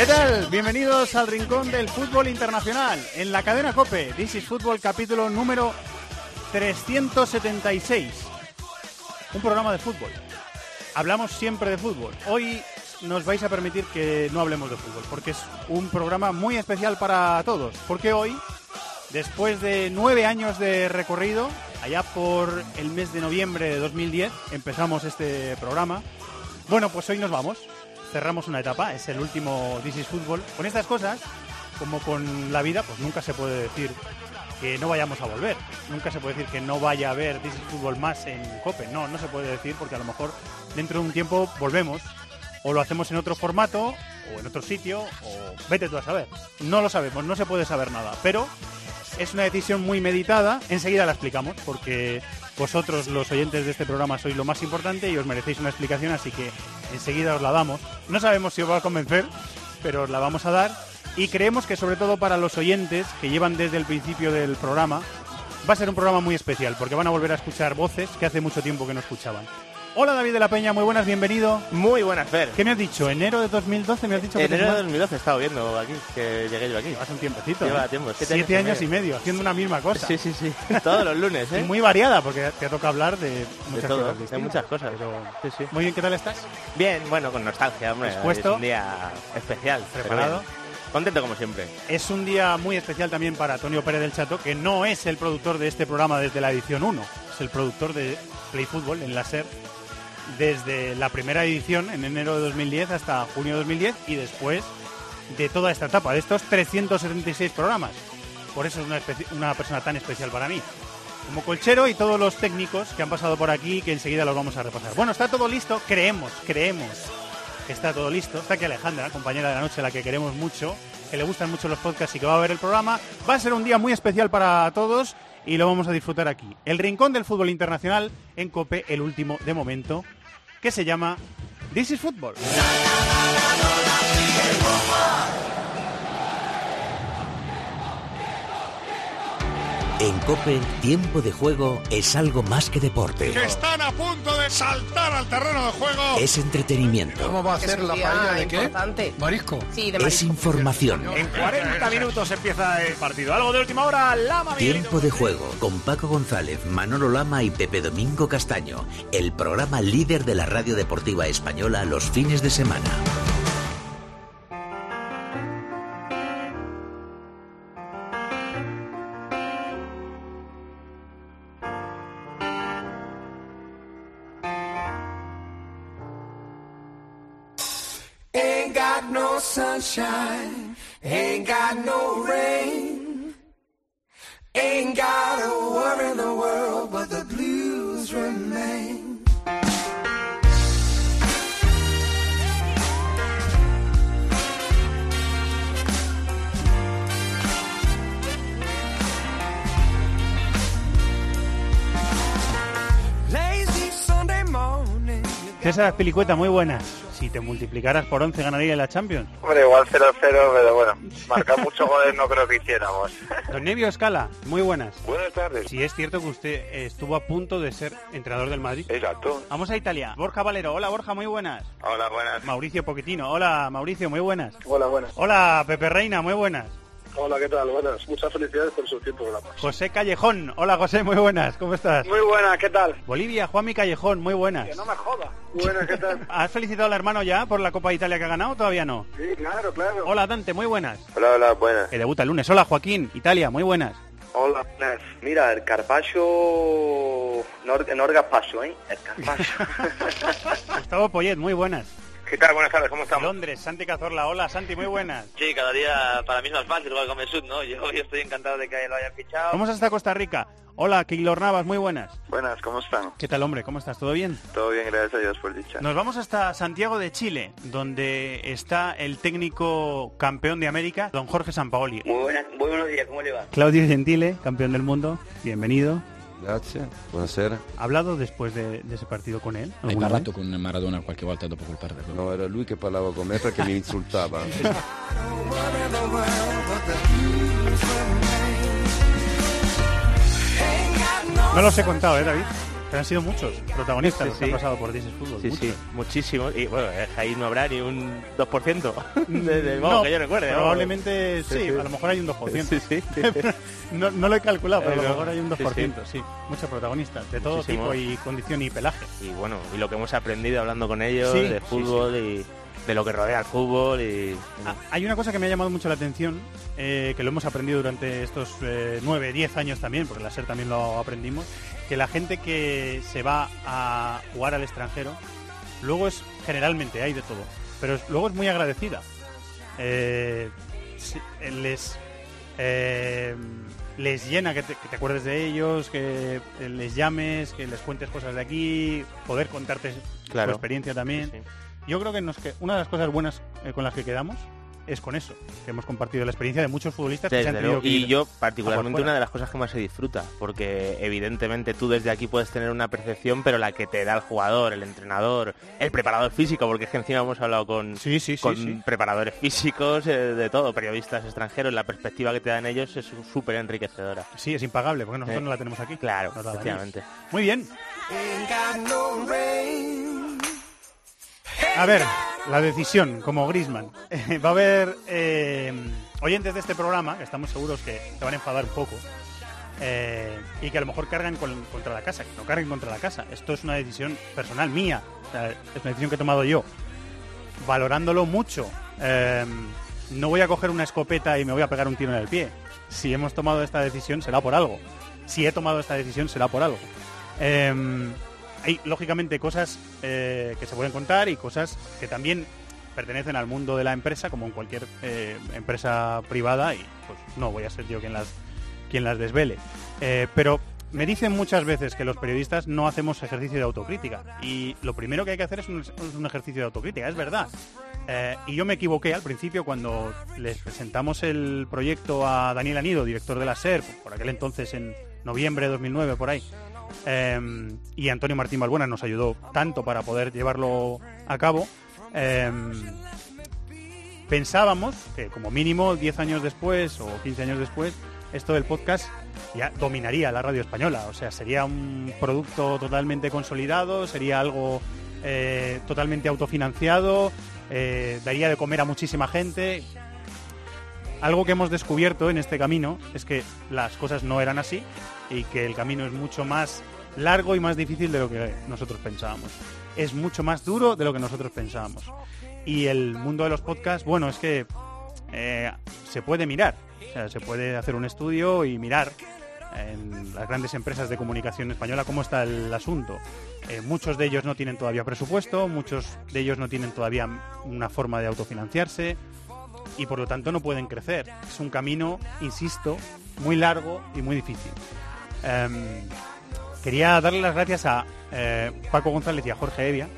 ¿Qué tal? Bienvenidos al Rincón del Fútbol Internacional en la cadena Cope. This is Fútbol capítulo número 376. Un programa de fútbol. Hablamos siempre de fútbol. Hoy nos vais a permitir que no hablemos de fútbol porque es un programa muy especial para todos. Porque hoy, después de nueve años de recorrido, allá por el mes de noviembre de 2010, empezamos este programa. Bueno, pues hoy nos vamos cerramos una etapa, es el último This is Fútbol. Con estas cosas, como con la vida, pues nunca se puede decir que no vayamos a volver. Nunca se puede decir que no vaya a haber This is Fútbol más en COPE. No, no se puede decir porque a lo mejor dentro de un tiempo volvemos o lo hacemos en otro formato o en otro sitio o vete tú a saber. No lo sabemos, no se puede saber nada, pero es una decisión muy meditada. Enseguida la explicamos porque vosotros, los oyentes de este programa, sois lo más importante y os merecéis una explicación, así que enseguida os la damos. No sabemos si os va a convencer, pero os la vamos a dar. Y creemos que sobre todo para los oyentes que llevan desde el principio del programa, va a ser un programa muy especial, porque van a volver a escuchar voces que hace mucho tiempo que no escuchaban. Hola David de la Peña, muy buenas, bienvenido. Muy buenas, Fer. ¿Qué me has dicho? ¿Enero de 2012 me has dicho que enero de sumas? 2012 he estado viendo aquí, que llegué yo aquí. Hace un tiempecito. Lleva ¿eh? tiempo, Siete, años y medio, haciendo una misma cosa. Sí, sí, sí. Todos los lunes, Y ¿eh? muy variada, porque te toca hablar de de muchas todo, cosas de muchas cosas. Pero- Sí, sí. Muy bien, ¿qué tal estás? Bien, bueno, con nostalgia, hombre. Es un día especial. ¿Preparado? Contento como siempre. Es un día muy especial también para Antonio Pérez del Chato, que no es el productor de este programa desde la edición 1, es el productor de Play Fútbol en la SER desde la primera edición en enero de 2010 hasta junio de 2010 y después de toda esta etapa, de estos 376 programas. Por eso es una, persona tan especial para mí. Como colchero y todos los técnicos que han pasado por aquí, que enseguida los vamos a repasar. Bueno, está todo listo, creemos, creemos que está todo listo. Está aquí Alejandra, compañera de la noche, a la que queremos mucho, que le gustan mucho los podcasts y que va a ver el programa. Va a ser un día muy especial para todos y lo vamos a disfrutar aquí. El rincón del fútbol internacional en Cope, el último de momento, que se llama This is Football. En Cope, tiempo de juego es algo más que deporte. que están a punto de saltar al terreno de juego. Es entretenimiento, ¿Cómo va a ser la paella de qué? importante. Marisco. Sí, de es información. En 40 minutos empieza el partido. Algo de última hora, Lama Tiempo de juego con Paco González, Manolo Lama y Pepe Domingo Castaño. El programa líder de la radio deportiva española los fines de semana. Sunshine, ain't got no rain, ain't got a worry in the world, but the blues remain. Lazy Sunday morning. César Pelicueta, muy buenas. Si te multiplicaras por 11 ganaría la Champions. Hombre, igual 0-0, pero bueno, marcar muchos goles no creo que hiciéramos. Don Nevio Escala, muy buenas. Buenas tardes. Si es cierto que usted estuvo a punto de ser entrenador del Madrid. Exacto. Vamos a Italia. Borja Valero, hola Borja, muy buenas. Hola, buenas. Mauricio Poquetino, hola Mauricio, muy buenas. Hola, buenas. Hola Pepe Reina, muy buenas. Hola, ¿qué tal? Buenas. Muchas felicidades por su tiempo programa. José Callejón, hola José, muy buenas, ¿cómo estás? Muy buenas, ¿qué tal? Bolivia, Juanmi Callejón, muy buenas. me joda. Buenas, ¿qué tal? ¿Has felicitado al hermano ya por la Copa de Italia que ha ganado o todavía no? Sí, claro, claro. Hola Dante, muy buenas. Hola, hola, buenas. Que debuta el lunes. Hola Joaquín, Italia, muy buenas. Hola, buenas. Mira, el Carpaccio... No, no Gaspacho, ¿eh? El Carpaccio. Gustavo Poyet, muy buenas. ¿Qué tal? Buenas tardes, ¿cómo estamos? Londres, Santi Cazorla, hola Santi, muy buenas. Sí, cada día para mí es más fácil jugar con Mesut, ¿no? Yo, yo estoy encantado de que lo hayan fichado. Vamos hasta Costa Rica. Hola, Keylor Navas, muy buenas. Buenas, ¿cómo están? ¿Qué tal, hombre? ¿Cómo estás? ¿Todo bien? Todo bien, gracias a Dios por dicha. Nos vamos hasta Santiago de Chile, donde está el técnico campeón de América, don Jorge Sampaoli. Muy, buenas, muy buenos días, ¿cómo le va? Claudio Gentile, campeón del mundo, bienvenido. Grazie, buonasera. ¿Ha hablado después de, de ese partido con él? Hai parlato vez? con Maradona qualche volta dopo quel partido? No, era lui che parlava con me perché mi insultava. No los he contado, ¿eh, David? Pero han sido muchos protagonistas Sí, los que han pasado por is Football. Sí, muchos. sí, muchísimo. Y bueno, eh, ahí no habrá ni un 2% de, de- vamos, No, que yo recuerde. Probablemente sí, a lo mejor hay un 2%. Sí, sí. no, no lo he calculado, pero a lo mejor hay un 2%, sí, sí. Muchos protagonistas, de todo Muchísimos. tipo y condición y pelaje. Y bueno, y lo que hemos aprendido hablando con ellos de fútbol y de lo que rodea al fútbol y... Ah, Hay una cosa que me ha llamado mucho la atención, eh, que lo hemos aprendido durante estos eh, 9, 10 años también, porque la SER también lo aprendimos, que la gente que se va a jugar al extranjero, luego es, generalmente hay de todo, pero luego es muy agradecida. Eh, eh, les, eh, les llena que te, que te acuerdes de ellos, que les llames, que les cuentes cosas de aquí, poder contarte Claro. tu experiencia también. Sí, sí. Yo creo que, nos que una de las cosas buenas con las que quedamos es con eso, que hemos compartido la experiencia de muchos futbolistas que se han tenido luego. que Y ir yo, particularmente, una de las cosas que más se disfruta, porque evidentemente tú desde aquí puedes tener una percepción, pero la que te da el jugador, el entrenador, el preparador físico, porque es que encima hemos hablado con, Sí, sí, sí, con sí. preparadores físicos, eh, de todo, periodistas extranjeros, la perspectiva que te dan ellos es súper enriquecedora. Sí, es impagable, porque nosotros Eh, no la tenemos aquí. Claro, efectivamente. Muy bien. A ver, la decisión, como Grisman. Va a haber eh, oyentes de este programa, que estamos seguros que se van a enfadar un poco, eh, y que a lo mejor cargan con- contra la casa, que no carguen contra la casa. Esto es una decisión personal mía, es una decisión que he tomado yo, valorándolo mucho. Eh, no voy a coger una escopeta y me voy a pegar un tiro en el pie. Si hemos tomado esta decisión será por algo. Si he tomado esta decisión será por algo. Hay lógicamente cosas eh, que se pueden contar y cosas que también pertenecen al mundo de la empresa, como en cualquier eh, empresa privada, y pues no voy a ser yo quien las, quien las desvele. Eh, pero me dicen muchas veces que los periodistas no hacemos ejercicio de autocrítica. Y lo primero que hay que hacer es un, ejercicio de autocrítica, es verdad. Y yo me equivoqué al principio cuando les presentamos el proyecto a Daniel Anido, director de la SER, por aquel entonces en noviembre de 2009, por ahí. Eh, y Antonio Martín Balbuena nos ayudó tanto para poder llevarlo a cabo. Eh, pensábamos que como mínimo 10 años después o 15 años después, esto del podcast ya dominaría la radio española. O sea, sería un producto totalmente consolidado, sería algo eh, totalmente autofinanciado, eh, daría de comer a muchísima gente. Algo que hemos descubierto en este camino es que las cosas no eran así y que el camino es mucho más largo y más difícil de lo que nosotros pensábamos. Es mucho más duro de lo que nosotros pensábamos. Y el mundo de los podcasts, bueno, es que eh, se puede mirar. Se puede hacer un estudio y mirar en las grandes empresas de comunicación española cómo está el asunto. Eh, muchos de ellos no tienen todavía presupuesto, muchos de ellos no tienen todavía una forma de autofinanciarse y por lo tanto no pueden crecer. Es un camino, insisto, muy largo y muy difícil. Em, quería darle las gracias a eh, Paco González y a Jorge Evia,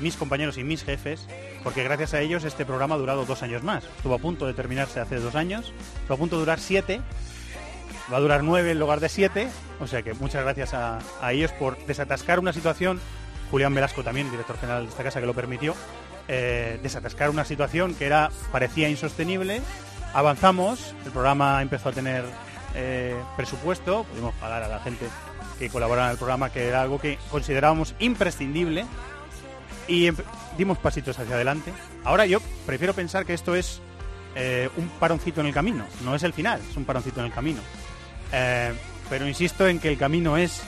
mis compañeros y mis jefes, porque gracias a ellos este programa ha durado dos años más. Estuvo a punto de terminarse hace dos años, estuvo a punto de durar siete, va a durar nueve en lugar de siete, o sea que muchas gracias a, a ellos por desatascar una situación, Julián Velasco también, director general de esta casa, que lo permitió, eh, desatascar una situación que era parecía insostenible. Avanzamos, el programa empezó a tener eh, presupuesto, pudimos pagar a la gente que colaboraba en el programa, que era algo que considerábamos imprescindible, y empe- dimos pasitos hacia adelante. Ahora yo prefiero pensar que esto es eh, un paroncito en el camino, no es el final, es un paroncito en el camino. Pero insisto en que el camino es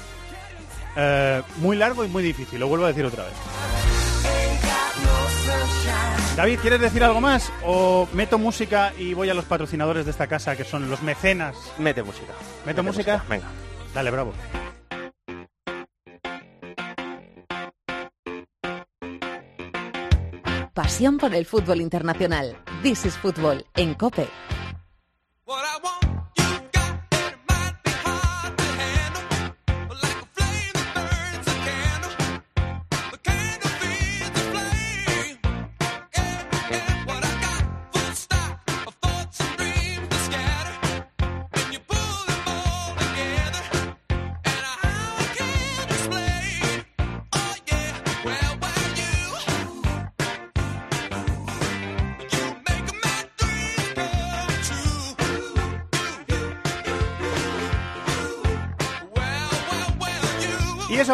muy largo y muy difícil, lo vuelvo a decir otra vez. David, ¿quieres decir algo más? ¿O meto música y voy a los patrocinadores de esta casa que son los mecenas? Mete música. ¿Meto música? Venga. Dale, bravo. Pasión por el fútbol internacional. This is Fútbol en COPE. What I want,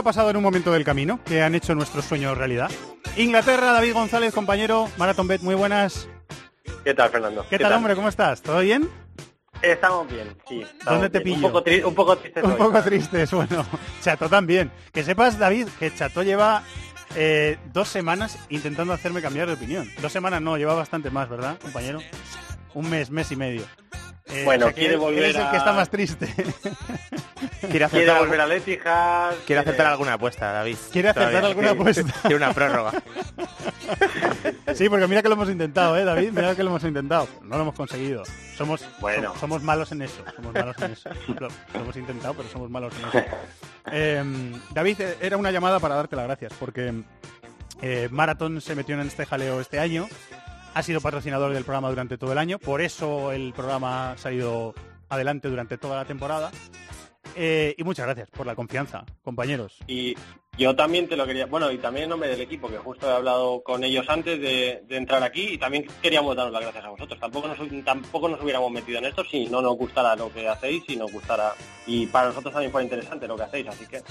ha pasado en un momento del camino, que han hecho nuestros sueños realidad. Inglaterra, David González, compañero, Marathon Bet, muy buenas. ¿Qué tal, Fernando? ¿Qué, tal, hombre? ¿Cómo estás? ¿Todo bien? Estamos bien, sí. estamos ¿Dónde te pillo? Un poco, tri- un poco triste. Un poco tristes, bueno. Chato también. Que sepas, David, que Chato lleva eh, dos semanas intentando hacerme cambiar de opinión. Dos semanas no, lleva bastante más, ¿verdad, compañero? Un mes, mes y medio. Eh, Bueno, o sea que quiere volver el a- que está más triste. Quiere Quiere acertar, volver al Etihad. quiere acertar alguna apuesta, David. Quiere Todavía. alguna apuesta. Quiere una prórroga. Sí, porque mira que lo hemos intentado, ¿eh, David? Mira que lo hemos intentado. No lo hemos conseguido. Somos, Bueno. som- somos malos en eso. Somos malos en eso. Lo, lo hemos intentado, pero somos malos en eso. Eh, David, eh, era una llamada para darte las gracias, porque eh, Marathon se metió en este jaleo este año. Ha sido patrocinador del programa durante todo el año. Por eso el programa ha salido adelante durante toda la temporada. Eh, y muchas gracias por la confianza, compañeros. Y yo también te lo quería, bueno, y también en nombre del equipo, que justo he hablado con ellos antes de, entrar aquí y también queríamos daros las gracias a vosotros. Tampoco nos, tampoco nos hubiéramos metido en esto si no nos gustara lo que hacéis y nos gustara, y para nosotros también fue interesante lo que hacéis, así que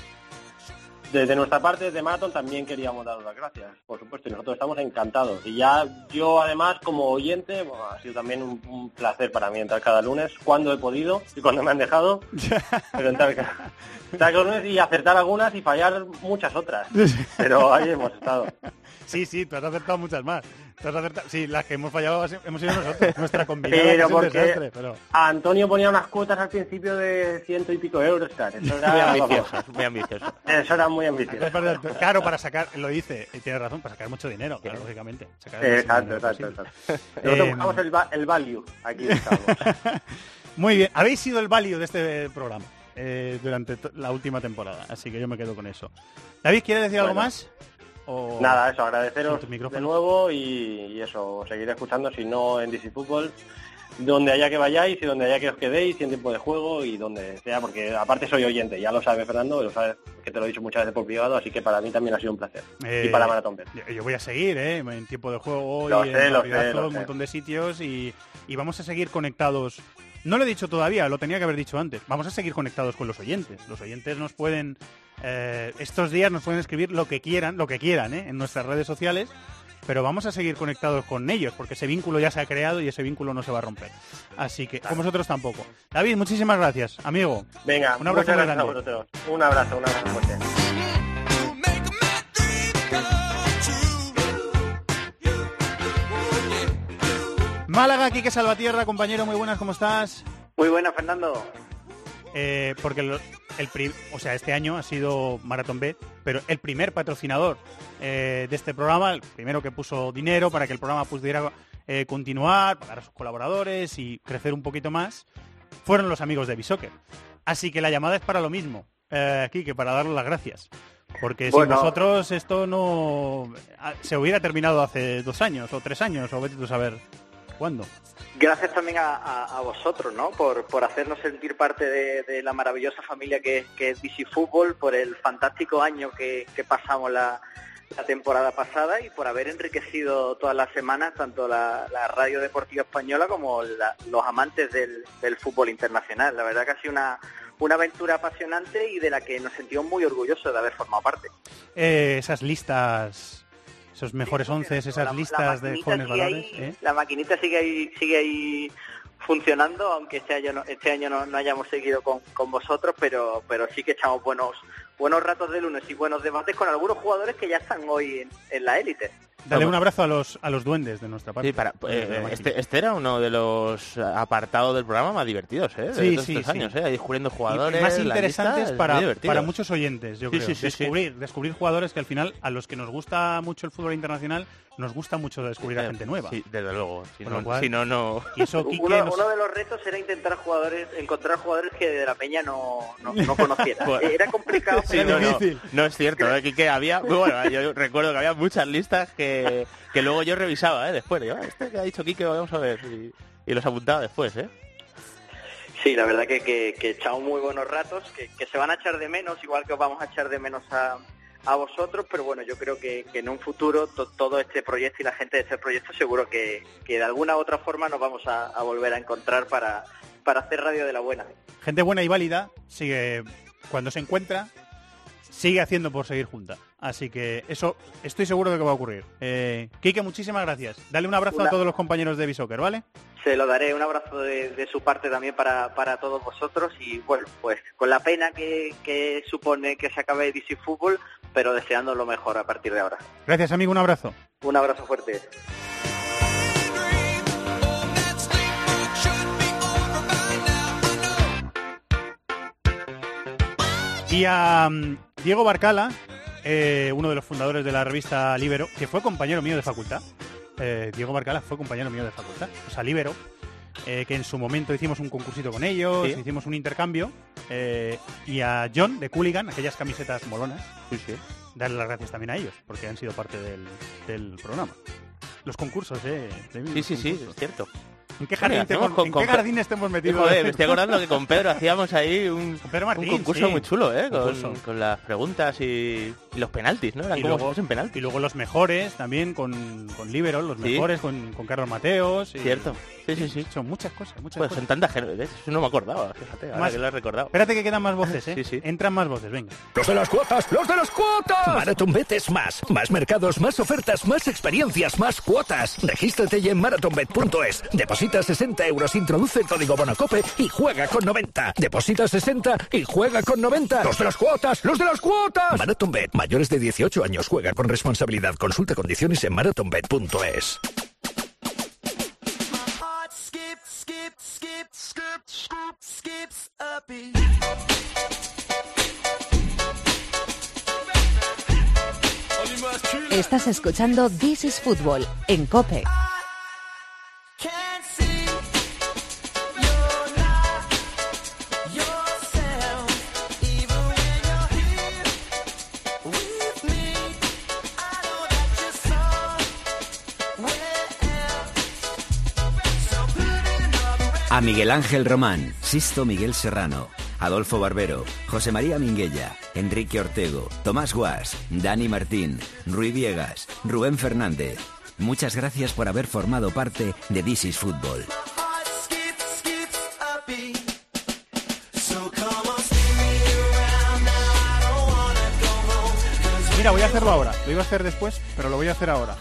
desde nuestra parte, desde Marathon, también queríamos daros las gracias, por supuesto, y nosotros estamos encantados. Y ya yo, además, como oyente, bueno, ha sido también un, un placer para mí entrar cada lunes, cuando he podido y cuando me han dejado, pero entrar cada, entrar cada lunes y acertar algunas y fallar muchas otras. Pero ahí hemos estado. Sí, sí, tú has acertado muchas más. Tú has acertado- Sí, las que hemos fallado hemos sido nosotros. Nuestra combinada Pero es un desastre, pero... Antonio ponía unas cuotas al principio de ciento y pico euros. Eso Muy era, ambicioso, muy ambicioso. eso era muy ambicioso. Claro, para sacar, lo dice, y tiene razón, para sacar mucho dinero, claro, lógicamente. Sacar Exacto, exacto, exacto. Nosotros Eh, buscamos el, va- el value, aquí estamos. Muy bien, habéis sido el value de este programa eh, durante la última temporada, así que yo me quedo con eso. David, ¿quiere decir algo más? O- Nada, eso, agradeceros tu de nuevo y, y eso, os seguiré escuchando, si no en DC Fútbol, donde haya que vayáis y donde haya que os quedéis, y en tiempo de juego y donde sea, porque aparte soy oyente, ya lo sabe Fernando, lo sabes que te lo he dicho muchas veces por privado, así que para mí también ha sido un placer. Eh, y para Maratón Bet. Yo, yo voy a seguir, ¿eh? En tiempo de juego Lo y sé, en lo sé, lo un sé. montón de sitios y, y vamos a seguir conectados. No lo he dicho todavía, lo tenía que haber dicho antes. Vamos a seguir conectados con los oyentes. Los oyentes nos pueden, eh, estos días nos pueden escribir lo que quieran, lo que quieran, ¿eh? En nuestras redes sociales. Pero vamos a seguir conectados con ellos, porque ese vínculo ya se ha creado y ese vínculo no se va a romper. Así que, con vosotros tampoco. David, muchísimas gracias, amigo. Venga, un abrazo muy a grande. vosotros. Un abrazo, un abrazo fuerte. Málaga, Quique Salvatierra, compañero, muy buenas, ¿cómo estás? Muy buena, Fernando. Eh, porque el pri- o sea, este año ha sido Maratón B, pero el primer patrocinador eh, de este programa, el primero que puso dinero para que el programa pudiera eh, continuar, pagar a sus colaboradores y crecer un poquito más, fueron los amigos de Bisoccer. Así que la llamada es para lo mismo, eh, aquí que para darles las gracias. Porque Bueno. sin vosotros esto no ah, se hubiera terminado hace dos años o tres años, o vete tú a saber cuándo. Gracias también a, a- a vosotros, ¿no? Por, por hacernos sentir parte de, de la maravillosa familia que, que es DC Fútbol, por el fantástico año que, que pasamos la, la temporada pasada y por haber enriquecido todas las semanas tanto la, la radio deportiva española como la- los amantes del, del fútbol internacional. La verdad que ha sido una, una aventura apasionante y de la que nos sentimos muy orgullosos de haber formado parte. Eh, esas listas, esos mejores once, esas listas de jóvenes valores. ahí, ¿eh? La maquinita sigue ahí, sigue ahí funcionando, aunque este año no, este año no, no hayamos seguido con, con vosotros, pero, pero sí que echamos buenos buenos ratos de lunes y buenos debates con algunos jugadores que ya están hoy en, en la élite. Dale un abrazo a los, a los duendes de nuestra parte. Sí, para, De eh, este, este era uno de los apartados del programa más divertidos, ¿eh? De Sí, todos sí, estos sí. años, ¿eh? Descubriendo Y jugadores. más interesantes para, para muchos oyentes, yo Sí, creo. sí, sí, sí. descubrir, descubrir jugadores que al final, a los que nos gusta mucho el fútbol internacional, nos gusta mucho descubrir a gente nueva. Sí, desde luego. Si no, lo cual- si no, no. Y eso, Quique, Uno, nos- uno de los retos era intentar jugadores, encontrar jugadores que de la peña no, no, no conociera. Era complicado, Sí, pero no, no, no es cierto, ¿eh? que había, bueno, yo recuerdo que había muchas listas que, que luego yo revisaba, ¿eh? Después, yo, "Ah, este que ha dicho Quique, vamos a ver, y, y los apuntaba después, ¿eh? Sí, la verdad que, que, que echamos muy buenos ratos, que, que se van a echar de menos, igual que os vamos a echar de menos a, a vosotros, pero bueno, yo creo que, que en un futuro to- todo este proyecto y la gente de este proyecto seguro que, que de alguna u otra forma nos vamos a, a volver a encontrar para, para hacer radio de la buena. gente buena y válida sigue cuando se encuentra sigue haciendo por seguir junta. Así que eso estoy seguro de que va a ocurrir. Eh, Quique, muchísimas gracias. Dale un abrazo a todos los compañeros de Bisoccer, ¿vale? Se lo daré, un abrazo de, de su parte también para, para todos vosotros y bueno, pues con la pena que, que supone que se acabe DC Fútbol, pero deseando lo mejor a partir de ahora. Gracias, amigo, un abrazo. Un abrazo fuerte. Y a mm, Diego Barcala, eh, uno de los fundadores de la revista Libero, que fue compañero mío de facultad. Eh, Diego Barcala fue compañero mío de facultad, o sea, Libero, eh, que en su momento hicimos un concursito con ellos, Sí. hicimos un intercambio. y a John de Cooligan, aquellas camisetas molonas, darle las gracias también a ellos, porque han sido parte del, del programa. Los concursos, ¿eh? de- Sí, sí, sí, es cierto. ¿En qué jardín, te hacemos hemos- con- en con qué jardín estemos metidos? Joder, me estoy acordando que con Pedro hacíamos ahí un, concurso sí. muy chulo, ¿eh? Con, las preguntas y, y los penaltis, ¿no? Eran y luego, y los mejores también con, con Liberol, los Sí. mejores con, con Carlos Mateos. y- Cierto. Sí, sí, sí. Son muchas cosas, muchas Pues cosas. son tantas eso no me acordaba, fíjate, ahora Más- que lo has recordado. Espérate que quedan más voces, ¿eh? Sí, sí. Entran más voces, venga. Los de las cuotas, los de las cuotas. MarathonBet es más. Más mercados, más ofertas, más experiencias, más cuotas. Regístrate ya en marathonbet.es. Deposita 60 euros, introduce el código Bonacope y juega con 90. Deposita 60 y juega con 90. Los de las cuotas, los de las cuotas. MarathonBet, mayores de 18 años, juega con responsabilidad. Consulta condiciones en marathonbet.es. skip, skip, skip, skip, skips a beat. Estás escuchando This is Football en Cope. A Miguel Ángel Román, Sisto Miguel Serrano, Adolfo Barbero, José María Minguella, Enrique Ortego, Tomás Guas, Dani Martín, Rui Viegas, Rubén Fernández. Muchas gracias por haber formado parte de This is Football. Mira, voy a hacerlo ahora. Lo iba a hacer después, pero lo voy a hacer ahora.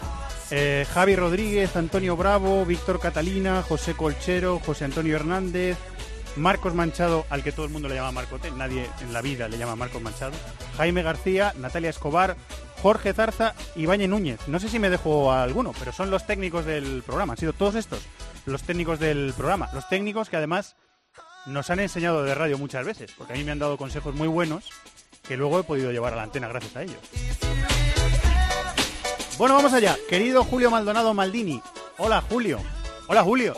Eh, Javi Rodríguez, Antonio Bravo, Víctor Catalina, José Colchero, José Antonio Hernández, Marcos Manchado, al que todo el mundo le llama Marcote, nadie en la vida le llama Marcos Manchado, Jaime García, Natalia Escobar, Jorge Zarza y Bañe Núñez. No sé si me dejo alguno, pero son los técnicos del programa. Han sido todos estos los técnicos del programa. Los técnicos que además nos han enseñado de radio muchas veces, porque a mí me han dado consejos muy buenos que luego he podido llevar a la antena gracias a ellos. Bueno, vamos allá. Querido Julio Maldonado Maldini. Hola, Julio. Hola, Julio.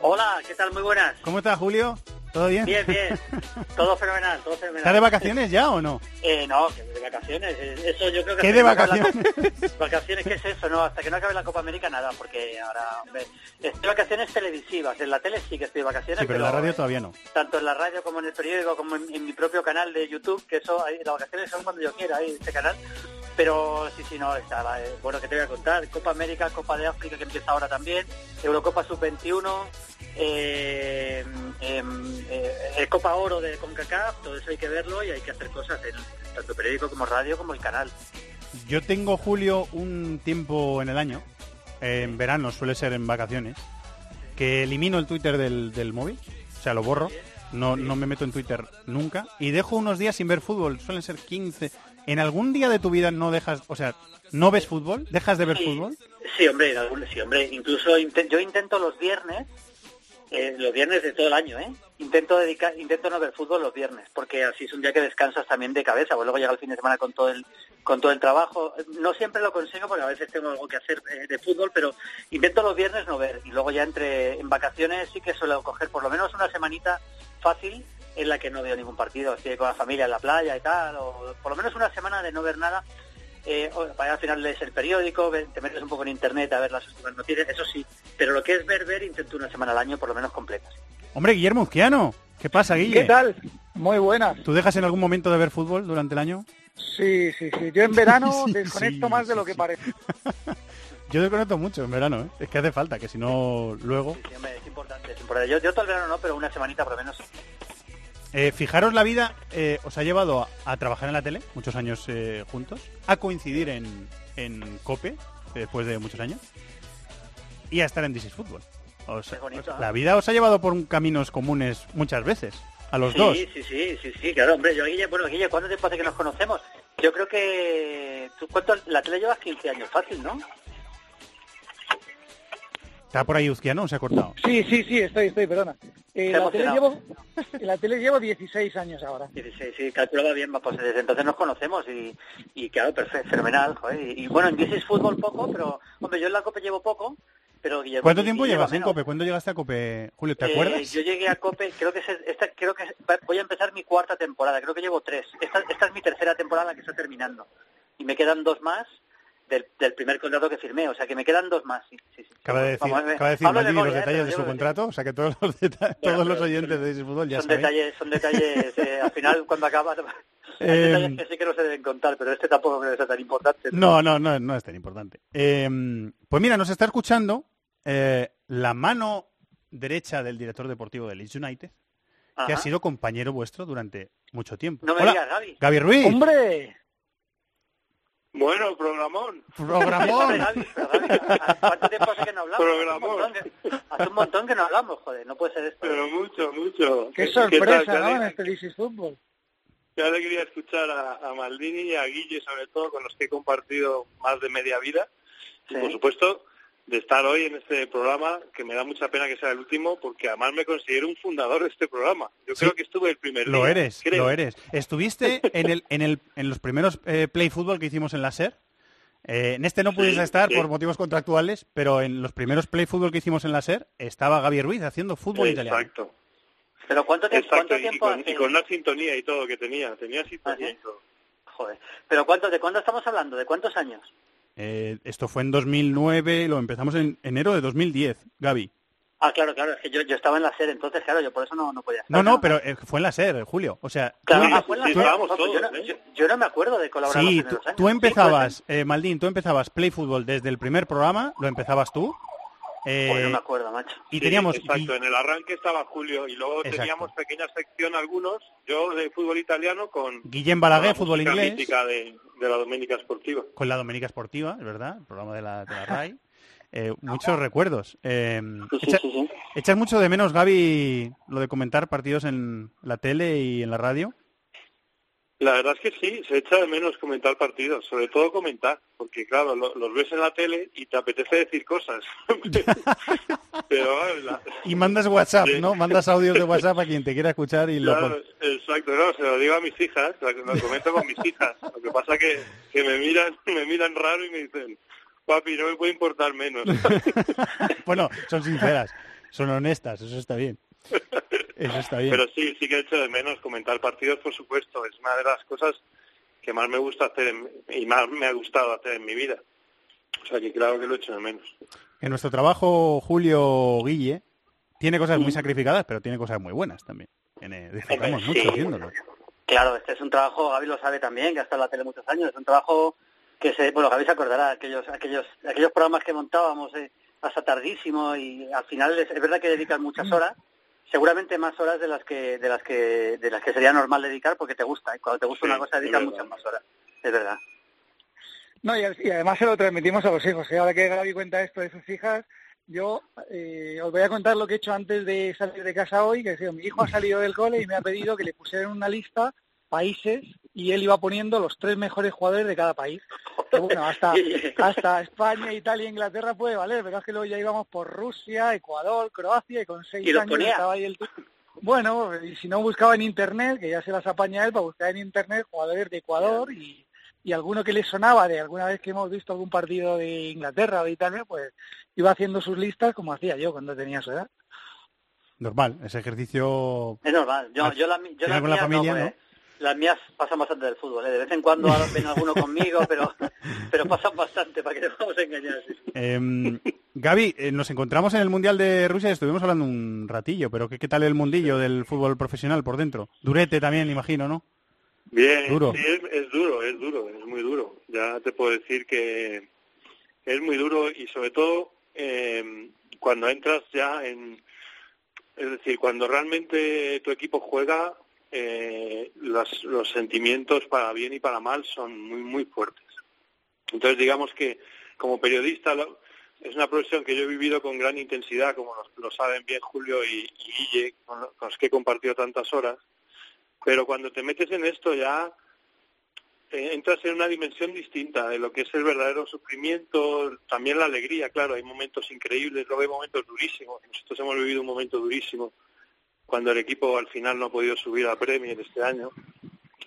Hola, ¿qué tal? Muy buenas. ¿Cómo estás, Julio? ¿Todo bien? Bien, bien. Todo fenomenal, todo fenomenal. ¿Estás de vacaciones ya o no? Eh, no, que de vacaciones. eh, Eso yo creo que... ¿Qué de acabe la vacaciones? Vacaciones, ¿qué es eso? No, hasta que no acabe la Copa América nada, porque ahora... hombre, Estoy de vacaciones televisivas. En la tele sí que estoy de vacaciones, Sí, pero en la radio todavía no. tanto en la radio como en el periódico, como en, en mi propio canal de YouTube, que eso, ahí, las vacaciones son cuando yo quiera, ahí, este canal. Pero sí, sí, no, está, eh, bueno, que te voy a contar? Copa América, Copa de África, que empieza ahora también, Eurocopa Sub-21, eh, em, eh, eh, Copa Oro de CONCACAF, todo eso hay que verlo y hay que hacer cosas en tanto periódico como radio como el canal. Yo tengo, Julio, un tiempo en el año, en verano, suele ser en vacaciones, que elimino el Twitter del, del móvil, o sea, lo borro, no, no me meto en Twitter nunca, y dejo unos días sin ver fútbol, suelen ser 15. ¿En algún día de tu vida no dejas, o sea, no ves fútbol? ¿Dejas de ver fútbol? Sí, hombre, sí, hombre. Incluso inte- yo intento los viernes, eh, los viernes de todo el año, ¿eh? Intento dedicar, intento no ver fútbol los viernes, porque así es un día que descansas también de cabeza. Pues luego llega el fin de semana con todo el con todo el trabajo. No siempre lo consigo porque a veces tengo algo que hacer eh, de fútbol, pero intento los viernes no ver. Y luego ya entre en vacaciones sí que suelo coger por lo menos una semanita fácil en la que no veo ningún partido. Estoy con la familia en la playa y tal, o por lo menos una semana de no ver nada eh, para al final lees el periódico, te metes un poco en internet a ver las últimas noticias, eso sí, pero lo que es ver, ver, intento una semana al año por lo menos completa. Hombre, Guillermo Uzquiano, ¿qué pasa, Guille? ¿Qué tal? Muy buenas. ¿Tú dejas en algún momento de ver fútbol durante el año? Sí, sí, sí. Yo en verano Sí, desconecto sí, más de sí, lo que parece. Yo desconecto mucho en verano, ¿eh? Es que hace falta, que si no, luego... Sí, hombre, es importante, es importante. Yo, yo todo el verano no, pero una semanita por lo menos. Eh, fijaros la vida, eh, os ha llevado a, a trabajar en la tele, muchos años eh, juntos, a coincidir en, en COPE, después de muchos años, y a estar en This is Fútbol. Os- Qué bonito, os- la vida os ha llevado por caminos comunes muchas veces, a los sí, dos. Sí, sí, sí, sí, claro, hombre. Yo, Guille, bueno, Guille, ¿cuánto tiempo hace que nos conocemos? Yo creo que... ¿tú cuánto, la tele llevas 15 años, fácil, ¿no? Está por ahí Uzquiano, se ha cortado. Sí, sí, sí, estoy, estoy, perdona. Eh, la, tele llevo, la tele llevo 16 años ahora. Sí, sí, sí, calculaba bien, pues desde entonces nos conocemos y, y claro, perfecto, fenomenal, joder. Y, y bueno, en This is Fútbol poco, pero, hombre, yo en la Copa llevo poco, pero Guillermo... ¿Cuánto tiempo y llevas en menos. COPE? ¿Cuándo llegaste a COPE, Julio? ¿Te Eh, acuerdas? yo llegué a COPE, creo que es, esta, creo que voy a empezar mi cuarta temporada, creo que llevo tres. Esta, esta es mi tercera temporada que está terminando. Y me quedan dos más del, del primer contrato que firmé, o sea que me quedan dos más, sí, sí, sí. Acaba de decir, Vamos acaba de decir los ¿eh? detalles de su llevo- contrato, o sea que todos los, deta- todos los oyentes de is Fútbol ya son saben. detalles, son detalles, eh, al final cuando acaba, hay Eh, detalles que sí que no se deben contar, pero este tampoco creo que sea tan importante. No, no, no, no es tan importante. Eh, pues mira, nos está escuchando eh, la mano derecha del director deportivo del Leeds United, que ha sido compañero vuestro durante mucho tiempo. No me Hola, digas, Gaby. Gaby Ruiz. ¡Hombre! Bueno, programón. Programón. ¿Cuánto tiempo hace que no hablamos? Hace un, montón que, hace un montón que no hablamos, joder, no puede ser esto. Pero mucho, mucho. ¡Qué tal? sorpresa, Qué ¿no? En este This is Fútbol. Qué alegría escuchar a, a Maldini y a Guille, sobre todo, con los que he compartido más de media vida. Y, Sí. por supuesto, de estar hoy en este programa, que me da mucha pena que sea el último, porque además me considero un fundador de este programa. Yo Sí. creo que estuve el primer Lo día. eres, creo. lo eres. Estuviste en, el, en, el, en los primeros eh, Play Fútbol que hicimos en la SER. Eh, en este no pudiste Sí, estar sí. por motivos contractuales, pero en los primeros Play Fútbol que hicimos en la SER estaba Gaby Ruiz haciendo fútbol italiano. Exacto. Pero ¿cuánto, tiempo Exacto, ¿cuánto y tiempo con, hace? y con una sintonía y todo que tenía. Tenía sintonía y todo. Joder. ¿Pero cuánto, de cuándo estamos hablando? ¿De cuántos años? Eh, esto fue en 2009 y lo empezamos en enero de 2010, Gaby. Ah, claro, claro, es que yo, yo estaba en la serie, entonces, claro, yo por eso no, no podía estar. No, no, pero eh, fue en la SER, Julio. O sea, Claro, tú- ah, fue en la estábamos Ojo, yo, todos, no, ¿eh? yo, yo no me acuerdo de colaborar sí, tú, años. tú empezabas, eh, Maldín, tú empezabas Play Fútbol desde el primer programa, lo empezabas tú. Eh, no me acuerdo, macho. y Sí, teníamos Exacto, en el arranque estaba Julio y luego Exacto. teníamos pequeña sección algunos, yo de fútbol italiano con... Guillem Balaguer, fútbol inglés. de, de la Doménica Esportiva. con la Doménica Esportiva, es verdad, el programa de la, de la RAI. Eh, muchos recuerdos. Eh, sí, echa- sí, sí. ¿Echas mucho de menos, Gaby, lo de comentar partidos en la tele y en la radio? La verdad es que sí, se echa de menos comentar partidos, sobre todo comentar, porque claro, lo- los ves en la tele y te apetece decir cosas. Pero la- Y mandas WhatsApp. ¿no? Mandas audios de WhatsApp a quien te quiera escuchar y lo Claro, exacto, no, se lo digo a mis hijas, lo lo comento con mis hijas. Lo que pasa que, que me miran, me miran raro y me dicen, papi, no me puede importar menos. bueno, son sinceras, son honestas, eso está bien. Eso está bien. Pero sí, sí que he hecho de menos comentar partidos, por supuesto. Es una de las cosas que más me gusta hacer en- y más me ha gustado hacer en mi vida. O sea que claro que lo he hecho de menos. En nuestro trabajo, Julio Guille tiene cosas muy sacrificadas, pero tiene cosas muy buenas también. Disfrutamos Hombre, mucho sí. haciéndolo. Claro, este es un trabajo, Gaby lo sabe también, que ha estado en la tele muchos años, es un trabajo que se, bueno, Gaby se acordará, aquellos, aquellos, aquellos programas que montábamos eh, hasta tardísimo y al final es, es verdad que dedican muchas horas, seguramente más horas de las que, de las que, de las que sería normal dedicar porque te gusta, y cuando te gusta Sí, una cosa dedicas muchas más horas, es verdad. No, y, y además se lo transmitimos a los hijos. Y ahora que Gaby cuenta esto de sus hijas, yo eh, os voy a contar lo que he hecho antes de salir de casa hoy, que ha sido, mi hijo ha salido del cole y me ha pedido que le pusieran una lista países y él iba poniendo los tres mejores jugadores de cada país. Que bueno, hasta, hasta España, Italia, Inglaterra puede valer, pero es que luego ya íbamos por Rusia, Ecuador, Croacia y con seis ¿Y los años ponía? estaba ahí el... Bueno, y si no buscaba en internet, que ya se las apaña él para buscar en internet jugadores de Ecuador y, y alguno que le sonaba de alguna vez que hemos visto algún partido de Inglaterra o de Italia, pues iba haciendo sus listas como hacía yo cuando tenía su edad. Normal, ese ejercicio... Es normal, yo, yo, la, mi- yo las con la familia, no, ¿no? Las mías pasan bastante del fútbol, ¿eh? de vez en cuando ven alguno conmigo, pero, pero pasan bastante, para que no vamos a engañar. sí. Eh, Gaby, eh, nos encontramos en el Mundial de Rusia y estuvimos hablando un ratillo, pero ¿qué, qué tal el mundillo del fútbol profesional por dentro? Durete también, imagino, ¿no? Bien, Duro. sí, es, es duro, es duro, es muy duro. Ya te puedo decir que es muy duro y sobre todo eh, cuando entras ya en... Es decir, cuando realmente tu equipo juega, eh, los, los sentimientos para bien y para mal son muy, muy fuertes. Entonces, digamos que como periodista lo- es una profesión que yo he vivido con gran intensidad, como lo, saben bien Julio y, y con los que he compartido tantas horas. Pero cuando te metes en esto ya eh, entras en una dimensión distinta de lo que es el verdadero sufrimiento, también la alegría, claro, hay momentos increíbles, luego hay momentos durísimos. Nosotros hemos vivido un momento durísimo cuando el equipo al final no ha podido subir a Premier este año.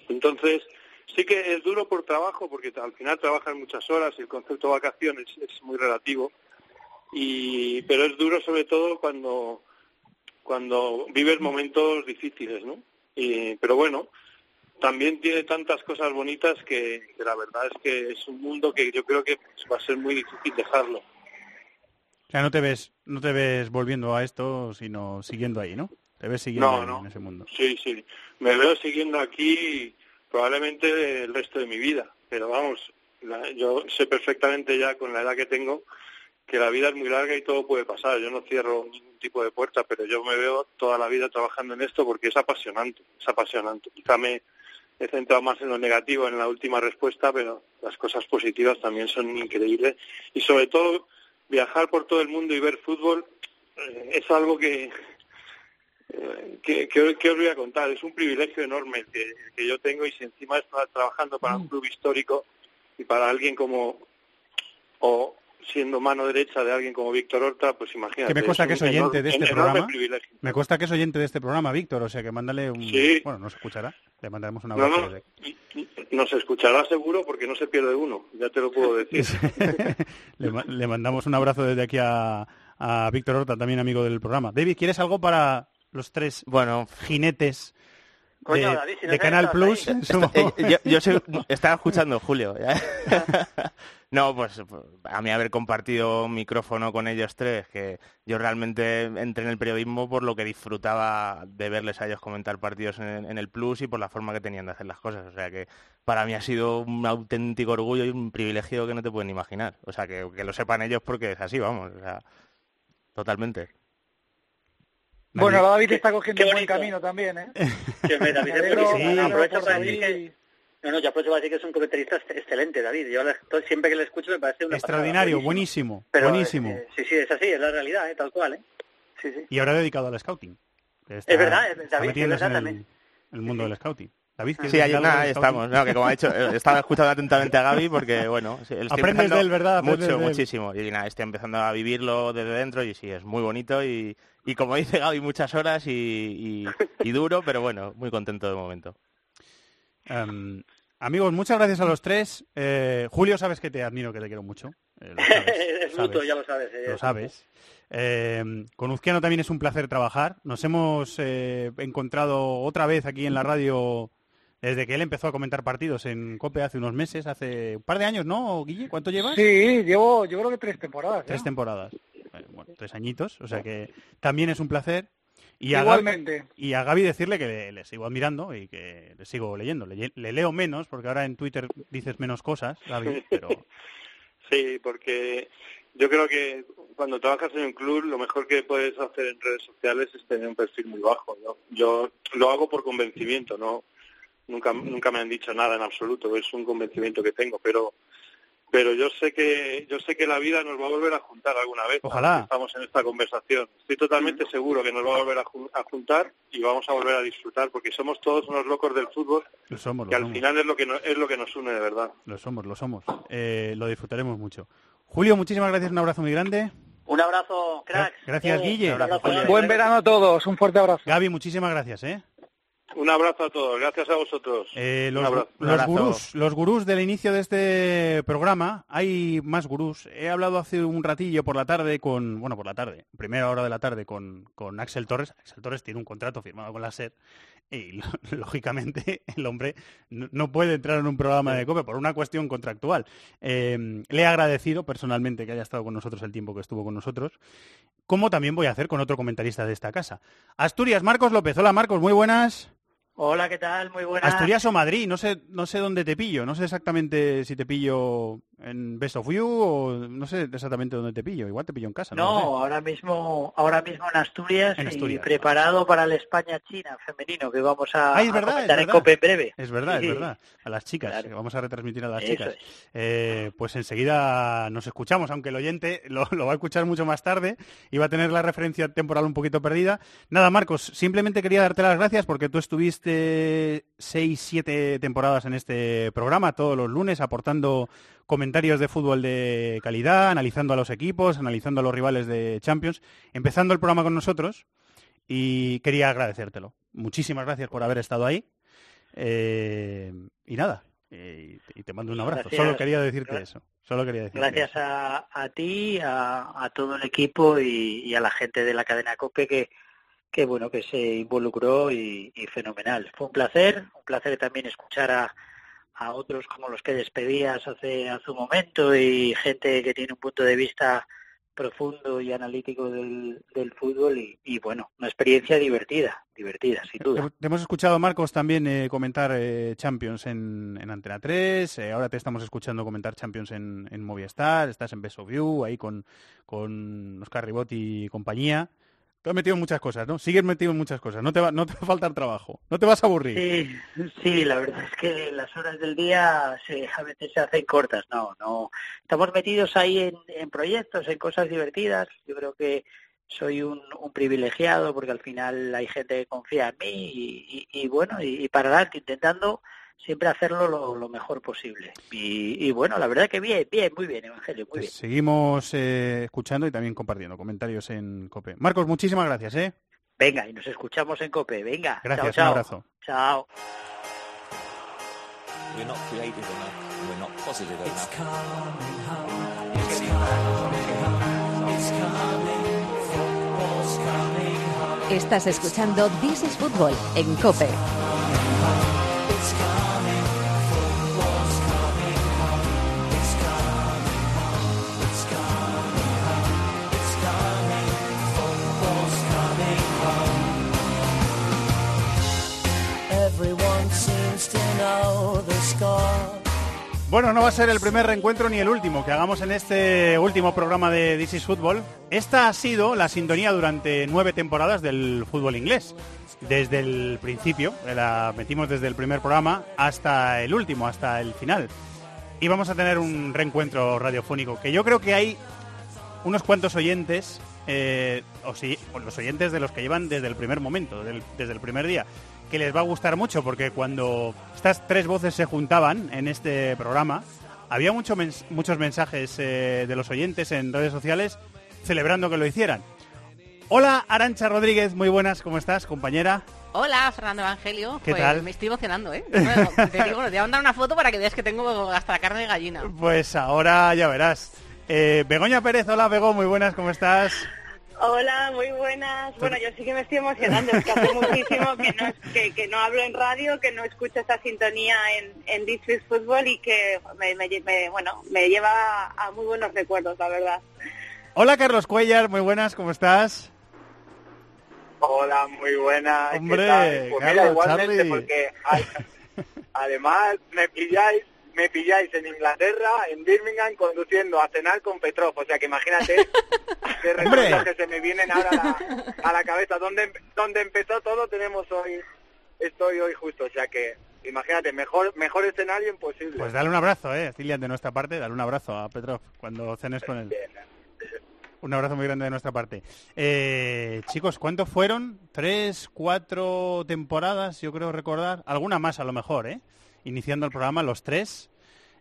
Entonces, sí que es duro por trabajo, porque al final trabajas muchas horas y el concepto de vacaciones es muy relativo, y pero es duro sobre todo cuando cuando vives momentos difíciles, ¿no? Y, pero bueno, también tiene tantas cosas bonitas que, la verdad es que es un mundo que yo creo que va a ser muy difícil dejarlo. O sea, no te ves, no te ves volviendo a esto, sino siguiendo ahí, ¿no? Te ves siguiendo No, no. en ese mundo. Sí, sí. Me veo siguiendo aquí probablemente el resto de mi vida. Pero vamos, la- yo sé perfectamente ya con la edad que tengo que la vida es muy larga y todo puede pasar. Yo no cierro ningún tipo de puerta, pero yo me veo toda la vida trabajando en esto porque es apasionante, es apasionante. Quizá me he centrado más en lo negativo en la última respuesta, pero las cosas positivas también son increíbles. Y sobre todo, viajar por todo el mundo y ver fútbol eh, es algo que, que os voy a contar. Es un privilegio enorme el que, el que yo tengo y si encima está trabajando para un club histórico y para alguien como, o siendo mano derecha de alguien como Víctor Horta, pues imagínate. Que me consta es que es oyente enorme- de este programa. privilegio. Me consta que es oyente de este programa, Víctor, o sea que mándale un... Sí. Bueno, no se escuchará. Le mandaremos un No, abrazo. no, desde- nos escuchará seguro porque no se pierde uno, ya te lo puedo decir. le mandamos un abrazo desde aquí a, a Víctor Horta, también amigo del programa. David, ¿quieres algo para los tres bueno, jinetes de, Coño, David, si no de te Canal Plus? eh, yo, yo sé- estaba escuchando Julio. ¿ya? no, pues pues, a mí haber compartido micrófono con ellos tres, que yo realmente entré en el periodismo por lo que disfrutaba de verles a ellos comentar partidos en, en el Plus y por la forma que tenían de hacer las cosas. O sea que para mí ha sido un auténtico orgullo y un privilegio que no te pueden imaginar. O sea que, que lo sepan ellos porque es así, vamos. O sea, totalmente. Bueno, David está cogiendo un buen camino también, ¿eh? Sí, hombre, David es alegro aprovecho para decir que... No, no, yo aprovecho para decir que es un comentarista ex- excelente, David. Yo siempre que le escucho me parece una Extraordinario, pasada, buenísimo, Pero, buenísimo. eh, sí, sí, es así, es la realidad, ¿eh? tal cual, ¿eh? Sí, sí. Y ahora dedicado al scouting. Está- Es verdad, es- David, es verdad en el, también. el mundo del scouting. David, ¿quieres Sí, ahí, nada, ahí estamos. No, que como ha dicho, eh, estaba escuchando atentamente a Gaby porque, bueno, sí, estoy Aprendes de él, ¿verdad? Aprendes Mucho, de él. muchísimo. Y nada, estoy empezando a vivirlo desde dentro y sí, es muy bonito y, y como dice Gaby, muchas horas y, y- y duro, pero bueno, muy contento de momento. Em, amigos, muchas gracias a los tres. Eh, Julio, sabes que te admiro, que te quiero mucho. Eh, lo sabes, es mutuo, sabes. ya lo sabes. eh, Lo sabes. Eh, con Uzquiano también es un placer trabajar. Nos hemos eh, encontrado otra vez aquí en la radio desde que él empezó a comentar partidos en COPE hace unos meses, hace un par de años, ¿no, Guille? ¿Cuánto llevas? Sí, llevo, yo creo que tres temporadas. Tres ¿no? temporadas. Eh, Bueno, tres añitos, o sea que también es un placer. Y a Igualmente. Gaby, y a Gaby decirle que le, le sigo admirando y que le sigo leyendo. Le, le leo menos, porque ahora en Twitter dices menos cosas, Gaby, pero Sí, porque yo creo que cuando trabajas en un club lo mejor que puedes hacer en redes sociales es tener un perfil muy bajo. Yo, yo lo hago por convencimiento, no nunca nunca me han dicho nada en absoluto, es un convencimiento que tengo, pero pero yo sé que yo sé que la vida nos va a volver a juntar alguna vez. Ojalá. Estamos en esta conversación. Estoy totalmente seguro que nos va a volver a, jun- a juntar y vamos a volver a disfrutar porque somos todos unos locos del fútbol lo somos, que lo al somos. final es lo que no- es lo que nos une de verdad. Lo somos, lo somos. Eh, lo disfrutaremos mucho. Julio, muchísimas gracias, un abrazo muy grande. Un abrazo, cracks. Gracias, Oh, Guille. un abrazo. Buen verano a todos, un fuerte abrazo. Gaby, muchísimas gracias, ¿eh? Un abrazo a todos, gracias a vosotros. Eh, Un los, abrazo. los gurús, los gurús del inicio de este programa, hay más gurús. He hablado hace un ratillo por la tarde con, bueno, por la tarde, primera hora de la tarde con, con Axel Torres. Axel Torres tiene un contrato firmado con la SER y lógicamente el hombre no, no puede entrar en un programa de COPE por una cuestión contractual. Eh, le he agradecido personalmente que haya estado con nosotros el tiempo que estuvo con nosotros, como también voy a hacer con otro comentarista de esta casa. Asturias, Marcos López. Hola Marcos, muy buenas. Hola, ¿qué tal? Muy buenas. Asturias o Madrid, no sé, no sé dónde te pillo, no sé exactamente si te pillo en Best of You o no sé exactamente dónde te pillo. Igual te pillo en casa. No, No, lo sé. ahora mismo, ahora mismo en Asturias, En Asturias. y preparado para el España-China femenino que vamos a, Ah, es a verdad, es comentar en. Cope en breve. Es verdad, Sí, es verdad. A las chicas, vamos a retransmitir a las Eso chicas. Eh, pues enseguida nos escuchamos, aunque el oyente lo, lo va a escuchar mucho más tarde y va a tener la referencia temporal un poquito perdida. Nada, Marcos, simplemente quería darte las gracias porque tú estuviste seis, siete temporadas en este programa, todos los lunes, aportando comentarios de fútbol de calidad, analizando a los equipos, analizando a los rivales de Champions, empezando el programa con nosotros y quería agradecértelo. Muchísimas gracias por haber estado ahí. Eh, y nada, y te mando un abrazo. Gracias. Solo quería decirte eso. Solo quería decirte Gracias eso. a, a ti, a, a todo el equipo y, y a la gente de la cadena COPE que, que bueno, que se involucró y, y fenomenal. Fue un placer, un placer también escuchar a, a otros como los que despedías hace, hace un momento y gente que tiene un punto de vista profundo y analítico del, del fútbol y, bueno, una experiencia divertida, divertida, sin duda. Te, hemos escuchado, Marcos, también eh, comentar eh, Champions en, en Antena 3. eh, ahora te estamos escuchando comentar Champions en, en Movistar. Estás en Best You, ahí con, con Oscar Ribotti y compañía. Te has metido en muchas cosas, ¿no? Sigues metido en muchas cosas. No te va, no te va a faltar trabajo. No te vas a aburrir. Sí, sí, la verdad es que las horas del día se, a veces se hacen cortas. No, no. Estamos metidos ahí en, en proyectos, en cosas divertidas. Yo creo que soy un, un privilegiado porque al final hay gente que confía en mí y, bueno, y, y para adelante, intentando siempre hacerlo lo, lo mejor posible. Y, y bueno, la verdad que bien, bien, muy bien, Evangelio, muy bien. Seguimos eh, escuchando y también compartiendo comentarios en COPE. Marcos, muchísimas gracias, ¿eh? Venga, y nos escuchamos en COPE. Venga, Gracias, chao, un abrazo. Chao. We're not creative enough. We're not positive enough. Estás escuchando This is Football en Cope. Everyone seems to know the score. Bueno, no va a ser el primer reencuentro ni el último que hagamos en este último programa de This is Football. Esta ha sido la sintonía durante nueve temporadas del fútbol inglés. Desde el principio, la metimos desde el primer programa hasta el último, hasta el final. Y vamos a tener un reencuentro radiofónico que yo creo que hay unos cuantos oyentes, eh, o, o los oyentes de los que llevan desde el primer momento, desde el primer día, que les va a gustar mucho porque cuando estas tres voces se juntaban en este programa, había mucho mens- muchos mensajes eh, de los oyentes en redes sociales celebrando que lo hicieran. Hola Arancha Rodríguez, muy buenas, ¿cómo estás, compañera? Hola, Fernando Evangelio. ¿Qué pues tal? me estoy emocionando, ¿eh? Bueno, te digo, te voy a mandar una foto para que veas que tengo hasta la carne de gallina. Pues ahora ya verás. Eh, Begoña Pérez, hola Bego, muy buenas, ¿cómo estás? Hola, muy buenas. Bueno, yo sí que me estoy emocionando, es que hace muchísimo que no, que, que no hablo en radio, que no escucho esta sintonía en, en is Football y que me, me- me- bueno, me lleva a muy buenos recuerdos, la verdad. Hola Carlos Cuellar, muy buenas, ¿cómo estás? Hola, muy buena. ¿qué Hombre, tal? Pues mira, igualmente, Charlie. porque además me pilláis, me pilláis en Inglaterra, en Birmingham, conduciendo a cenar con Petrov. O sea que imagínate qué recuerdos que se me vienen ahora a la, a la cabeza. Donde, donde empezó todo tenemos hoy, estoy hoy justo. O sea que imagínate, mejor, mejor escenario imposible. Pues dale un abrazo, eh, Cilian, de nuestra parte, dale un abrazo a Petrov cuando cenes con él. Un abrazo muy grande de nuestra parte. Eh, chicos, ¿cuántos fueron? ¿Tres, cuatro temporadas? Yo creo recordar. Alguna más a lo mejor, ¿eh? Iniciando el programa, los tres.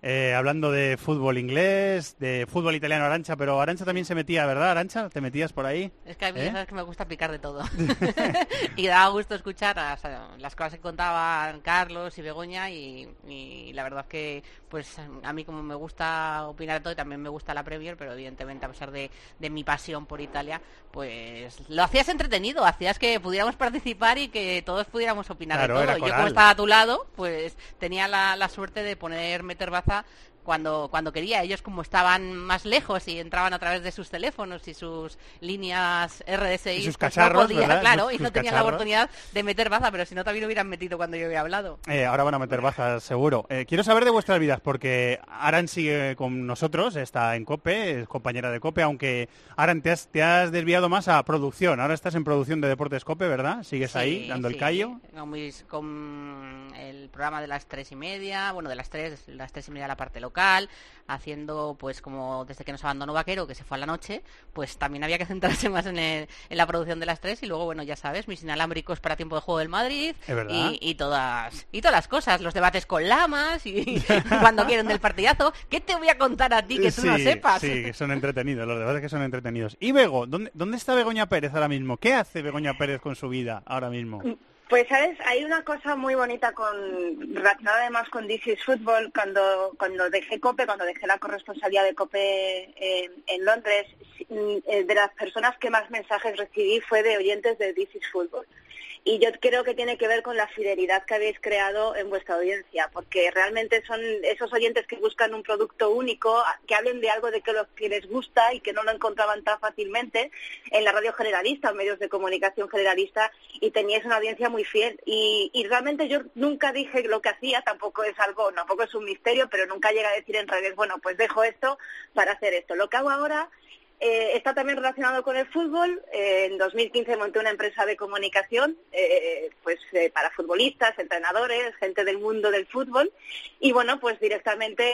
Eh, hablando de fútbol inglés, de fútbol italiano Arancha, pero Arancha también se metía, ¿verdad, Arancha? ¿Te metías por ahí? Es que a mí ¿Eh? sabes que me gusta picar de todo. y daba gusto escuchar las, las cosas que contaban Carlos y Begoña y, y la verdad es que pues a mí como me gusta opinar de todo y también me gusta la Premier, pero evidentemente a pesar de, de mi pasión por Italia, pues lo hacías entretenido, hacías que pudiéramos participar y que todos pudiéramos opinar Claro, de todo. Yo como estaba a tu lado, pues tenía la, la suerte de poner meter baza tá? Cuando, cuando quería. Ellos como estaban más lejos y entraban a través de sus teléfonos y sus líneas RDSI, Y sus pues cacharros, podía, ¿verdad? claro, Sus- y no sus tenían la oportunidad de meter baza, pero si no también hubieran metido cuando yo había hablado. Eh, ahora van a meter bazas, seguro. Eh, quiero saber de vuestras vidas, porque Aran sigue con nosotros, está en COPE, es compañera de COPE, aunque Aran, te has, te has desviado más a producción. Ahora estás en producción de Deportes COPE, ¿verdad? Sigues ahí, Sí, dando el callo. Con, con el programa de las tres y media, bueno, de las tres, las tres y media la parte local, haciendo, pues como desde que nos abandonó Vaquero, que se fue a la noche, pues también había que centrarse más en, el- en la producción de las tres y luego, bueno, ya sabes, mis inalámbricos para tiempo de juego del Madrid y, y todas y todas las cosas, los debates con lamas y cuando quieren del partidazo. ¿Qué te voy a contar a ti que tú no sepas? Sí, que son entretenidos, los debates que son entretenidos. Y Bego, ¿dónde, ¿dónde está Begoña Pérez ahora mismo? ¿Qué hace Begoña Pérez con su vida ahora mismo? Pues, ¿sabes? Hay una cosa muy bonita con relacionada además con is Football. Cuando, cuando dejé COPE, cuando dejé la corresponsabilidad de COPE en Londres, mm, eh, de las personas que más mensajes recibí fue de oyentes de is Football. Y yo creo que tiene que ver con la fidelidad que habéis creado en vuestra audiencia, porque realmente son esos oyentes que buscan un producto único, que hablen de algo de que, lo, que les gusta y que no lo encontraban tan fácilmente en la radio generalista, en medios de comunicación generalista, y teníais una audiencia muy fiel. Y, y realmente yo nunca dije lo que hacía, tampoco es algo, tampoco es un misterio, pero nunca llegué a decir en redes, bueno, pues dejo esto para hacer esto. Lo que hago ahora eh, está también relacionado con el fútbol. Eh, en 2015 monté una empresa de comunicación eh, pues eh, para futbolistas, entrenadores, gente del mundo del fútbol. Y bueno, pues directamente,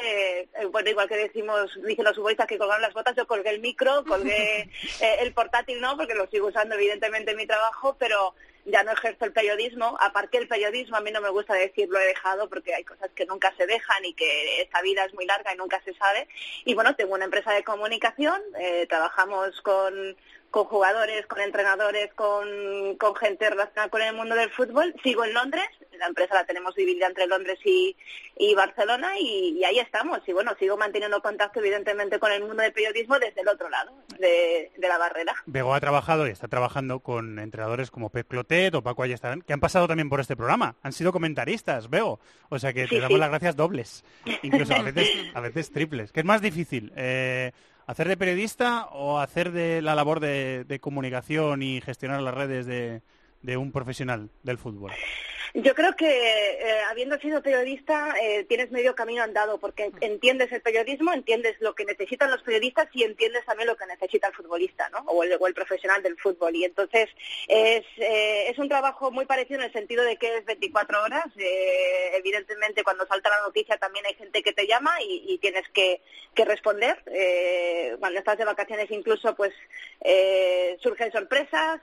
eh, bueno, igual que decimos, dicen los futbolistas que colgaron las botas, yo colgué el micro, colgué eh, el portátil, no, porque lo sigo usando evidentemente en mi trabajo, pero ya no ejerzo el periodismo. Aparte el periodismo, a mí no me gusta decir lo he dejado porque hay cosas que nunca se dejan y que esta vida es muy larga y nunca se sabe. Y bueno, tengo una empresa de comunicación, eh, trabajamos con, con jugadores, con entrenadores, con, con gente relacionada con el mundo del fútbol. Sigo en Londres, la empresa la tenemos dividida entre Londres y, y Barcelona y, y ahí estamos. Y bueno, sigo manteniendo contacto evidentemente con el mundo del periodismo desde el otro lado de, de la barrera. Bego ha trabajado y está trabajando con entrenadores como Pep Clotet o Paco Ayestarán, que han pasado también por este programa. Han sido comentaristas, Bego. O sea que Sí, te damos sí. las gracias dobles, incluso a veces, a veces triples. ¿Qué es más difícil? Eh, ¿Hacer de periodista o hacer de la labor de, de comunicación y gestionar las redes de, de un profesional del fútbol? Yo creo que eh, habiendo sido periodista eh, tienes medio camino andado porque entiendes el periodismo, entiendes lo que necesitan los periodistas y entiendes también lo que necesita el futbolista, ¿no? O el, o el profesional del fútbol. Y entonces es, eh, es un trabajo muy parecido en el sentido de que es 24 horas. Eh, evidentemente cuando salta la noticia también hay gente que te llama y, tienes que, que responder. Eh, cuando estás de vacaciones incluso pues surgen sorpresas,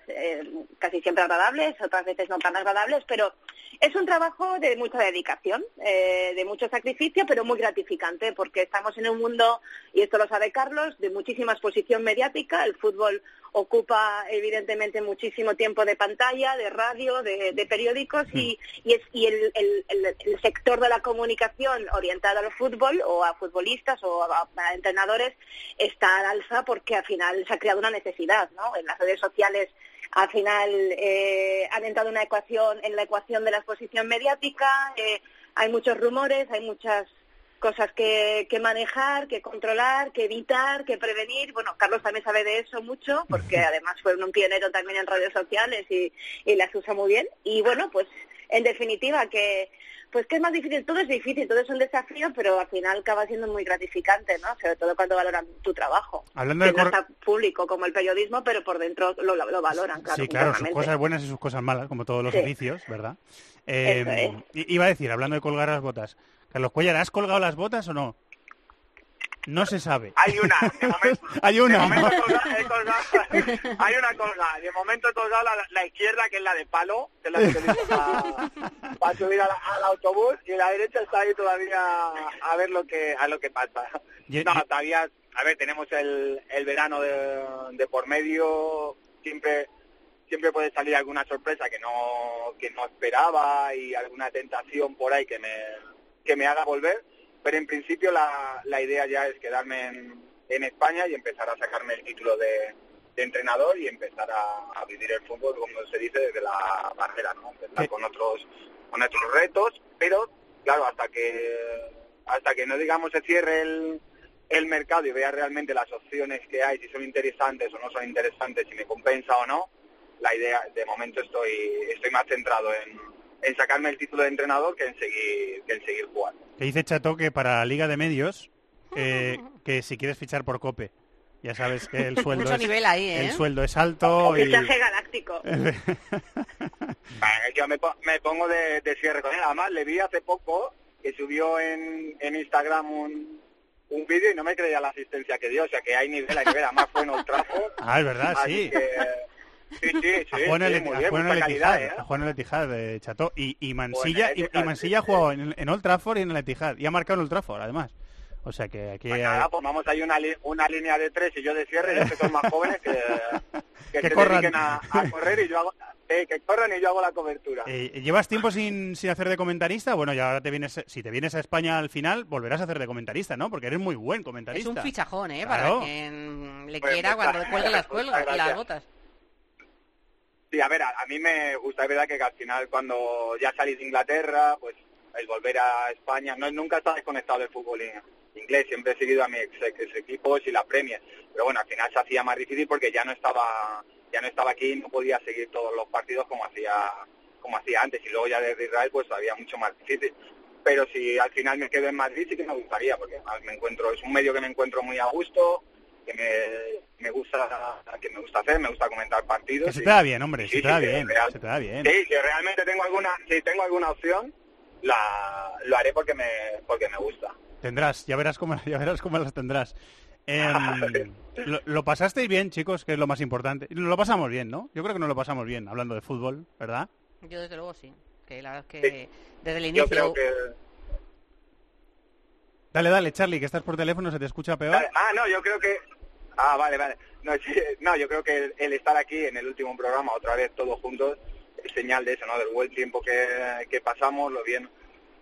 casi siempre agradables, otras veces no tan agradables, pero es un trabajo de mucha dedicación, eh, de mucho sacrificio, pero muy gratificante, porque estamos en un mundo, y esto lo sabe Carlos, de muchísima exposición mediática. El fútbol ocupa evidentemente muchísimo tiempo de pantalla, de radio, de, de periódicos, y, y, es, y el, el- el- el sector de la comunicación orientado al fútbol o a futbolistas o a, a entrenadores está al alza porque al final se ha creado una necesidad, ¿no? En las redes sociales al final eh, han entrado una ecuación en la ecuación de la exposición mediática, eh, hay muchos rumores, hay muchas cosas que, que manejar, que controlar, que evitar, que prevenir. Bueno, Carlos también sabe de eso mucho, porque además fue un pionero también en redes sociales y, y las usa muy bien. Y bueno, pues en definitiva que pues que es más difícil, todo es difícil, todo es un desafío, pero al final acaba siendo muy gratificante, ¿no? Sobre todo cuando valoran tu trabajo. Hablando que de no está público como el periodismo, pero por dentro lo, lo valoran, claro. sí, claro, sus cosas buenas y sus cosas malas, como todos los Sí. oficios, ¿verdad? Eh, Eso Iba a decir, hablando de colgar las botas, Carlos Cuellar, ¿has colgado las botas o no? No se sabe. Hay una, de momento, Hay una. de momento he colgado- colgado- hay una colgada. De momento he colgado la, la izquierda, que es la de palo, que es la que utilizo para, para subir a la- al autobús, y la derecha está ahí todavía a ver lo que a lo que pasa. No, todavía, a ver, tenemos el, el verano de, de por medio, siempre siempre puede salir alguna sorpresa que no que no esperaba y alguna tentación por ahí que me que me haga volver pero en principio la, la idea ya es quedarme en, en España y empezar a sacarme el título de, de entrenador y empezar a, a vivir el fútbol como se dice desde la barrera no empezar con otros con otros retos pero claro hasta que hasta que no digamos se cierre el, el mercado y vea realmente las opciones que hay, si son interesantes o no son interesantes, si me compensa o no, la idea, de momento estoy, estoy más centrado en, en sacarme el título de entrenador que en seguir, que en seguir jugando. Que dice Chato que para la Liga de Medios, eh, que si quieres fichar por COPE. Ya sabes que el sueldo, Mucho es, nivel ahí, ¿eh? el sueldo es alto y... Fichaje galáctico. Vale, Yo me, me pongo de, de cierre con él. Además, le vi hace poco que subió en, en Instagram un, un vídeo y no me creía la asistencia que dio. O sea, que hay nivel, hay nivel. Además, fue en Old. Ah, es verdad, Así sí. que, sí, sí, A Juan sí, el, muy a bien, Juan mucha el calidad, Etihad, ¿eh? a Juan el Etihad de Chato y, y Mansilla Bueno, y, Etihad, y Mansilla ha jugado en, en Old Trafford y en el Etihad y ha marcado en Old Trafford además. O sea que aquí Pues hay- nada, pues vamos ahí una, li- una línea de tres y yo de cierre, ya que son más jóvenes que, que, Que se corran. dediquen a, a correr y yo hago, eh, que corran y yo hago la cobertura. Eh, ¿Llevas tiempo sin, sin hacer de comentarista? Bueno, ya ahora te vienes, si te vienes a España al final, volverás a hacer de comentarista, ¿no? Porque eres muy buen Es comentarista. un fichajón, ¿eh? Claro. Para quien le Pues, quiera cuando muchas- cuelgue las cuelgas, las botas. Sí, a ver, a, a mí me gusta, es verdad que al final cuando ya salí de Inglaterra, pues el volver a España, no nunca estado desconectado del fútbol in- inglés, siempre he seguido a mis equipos y la Premier, pero bueno, al final se hacía más difícil porque ya no estaba ya no estaba aquí, no podía seguir todos los partidos como hacía como hacía antes y luego ya desde Israel pues había mucho más difícil. Pero si al final me quedo en Madrid sí que me gustaría, porque me encuentro, es un medio que me encuentro muy a gusto, que me, me gusta que me gusta hacer, me gusta comentar partidos. Que se te da bien, hombre, Sí, se te da sí, bien, real- se te da bien. Sí, si realmente tengo alguna, si tengo alguna opción, la, lo haré porque me, porque me gusta. Tendrás, ya verás cómo, ya verás cómo las tendrás. Em, lo, lo pasasteis bien, chicos, que es lo más importante. Nos lo pasamos bien, ¿no? Yo creo que nos lo pasamos bien, hablando de fútbol, ¿verdad? Yo desde luego sí. Que la verdad es que desde el Yo inicio... creo que... Dale, dale, Charlie, que estás por teléfono, se te escucha peor. Ah, no, yo creo que... Ah, vale, vale. No, yo creo que el, estar aquí en el último programa, otra vez todos juntos, es señal de eso, ¿no? Del buen tiempo que, que pasamos, lo bien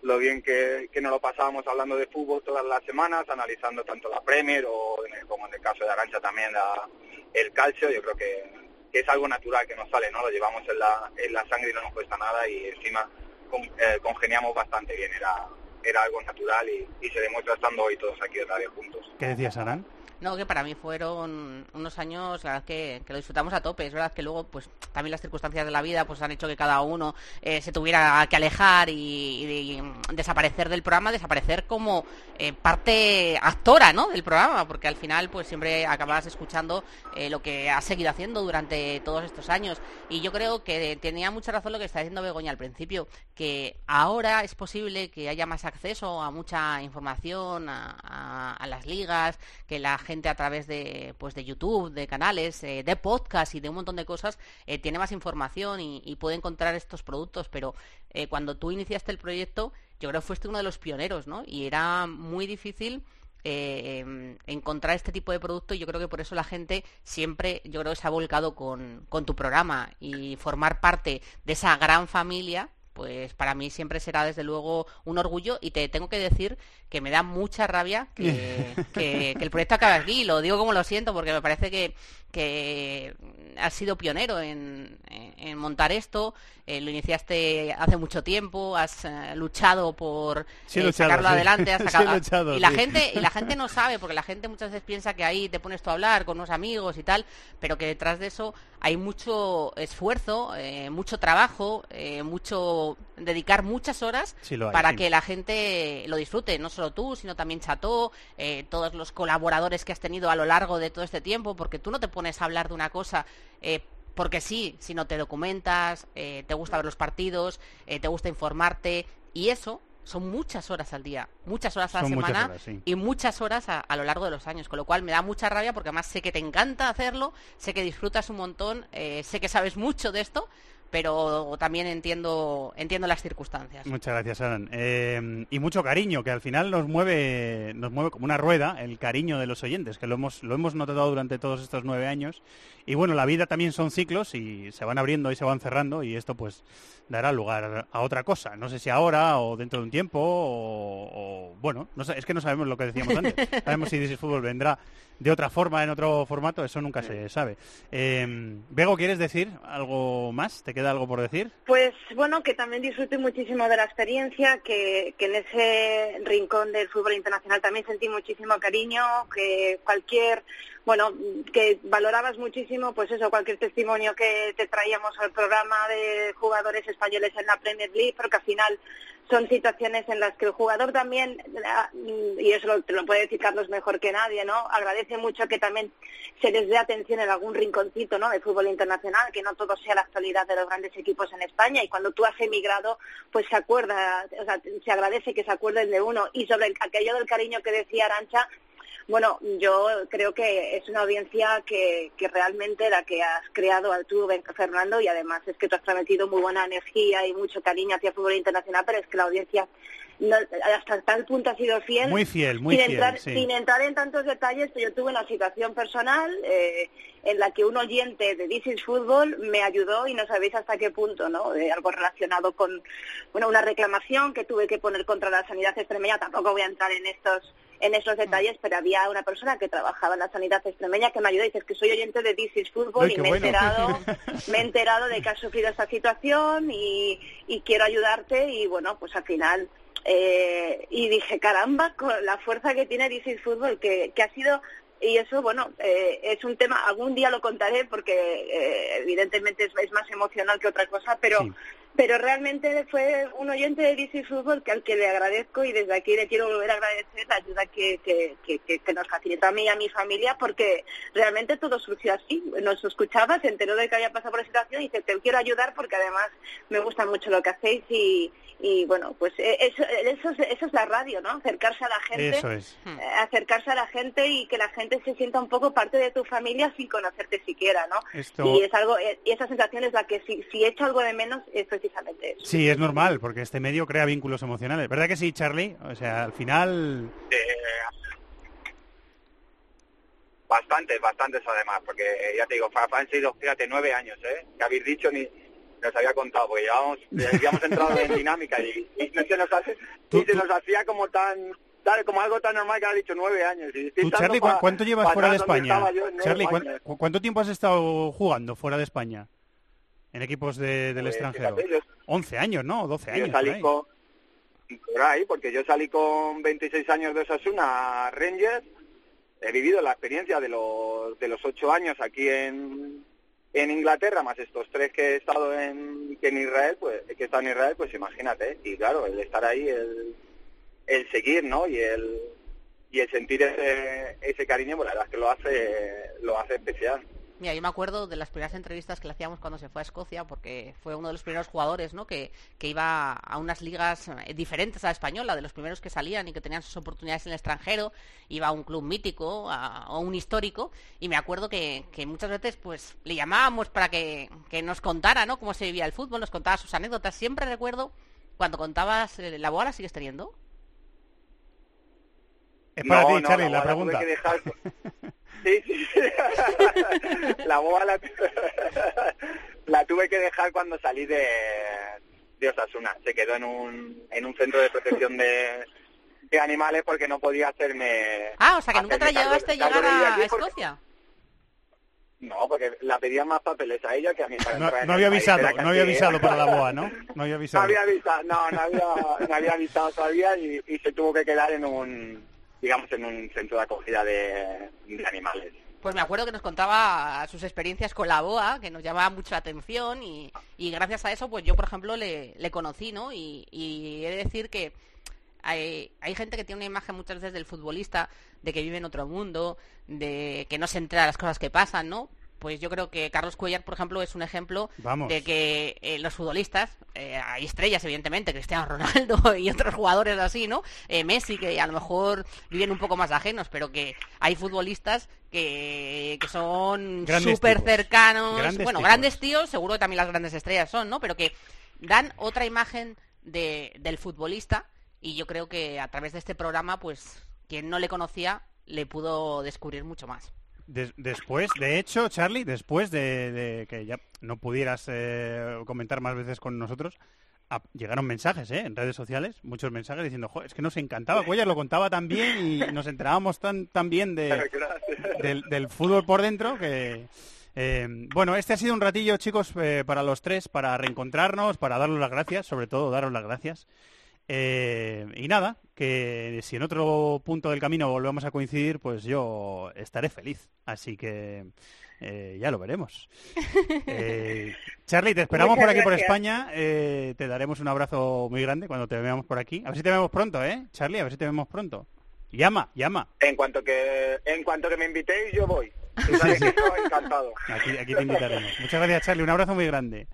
lo bien que, que nos lo pasábamos hablando de fútbol todas las semanas, analizando tanto la Premier o como en el caso de Arancha también la- el calcio, yo creo que, es algo natural que nos sale, ¿no? Lo llevamos en la, en la sangre y no nos cuesta nada y encima con- eh, congeniamos bastante bien, era, era algo natural y, y se demuestra estando hoy todos aquí otra vez juntos. ¿Qué decías, Aran? No, que para mí fueron unos años la verdad que, que lo disfrutamos a tope. Es verdad que luego, pues también las circunstancias de la vida pues han hecho que cada uno eh, se tuviera que alejar y, y- desaparecer del programa, desaparecer como eh, parte actora, ¿no? Del programa, porque al final, pues siempre acabas escuchando eh, lo que has seguido haciendo durante todos estos años. Y yo creo que tenía mucha razón lo que está diciendo Begoña al principio, que ahora es posible que haya más acceso a mucha información, a, a- a las ligas, que la gente a través de, pues de YouTube, de canales, eh, de podcast y de un montón de cosas eh, tiene más información y, puede encontrar estos productos. Pero eh, cuando tú iniciaste el proyecto, yo creo que fuiste uno de los pioneros, ¿no? Y era muy difícil em, encontrar este tipo de producto y yo creo que por eso la gente siempre, yo creo se ha volcado con, con tu programa y formar parte de esa gran familia pues para mí siempre será desde luego un orgullo y te tengo que decir que me da mucha rabia que, que- que el proyecto acabe aquí. Lo digo como lo siento porque me parece que, que has sido pionero en, montar esto. eh, lo iniciaste hace mucho tiempo, has eh, luchado por Sí, eh, luchado, sacarlo sí. adelante. has Sí, sacado- luchado, y la sí. gente y la gente no sabe porque la gente muchas veces piensa que ahí te pones tú a hablar con unos amigos y tal, pero que detrás de eso hay mucho esfuerzo, mucho trabajo, eh, dedicar muchas horas Sí lo hay, para sí. que la gente lo disfrute, no solo tú, sino también Cható, eh, todos los colaboradores que has tenido a lo largo de todo este tiempo, porque tú no te pones a hablar de una cosa eh, porque sí, sino te documentas, eh, te gusta ver los partidos, eh, te gusta informarte y eso son muchas horas al día, muchas horas a la Son muchas semana horas, sí. y muchas horas a, a lo largo de los años, con lo cual me da mucha rabia porque además sé que te encanta hacerlo, sé que disfrutas un montón, eh, sé que sabes mucho de esto, pero también entiendo entiendo las circunstancias. Muchas gracias, Aran. Eh, y mucho cariño, que al final nos mueve, nos mueve como una rueda el cariño de los oyentes, que lo hemos, lo hemos notado durante todos estos nueve años. Y bueno, la vida también son ciclos y se van abriendo y se van cerrando y esto pues dará lugar a otra cosa. No sé si ahora o dentro de un tiempo o, o- bueno, no sé, es que no sabemos lo que decíamos antes. sabemos si is Fútbol vendrá de otra forma, en otro formato, eso nunca se sabe. Eh, Bego, ¿quieres decir algo más? ¿Te queda algo por decir? Pues bueno, que también disfruté muchísimo de la experiencia, que, que en ese rincón del fútbol internacional también sentí muchísimo cariño, que cualquier, bueno, que valorabas muchísimo, pues eso, cualquier testimonio que te traíamos al programa de jugadores españoles en la Premier League, porque al final son situaciones en las que el jugador también, y eso lo- te lo puede decir Carlos mejor que nadie, ¿no? Agradece mucho que también se les dé atención en algún rinconcito, ¿no? De fútbol internacional, que no todo sea la actualidad de los grandes equipos en España. Y cuando tú has emigrado, pues se acuerda, o sea, se agradece que se acuerden de uno. Y sobre el- aquello del cariño que decía Arancha, bueno, yo creo que es una audiencia que, que realmente la que has creado tú, Fernando, y además es que tú has transmitido muy buena energía y mucho cariño hacia el fútbol internacional, pero es que la audiencia no- hasta tal punto ha sido fiel. Muy fiel, muy sin fiel, Entrar, sí. Sin entrar en tantos detalles, yo tuve una situación personal eh, en la que un oyente de This is Football me ayudó y no sabéis hasta qué punto, ¿no? De algo relacionado con, bueno, una reclamación que tuve que poner contra la sanidad extremeña. Tampoco voy a entrar en estos en esos detalles, pero había una persona que trabajaba en la sanidad extremeña que me ayudó y dices que soy oyente de This is Football Ay, y me he enterado me he enterado de que has sufrido esta situación y, y quiero ayudarte y bueno, pues al final eh, y dije, caramba, con la fuerza que tiene DC Fútbol, que, que ha sido, y eso, bueno, eh, es un tema, algún día lo contaré porque eh, evidentemente es, es más emocional que otra cosa, pero pero realmente fue un oyente de DC Fútbol que al que le agradezco y desde aquí le quiero volver a agradecer la ayuda que, que, que, nos facilitó a mí y a mi familia porque realmente todo surgió así. Nos escuchaba, se enteró de que había pasado por la situación y dice, te quiero ayudar porque además me gusta mucho lo que hacéis y, y bueno, pues eh, eso, eso, es, eso es la radio, ¿no? Acercarse a la gente. Eso es. eh, acercarse a la gente y que la gente se sienta un poco parte de tu familia sin conocerte siquiera, ¿no? Esto- Y es algo, eh, y esa sensación es la que si, si echo algo de menos es precisamente eso. Sí, es normal, porque este medio crea vínculos emocionales. ¿Verdad que sí, Charlie? O sea, al final... Bastantes, bastantes además, porque eh, ya te digo, han sido, fíjate, nueve años, ¿eh? Que habéis dicho ni nos había contado, porque llevamos, habíamos entrado en dinámica y, y no se nos hace, y se nos hacía como tan, tal, como algo tan normal que ha dicho nueve años. Y ¿Tú, Charlie, pa- cuánto llevas fuera de España? yo Charlie, ¿cuán- años. cu- ¿cuánto tiempo has estado jugando fuera de España? En equipos de- del Pues, extranjero. fíjate, yo- 11 años, ¿no? 12 Yo años. por ahí. con, por ahí, porque yo salí con 26 años de Osasuna a Rangers. He vivido la experiencia de los, de los ocho años aquí en, en Inglaterra, más estos tres que he estado en, que en Israel, pues, que he estado en Israel, pues imagínate. Y claro, el estar ahí, el, el seguir, ¿no? Y el, y el sentir ese, ese cariño, pues la verdad es que lo hace, lo hace especial. Mira, yo me acuerdo de las primeras entrevistas que le hacíamos cuando se fue a Escocia, porque fue uno de los primeros jugadores, ¿no? Que, que iba a unas ligas eh, diferentes a la española, de los primeros que salían y que tenían sus oportunidades en el extranjero, iba a un club mítico, a, a un histórico, y me acuerdo que, que muchas veces, pues, le llamábamos para que, que nos contara, ¿no? Cómo se vivía el fútbol, nos contaba sus anécdotas. Siempre recuerdo cuando contabas eh, la bola, ¿la sigues teniendo? Es para No, ti, no, la la, bola tuve pregunta. que dejar- Sí, sí. la boa la, la tuve que dejar cuando salí de, de Osasuna. Se quedó en un, en un centro de protección de, de animales porque no podía hacerme... Ah, o sea, que nunca te llevaste a llegar a, porque- Escocia. No, porque la pedían más papeles a ella que a mí. para No, no había avisado, no había avisado para la boa, ¿no? No había No avisado. había avisado, no, no había, no había avisado todavía y, y se tuvo que quedar en un, digamos, en un centro de acogida de, animales. Pues me acuerdo que nos contaba sus experiencias con la boa, que nos llamaba mucho la atención y, gracias a eso, pues yo, por ejemplo, le, le conocí, ¿no? Y, y he de decir que hay, hay gente que tiene una imagen muchas veces del futbolista, de que vive en otro mundo, de que no se entera de las cosas que pasan, ¿no? Pues yo creo que Carlos Cuellar, por ejemplo, es un ejemplo Vamos. de que eh, los futbolistas, eh, hay estrellas, evidentemente, Cristiano Ronaldo y otros jugadores así, ¿no? Eh, Messi, que a lo mejor viven un poco más ajenos, pero que hay futbolistas que, que son súper cercanos. Grandes bueno, grandes tíos, seguro que también las grandes estrellas son, ¿no? Pero que dan otra imagen de, del futbolista y yo creo que a través de este programa, pues, quien no le conocía le pudo descubrir mucho más. Des- después, de hecho, Charlie, después de, de que ya no pudieras eh, comentar más veces con nosotros, a- llegaron mensajes ¿eh? en redes sociales, muchos mensajes diciendo, "Jo, es que nos encantaba, Cuellar lo contaba tan bien y nos enterábamos tan, tan bien de, del, del fútbol por dentro que... Eh, bueno, este ha sido un ratillo, chicos, eh, para los tres, para reencontrarnos, para daros las gracias, sobre todo daros las gracias. Eh, y nada, que si en otro punto del camino volvemos a coincidir, pues yo estaré feliz. Así que eh, ya lo veremos. Eh, Charlie, te esperamos Muchas por aquí por. España. Eh, te daremos un abrazo muy grande cuando te veamos por aquí. A ver si te vemos pronto, ¿eh? Charlie, a ver si te vemos pronto. Llama, llama. En cuanto que en cuanto que me invitéis, yo voy. Tú sabes que yo encantado. Aquí, aquí te invitaremos. Muchas gracias, Charlie. Un abrazo muy grande.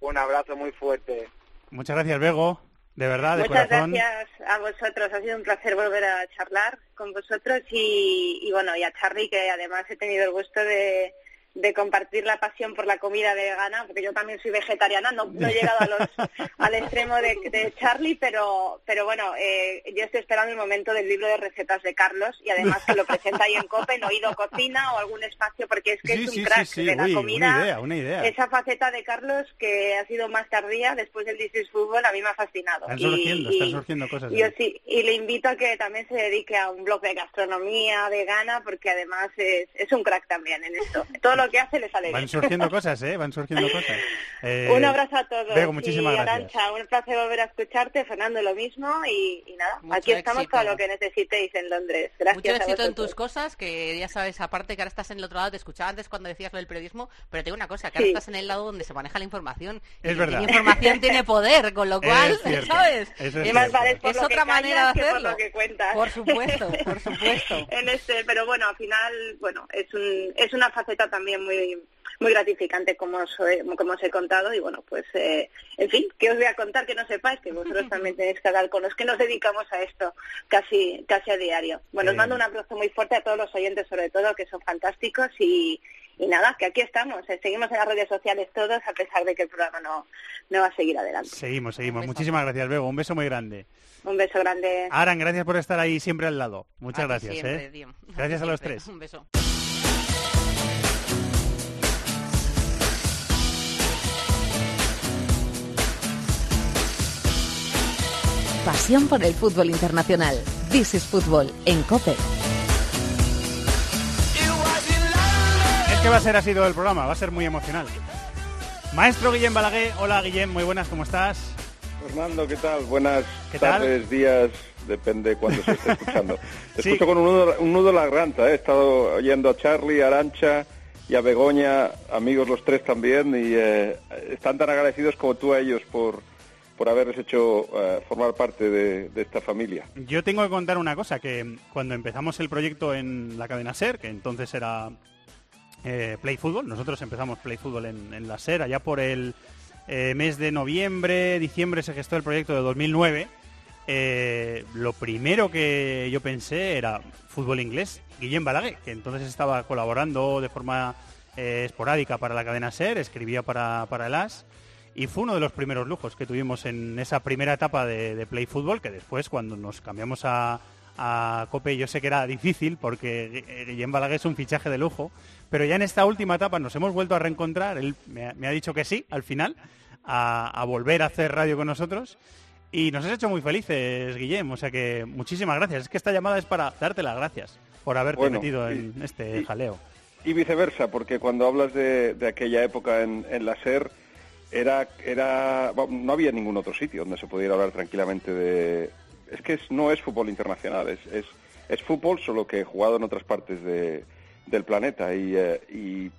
Un abrazo muy fuerte. Muchas gracias, Bego. De verdad, de Muchas corazón. gracias a vosotros. Ha sido un placer volver a charlar con vosotros y, y bueno, y a Charlie, que además he tenido el gusto de, de compartir la pasión por la comida vegana, porque yo también soy vegetariana, no, no he llegado a los, al extremo de, de Charlie, pero, pero bueno, eh, yo estoy esperando el momento del libro de recetas de Carlos y además que lo presenta ahí en COPE, en Oído Cocina o algún espacio, porque es que Sí, es un sí, crack sí, de la Uy, comida. una idea, una idea. Esa faceta de Carlos que ha sido más tardía después del is Fútbol a mí me ha fascinado. Están Y- surgiendo, y- están surgiendo cosas. yo sí, y le invito a que también se dedique a un blog de gastronomía vegana porque además es, es un crack también en esto. Todo lo que hace le sale Van surgiendo cosas, ¿eh? Van surgiendo cosas. Eh, un abrazo a todos. Bego, muchísimas y gracias. Arancha, un placer volver a escucharte. Fernando, lo mismo. Y, y nada, Mucho aquí estamos éxito. para lo que necesitéis en Londres. Gracias Mucho a éxito en tus cosas, que ya sabes, aparte que ahora estás en el otro lado, te escuchaba antes cuando decías lo del periodismo, pero te digo una cosa, que ahora estás en el lado donde se maneja la información. y Es quien verdad. tiene información tiene poder, con lo cual, Es cierto, ¿sabes? eso es vale otra manera de por hacerlo. lo que cuentas. Por supuesto, por supuesto. en este, pero bueno, al final, bueno, es un, es una faceta también muy muy gratificante como os, he- como os he contado y bueno, pues eh, en fin, que os voy a contar que no sepáis que vosotros también tenéis que hablar con los que nos dedicamos a esto casi casi a diario. Bueno, os mando un abrazo muy fuerte a todos los oyentes sobre todo que son fantásticos y y nada, que aquí estamos, eh, seguimos en las redes sociales todos a pesar de que el programa no, no va a seguir adelante. Seguimos, seguimos. Muchísimas gracias, Bego. Un beso muy grande. Un beso grande. Aran, gracias por estar ahí siempre al lado. Muchas A gracias, siempre, ¿eh? A Gracias a los tres. Un beso. Pasión por el fútbol internacional. This is Fútbol en COPE. Es que va a ser así todo el programa, va a ser muy emocional. Maestro Guillem Balaguer, hola Guillem, muy buenas, ¿cómo estás? Fernando, ¿qué tal? Buenas ¿Qué tal? tardes, días, depende cuándo se esté escuchando. Te Sí. escucho con un nudo, un nudo en la garganta, ¿eh? he estado oyendo a Charlie, a Arancha y a Begoña, amigos los tres también, y eh, están tan agradecidos como tú a ellos por, por haberles hecho eh, formar parte de, esta familia. Yo tengo que contar una cosa, que cuando empezamos el proyecto en la cadena SER, que entonces era eh, Play Fútbol, nosotros empezamos Play Fútbol en, la SER, allá por el eh, mes de noviembre, diciembre se gestó el proyecto de 2009, eh, lo primero que yo pensé era fútbol inglés, Guillem Balaguer, que entonces estaba colaborando de forma esporádica para la cadena SER, escribía para, para el AS, y fue uno de los primeros lujos que tuvimos en esa primera etapa de, de Play Fútbol, que después cuando nos cambiamos a, a Cope yo sé que era difícil porque Guillem Balaguer es un fichaje de lujo, pero ya en esta última etapa nos hemos vuelto a reencontrar, él me ha, me ha dicho que sí al final, a, a volver a hacer radio con nosotros. Y nos has hecho muy felices, Guillem, o sea que muchísimas gracias. Es que esta llamada es para darte las gracias por haberte Bueno, metido y- en este jaleo. Y viceversa, porque cuando hablas de, de aquella época en, en la SER, era, era, no había ningún otro sitio donde se pudiera hablar tranquilamente de... Es que es- no es fútbol internacional, es, es, es fútbol solo que jugado en otras partes de- del planeta y, eh, y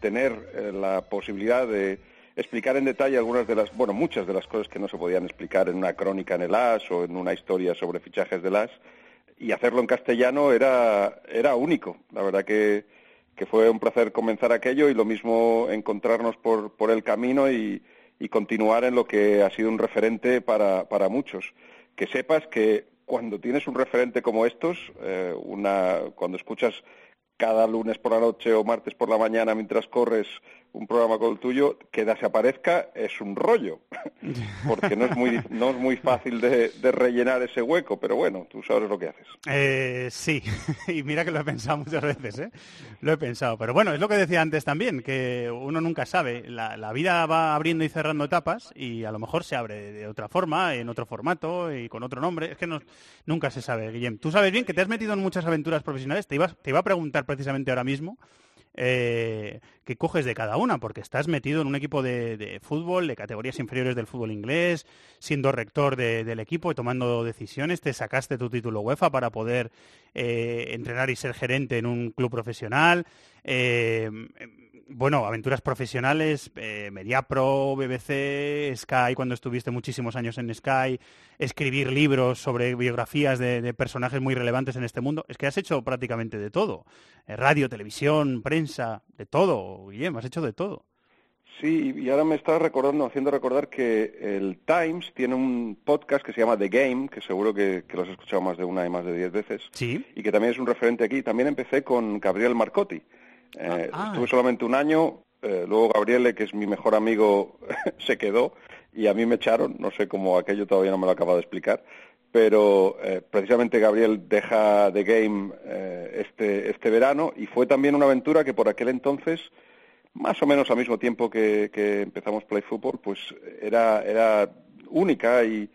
tener eh, la posibilidad de explicar en detalle algunas de las, bueno, muchas de las cosas que no se podían explicar en una crónica en el AS o en una historia sobre fichajes del AS y hacerlo en castellano era, era único. La verdad que, que fue un placer comenzar aquello y lo mismo encontrarnos por, por el camino y, y continuar en lo que ha sido un referente para, para muchos. Que sepas que cuando tienes un referente como estos, eh, una, cuando escuchas cada lunes por la noche o martes por la mañana mientras corres un programa con el tuyo, que desaparezca es un rollo, porque no es muy, no es muy fácil de, de rellenar ese hueco, pero bueno, tú sabes lo que haces. Eh, sí, y mira que lo he pensado muchas veces, ¿eh? Lo he pensado. Pero bueno, es lo que decía antes también, que uno nunca sabe. La, la vida va abriendo y cerrando etapas y a lo mejor se abre de otra forma, en otro formato y con otro nombre. Es que no- nunca se sabe, Guillem. Tú sabes bien que te has metido en muchas aventuras profesionales. Te iba, te iba a preguntar precisamente ahora mismo eh, que coges de cada una, porque estás metido en un equipo de, fútbol, de categorías inferiores del fútbol inglés, siendo rector de- del equipo y tomando decisiones, te sacaste tu título UEFA para poder eh, entrenar y ser gerente en un club profesional. eh, bueno, aventuras profesionales, eh, Mediapro, BBC, Sky, cuando estuviste muchísimos años en Sky, escribir libros sobre biografías de, de personajes muy relevantes en este mundo. Es que has hecho prácticamente de todo. Eh, radio, televisión, prensa, de todo, Guillem, has hecho de todo. Sí, y ahora me estaba recordando, haciendo recordar que el Times tiene un podcast que se llama The Game, que seguro que, que lo has escuchado más de una y más de diez veces, Sí. y que también es un referente aquí. También empecé con Gabriel Marcotti. Eh, Ah. Estuve solamente un año, eh, luego Gabriele, que es mi mejor amigo, se quedó y a mí me echaron, no sé cómo aquello todavía no me lo acabo de explicar, pero eh, precisamente Gabriel deja The Game eh, este, este verano y fue también una aventura que por aquel entonces más o menos al mismo tiempo que, que empezamos Play Football, pues era, era única y,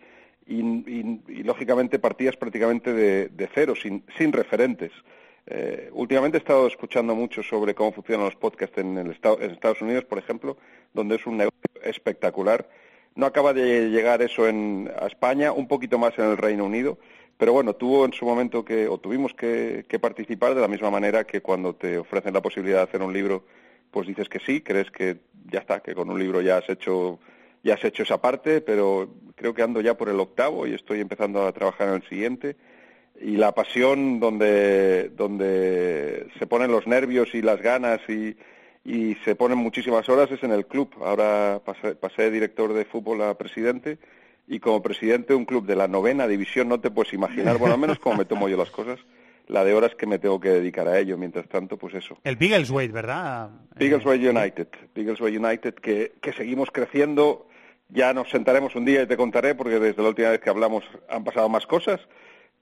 y, y- y, lógicamente partías prácticamente de, de cero, sin, sin referentes. Eh, últimamente he estado escuchando mucho sobre cómo funcionan los podcasts en, el en Estados Unidos, por ejemplo, donde es un negocio espectacular. No acaba de llegar eso en, a España, un poquito más en el Reino Unido, pero bueno, tuvo en su momento que, o tuvimos que, que participar de la misma manera que cuando te ofrecen la posibilidad de hacer un libro, pues dices que sí, crees que ya está, que con un libro ya has hecho ya has hecho esa parte, pero creo que ando ya por el octavo y estoy empezando a trabajar en el siguiente. Y la pasión donde, donde se ponen los nervios y las ganas y, y se ponen muchísimas horas es en el club. Ahora pasé, pasé de director de fútbol a presidente y como presidente de un club de la novena división no te puedes imaginar, bueno, al menos como me tomo yo las cosas, la de horas que me tengo que dedicar a ello. Mientras tanto, pues eso. El Biggleswade, ¿verdad? Biggleswade United, Biggleswade United, que, que seguimos creciendo. Ya nos sentaremos un día y te contaré, porque desde la última vez que hablamos han pasado más cosas,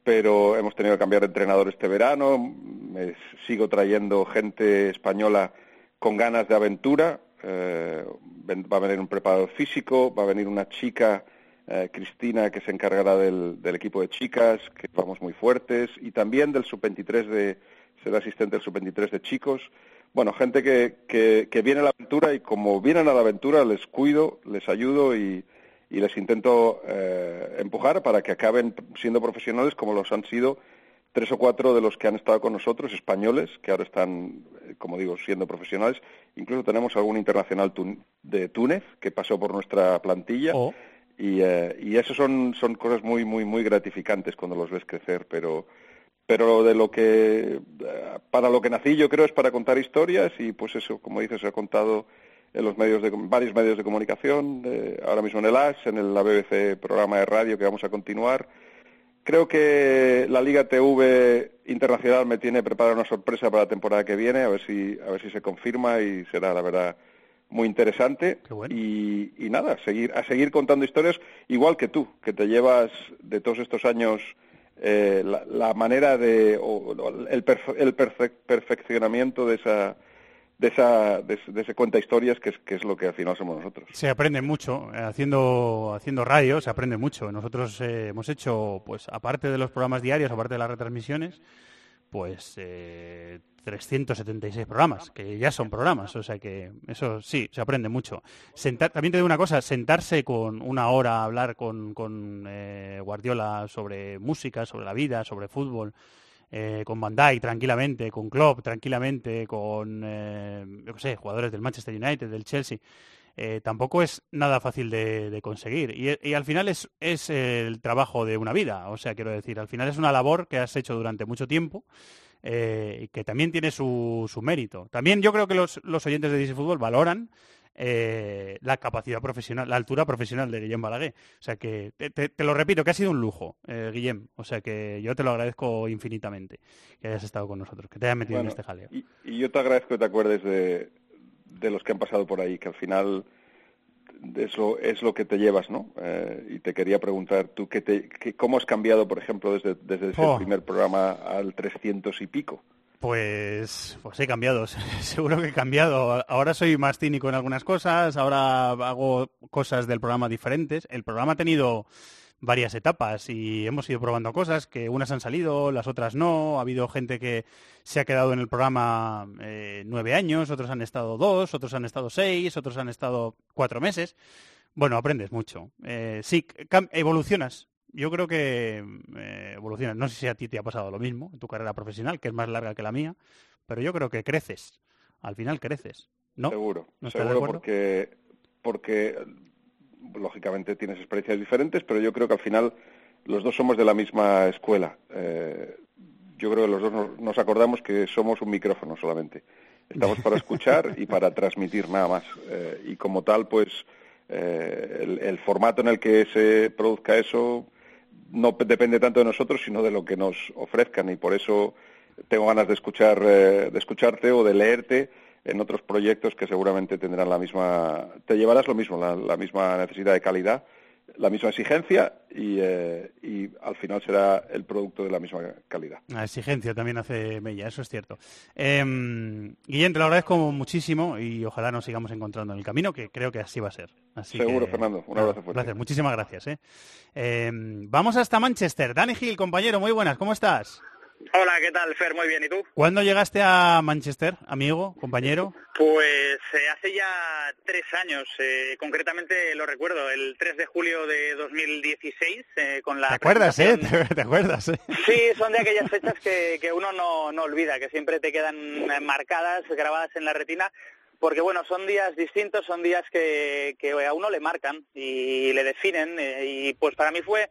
pero hemos tenido que cambiar de entrenador este verano. Me sigo trayendo gente española con ganas de aventura. Eh, va a venir un preparador físico, va a venir una chica, eh, Cristina, que se encargará del, del equipo de chicas, que vamos muy fuertes, y también del sub-23 de ser asistente del sub-23 de chicos. Bueno, gente que, que, que viene a la aventura y como vienen a la aventura les cuido, les ayudo y, y les intento eh, empujar para que acaben siendo profesionales como los han sido tres o cuatro de los que han estado con nosotros, españoles, que ahora están, eh, como digo, siendo profesionales. Incluso tenemos algún internacional de Túnez que pasó por nuestra plantilla. Y, eh, y eso son, son cosas muy, muy, muy gratificantes cuando los ves crecer, pero, pero de lo que, eh, para lo que nací yo creo es para contar historias y pues eso, como dices, he contado en los medios de, varios medios de comunicación, de- ahora mismo en el AS, en el, la BBC programa de radio que vamos a continuar. Creo que la Liga TV Internacional me tiene preparada una sorpresa para la temporada que viene, a ver si, a ver si se confirma y será, la verdad, muy interesante. y, y nada, seguir, a seguir contando historias, igual que tú, que te llevas de todos estos años eh, la, la manera de, o, o el, perfe- el perfe- perfeccionamiento de esa, de esa, de, ese- cuenta historias que es, que es lo que al final somos nosotros. Se aprende mucho eh, haciendo haciendo radio, se aprende mucho. Nosotros eh, hemos hecho, pues aparte de los programas diarios, aparte de las retransmisiones, pues eh, 376 programas, que ya son programas, o sea que eso sí, se aprende mucho. Sentar, también te digo una cosa, sentarse con una hora a hablar con, con eh, Guardiola sobre música, sobre la vida, sobre fútbol, eh, con Van Dijk tranquilamente, con Klopp tranquilamente, con eh, yo sé, jugadores del Manchester United, del Chelsea, eh, tampoco es nada fácil de, conseguir. Y, y al final es, es el trabajo de una vida, o sea, quiero decir, al final es una labor que has hecho durante mucho tiempo eh, y que también tiene su, su mérito. También yo creo que los, los oyentes de DC Fútbol valoran eh, la capacidad profesional, la altura profesional de Guillem Balaguer. O sea que, te, te- te lo repito, que ha sido un lujo, eh, Guillem. O sea que yo te lo agradezco infinitamente que hayas estado con nosotros, que te hayas metido Bueno, en este jaleo. Y, y yo te agradezco que te acuerdes de, de los que han pasado por ahí, que al final es lo, es lo que te llevas, ¿no? Eh, y te quería preguntar, ¿tú qué te, qué- cómo has cambiado, por ejemplo, desde, desde ese Oh. primer programa al 300 y pico? Pues, pues he cambiado, seguro que he cambiado. Ahora soy más cínico en algunas cosas, ahora hago cosas del programa diferentes. El programa ha tenido varias etapas y hemos ido probando cosas que unas han salido, las otras no. Ha habido gente que se ha quedado en el programa eh, nueve años, otros han estado dos, otros han estado seis, otros han estado cuatro meses. Bueno, aprendes mucho. Eh, sí, evolucionas. Yo creo que eh, evolucionas. No sé si a ti te ha pasado lo mismo en tu carrera profesional, que es más larga que la mía, pero yo creo que creces. Al final creces. ¿No? Seguro. ¿No estás de seguro porque, porque lógicamente tienes experiencias diferentes, pero yo creo que al final los dos somos de la misma escuela. Eh, yo creo que los dos nos, nos acordamos que somos un micrófono solamente. Estamos para escuchar y para transmitir nada más. Eh, y como tal, pues eh, el, el formato en el que se produzca eso no pe- depende tanto de nosotros, sino de lo que nos ofrezcan. Y por eso tengo ganas de escuchar, eh, de escucharte o de leerte en otros proyectos que seguramente tendrán la misma, te llevarás lo mismo, la, la misma necesidad de calidad, la misma exigencia y, eh, y al final será el producto de la misma calidad. La exigencia también hace mella, eso es cierto. Eh, Guillén, te lo agradezco muchísimo y ojalá nos sigamos encontrando en el camino, que creo que así va a ser. Así Seguro, que, Fernando. Un abrazo fuerte. placer. Muchísimas gracias. ¿eh? Eh, vamos hasta Manchester. Dani Gil, compañero, muy buenas, ¿cómo estás? Hola, ¿qué tal, Fer? Muy bien, ¿y tú? ¿Cuándo llegaste a Manchester, amigo, compañero? Pues eh, hace ya tres años, eh, concretamente lo recuerdo, el 3 de julio de 2016, eh, con la... ¿Te acuerdas, eh? ¿Te, te acuerdas, eh? Sí, son de aquellas fechas que, que uno no, no olvida, que siempre te quedan marcadas, grabadas en la retina, porque bueno, son días distintos, son días que, que a uno le marcan y le definen, eh, y pues para mí fue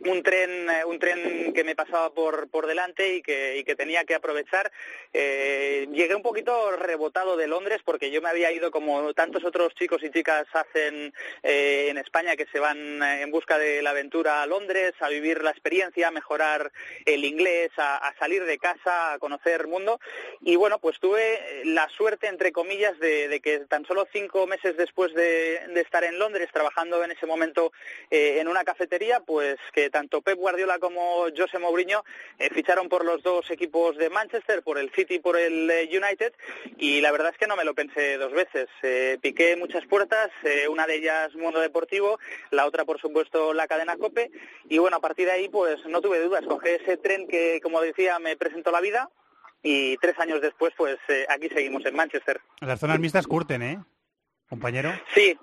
un tren eh, un tren que me pasaba por por delante y que, y que tenía que aprovechar. Eh, llegué un poquito rebotado de Londres porque yo me había ido como tantos otros chicos y chicas hacen eh, en España que se van eh, en busca de la aventura a Londres a vivir la experiencia a mejorar el inglés a, salir de casa a conocer mundo. Y bueno pues tuve eh, la suerte entre comillas de, que tan solo cinco meses después de, estar en Londres trabajando en ese momento en una cafetería pues que tanto Pep Guardiola como José Mourinho eh, ficharon por los dos equipos de Manchester, por el City y por el eh, United, y la verdad es que no me lo pensé dos veces. Eh, piqué muchas puertas, una de ellas Mundo Deportivo, la otra por supuesto la cadena COPE, y bueno, a partir de ahí pues no tuve dudas, cogí ese tren que como decía me presentó la vida, y tres años después pues aquí seguimos en Manchester. Las zonas mixtas curten, ¿eh? Compañero. Sí,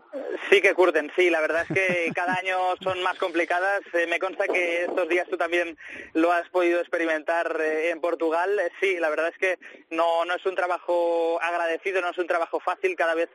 sí que curten, sí, la verdad es que cada año son más complicadas. Eh, me consta que estos días tú también lo has podido experimentar eh, en Portugal. Eh, sí, la verdad es que no, no es un trabajo agradecido, no es un trabajo fácil, cada vez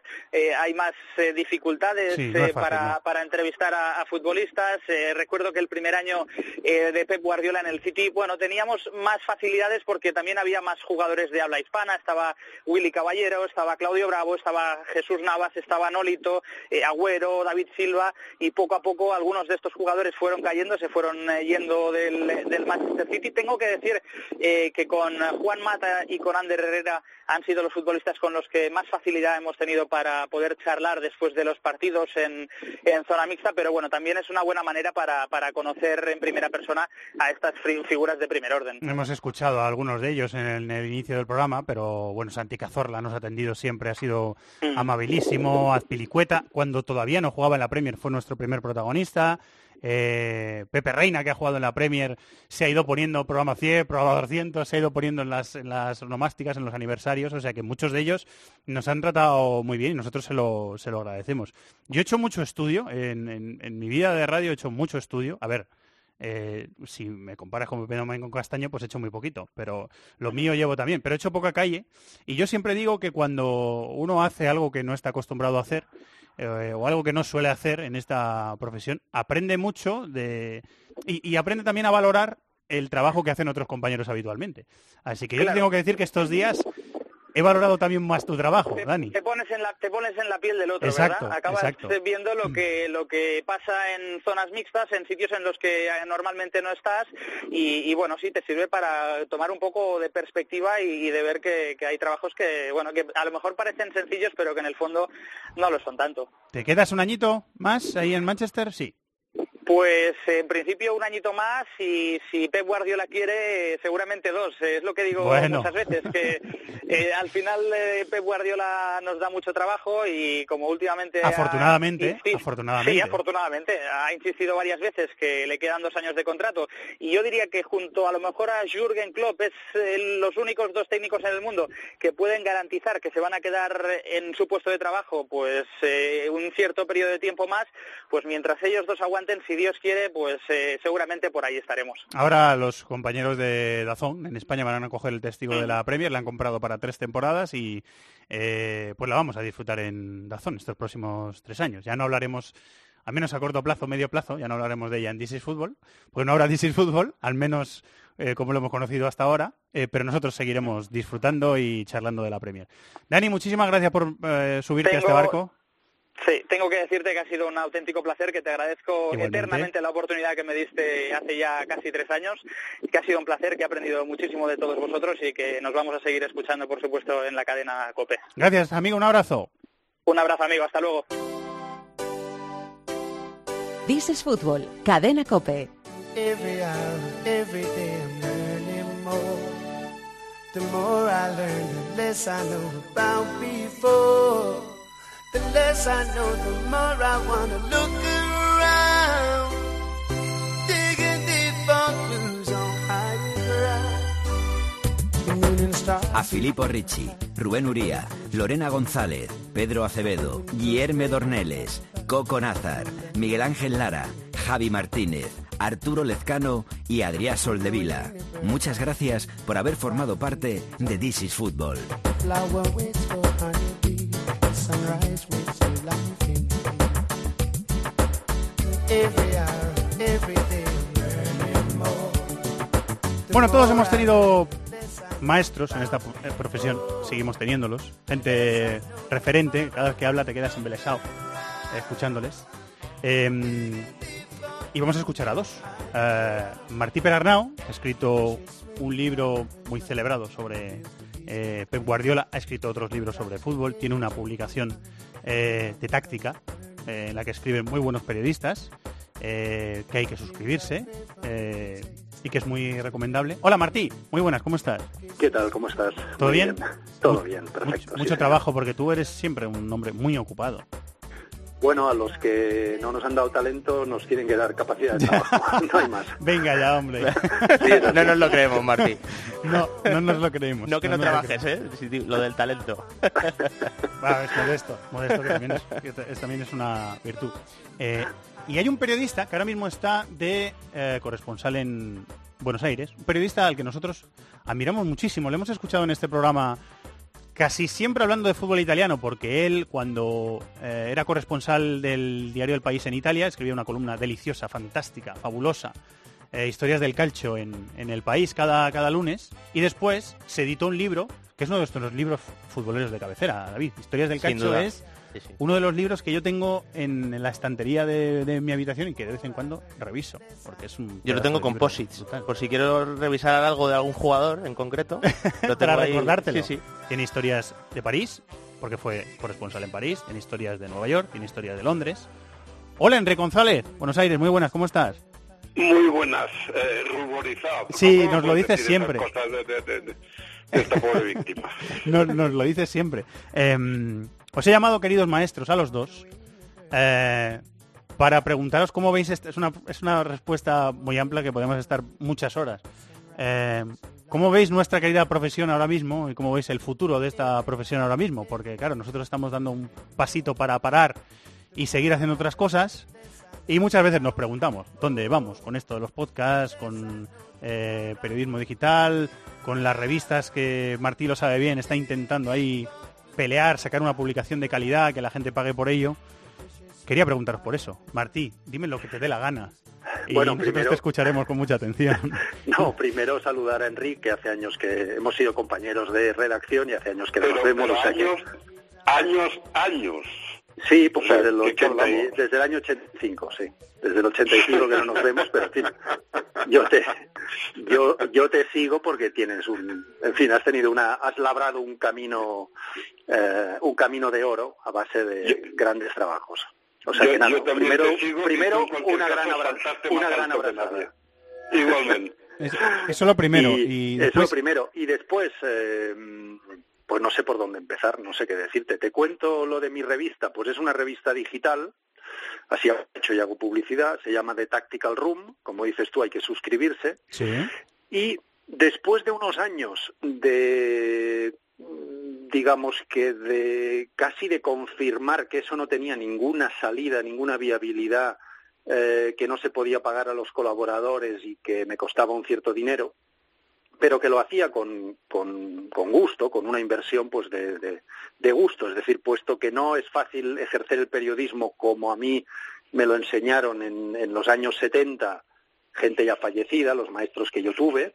hay más dificultades Sí, no es fácil, para, no. para entrevistar a, a futbolistas. Recuerdo que el primer año de Pep Guardiola en el City, bueno, teníamos más facilidades porque también había más jugadores de habla hispana. Estaba Willy Caballero, estaba Claudio Bravo, estaba Jesús Navas, estaba Nolito, eh, Agüero, David Silva y poco a poco algunos de estos jugadores fueron cayendo, se fueron eh, yendo del, del Manchester City. Tengo que decir eh, que con Juan Mata y con Ander Herrera han sido los futbolistas con los que más facilidad hemos tenido para poder charlar después de los partidos en, en zona mixta, pero bueno, también es una buena manera para, para conocer en primera persona a estas figuras de primer orden. Hemos escuchado a algunos de ellos en el, en el inicio del programa, pero bueno, Santi Cazorla nos ha atendido siempre, ha sido amabilísimo, Azpilicueta, cuando todavía no jugaba en la Premier fue nuestro primer protagonista, eh, Pepe Reina, que ha jugado en la Premier, se ha ido poniendo programa 100, programa 200, se ha ido poniendo en las, en las en los aniversarios, o sea que muchos de ellos nos han tratado muy bien y nosotros se lo, se lo agradecemos. Yo he hecho mucho estudio, en, en- en mi vida de radio he hecho mucho estudio, a ver, eh, si me comparas con Pepe Domingo Castaño, pues he hecho muy poquito, pero lo mío llevo también, pero he hecho poca calle. Y yo siempre digo que cuando uno hace algo que no está acostumbrado a hacer, eh, o algo que no suele hacer en esta profesión, aprende mucho de y, y aprende también a valorar el trabajo que hacen otros compañeros habitualmente. Así que yo Claro. tengo que decir que estos días he valorado también más tu trabajo, Dani. Te pones en la te pones en la piel del otro, Exacto, ¿verdad? Acabas exacto. viendo lo que lo que pasa en zonas mixtas, en sitios en los que eh, normalmente no estás y, y, bueno, sí te sirve para tomar un poco de perspectiva y, y de ver que, que hay trabajos que bueno que a lo mejor parecen sencillos pero que en el fondo no lo son tanto. ¿Te quedas un añito más ahí en Manchester? Sí. Pues en principio un añito más y si Pep Guardiola quiere, seguramente dos. Es lo que digo Bueno. muchas veces, que eh, al final eh, Pep Guardiola nos da mucho trabajo y como últimamente... ha Afortunadamente, insi- afortunadamente. Sí, afortunadamente. Ha insistido varias veces que le quedan dos años de contrato. Y yo diría que junto a lo mejor a Jürgen Klopp es eh, los únicos dos técnicos en el mundo que pueden garantizar que se van a quedar en su puesto de trabajo pues eh, un cierto periodo de tiempo más, pues mientras ellos dos aguanten, si Dios quiere, pues eh, seguramente por ahí estaremos. Ahora los compañeros de Dazón en España van a coger el testigo de la Premier, la han comprado para tres temporadas y eh, pues la vamos a disfrutar en Dazón estos próximos tres años. Ya no hablaremos, al menos a corto plazo, medio plazo, ya no hablaremos de ella en This is Football, porque no habrá This is Football, al menos eh, como lo hemos conocido hasta ahora, eh, pero nosotros seguiremos disfrutando y charlando de la Premier. Dani, muchísimas gracias por eh, subirte a este barco. Sí, tengo que decirte que ha sido un auténtico placer, que te agradezco Igualmente. eternamente la oportunidad que me diste hace ya casi tres años, que ha sido un placer, que he aprendido muchísimo de todos vosotros y que nos vamos a seguir escuchando, por supuesto, en la cadena COPE. Gracias, amigo, un abrazo. Un abrazo, amigo, hasta luego. This is Fútbol, Cadena Cope. Every hour, every day I'm learning more. The more I learn, the less I know about before. The less I know, the more I wanna look around. Digging deep for clues on higher ground. The moon and stars. A Filippo Ricci, Rubén Uría, Lorena González, Pedro Acevedo, Guillerme Dorneles, Coco Nazar, Miguel Ángel Lara, Javi Martínez, Arturo Lezcano y Adrián Soldevila. Muchas gracias por haber formado parte de This is Football. Bueno, todos hemos tenido maestros en esta eh, profesión, seguimos teniéndolos, gente referente, cada vez que habla te quedas embelesado eh, escuchándoles. Eh, y vamos a escuchar a dos. Eh, Martí Perarnau ha escrito un libro muy celebrado sobre eh, Pep Guardiola, ha escrito otros libros sobre fútbol, tiene una publicación eh, de táctica eh, en la que escriben muy buenos periodistas, que hay que suscribirse y que es muy recomendable. Hola Martí, muy buenas, ¿cómo estás? ¿Qué tal? ¿Cómo estás? ¿Todo bien? Todo bien, Mucho, perfecto. sí, mucho señor. trabajo porque tú eres siempre un hombre muy ocupado. Bueno, a los que no nos han dado talento nos tienen que dar capacidad de trabajo. no hay más. Venga ya, hombre. no nos lo creemos, Martí. No, no nos lo creemos. No que no, trabajes, ¿eh? Lo del talento. Va, es modesto, modesto que también es, que es- también es una virtud. Eh, y hay un periodista que ahora mismo está de eh, corresponsal en Buenos Aires, un periodista al que nosotros admiramos muchísimo. Le hemos escuchado en este programa casi siempre hablando de fútbol italiano, porque él cuando eh, era corresponsal del diario El País en Italia escribía una columna deliciosa, fantástica, fabulosa, eh, historias del calcio en, en El País cada, cada lunes, y después se editó un libro, que es uno de nuestros libros futboleros de cabecera, David. Historias del calcio es Sí, sí. uno de los libros que yo tengo en, en la estantería de, de mi habitación y que de vez en cuando reviso, porque es un Yo lo tengo brutal. Por si quiero revisar algo de algún jugador en concreto. Lo tengo para ahí. recordártelo. Sí, sí. Tiene historias de París, porque fue corresponsal en París, tiene historias de Nueva York, tiene historias de Londres. Hola, Enrique González, Buenos Aires, muy buenas, ¿cómo estás? Muy buenas, eh, ruborizado. Sí, ¿Cómo nos lo dices siempre. de- de- de esta pobre víctima. Nos, nos lo dices siempre. Eh, os he llamado, queridos maestros, a los dos, eh, para preguntaros cómo veis, esta- es una, es una respuesta muy amplia que podemos estar muchas horas. Eh, ¿Cómo veis nuestra querida profesión ahora mismo y cómo veis el futuro de esta profesión ahora mismo? Porque, claro, nosotros estamos dando un pasito para parar y seguir haciendo otras cosas. Y muchas veces nos preguntamos, ¿dónde vamos con esto de los podcasts, con eh, periodismo digital, con las revistas que Martí lo sabe bien, está intentando ahí pelear, sacar una publicación de calidad, que la gente pague por ello? Quería preguntaros por eso. Martí, dime lo que te dé la gana. Y Bueno, nosotros primero- te escucharemos con mucha atención. No, primero saludar a Enrique, que hace años que hemos sido compañeros de redacción y hace años que no nos vemos. pero años, años, años. Sí, pues O sea, desde, el ¿qué- qué 80 y- hablamos? desde el año 85, sí. Desde el 85 que no nos vemos, pero en fin, yo te, yo, yo te sigo porque tienes un, en fin, has tenido una, has labrado un camino, eh, un camino de oro a base de grandes trabajos. O sea Yo- que nada, primero, te sigo y primero una gran abrazada. Una gran abrazada. Igualmente. Es- Eso es lo primero. Y, Y, eso lo primero. Y después, eh, pues no sé por dónde empezar, no sé qué decirte. Te cuento lo de mi revista, pues es una revista digital, así he hecho y hago publicidad, se llama The Tactical Room, como dices tú, hay que suscribirse. Sí. Y después de unos años de digamos que de casi de confirmar que eso no tenía ninguna salida, ninguna viabilidad, eh, que no se podía pagar a los colaboradores y que me costaba un cierto dinero, pero que lo hacía con, con, con gusto, con una inversión pues de, de, gusto, es decir, puesto que no es fácil ejercer el periodismo como a mí me lo enseñaron en, en los años 70, gente ya fallecida, los maestros que yo tuve,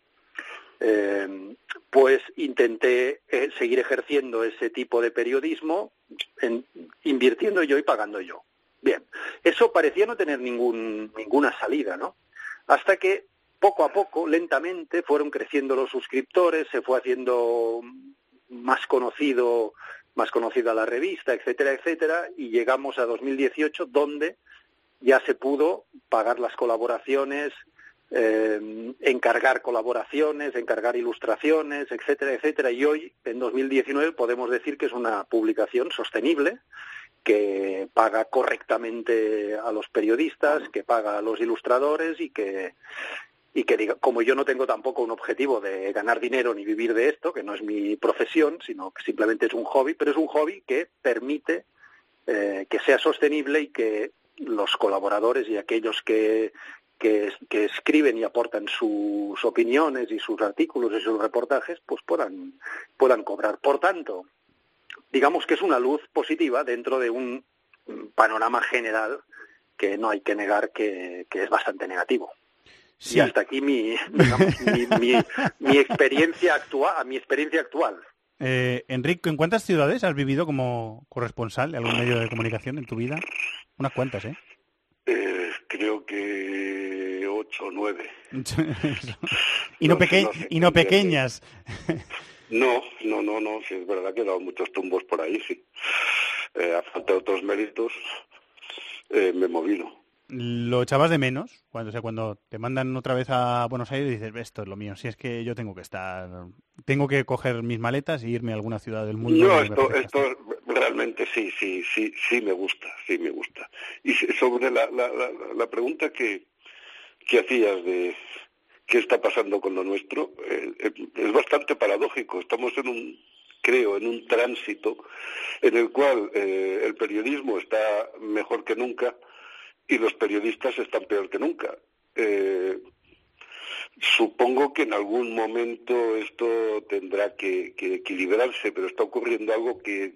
eh, pues intenté eh, seguir ejerciendo ese tipo de periodismo, en- invirtiendo yo y pagando yo. Bien, eso parecía no tener ningún, ninguna salida, ¿no? Hasta que poco a poco, lentamente, fueron creciendo los suscriptores, se fue haciendo más conocido, más conocida la revista, etcétera, etcétera, y llegamos a 2018 donde ya se pudo pagar las colaboraciones, eh, encargar colaboraciones, encargar ilustraciones, etcétera, etcétera. Y hoy, en 2019, podemos decir que es una publicación sostenible, que paga correctamente a los periodistas, que paga a los ilustradores y que y que diga, como yo no tengo tampoco un objetivo de ganar dinero ni vivir de esto, que no es mi profesión, sino que simplemente es un hobby, pero es un hobby que permite eh, que sea sostenible y que los colaboradores y aquellos que, que, escriben y aportan sus opiniones y sus artículos y sus reportajes, pues puedan, puedan cobrar. Por tanto, digamos que es una luz positiva dentro de un panorama general que no hay que negar que es bastante negativo. Sí. Y hasta aquí mi, digamos, mi, mi, mi experiencia actual, mi experiencia actual. eh, Enrique, ¿en cuántas ciudades has vivido como corresponsal de algún medio de comunicación en tu vida? Unas cuantas, ¿eh? Eh, creo que ocho o nueve. y no, peque- no sé, y no pequeñas. No, no, no, no, sí es verdad que he dado muchos tumbos por ahí, sí. Eh, a falta de otros méritos, eh, me he movido. ¿Lo echabas de menos? Cuando, o sea, cuando te mandan otra vez a Buenos Aires y dices, esto es lo mío, si es que yo tengo que estar, tengo que coger mis maletas y irme a alguna ciudad del mundo. No, esto, esto realmente sí, sí, sí, sí me gusta, sí me gusta. Y sobre la, la, la, la pregunta que, que hacías de qué está pasando con lo nuestro, eh, eh, es bastante paradójico. Estamos en un, creo, en un tránsito en el cual eh, el periodismo está mejor que nunca y los periodistas están peor que nunca. Eh, Supongo que en algún momento esto tendrá que, equilibrarse, pero está ocurriendo algo que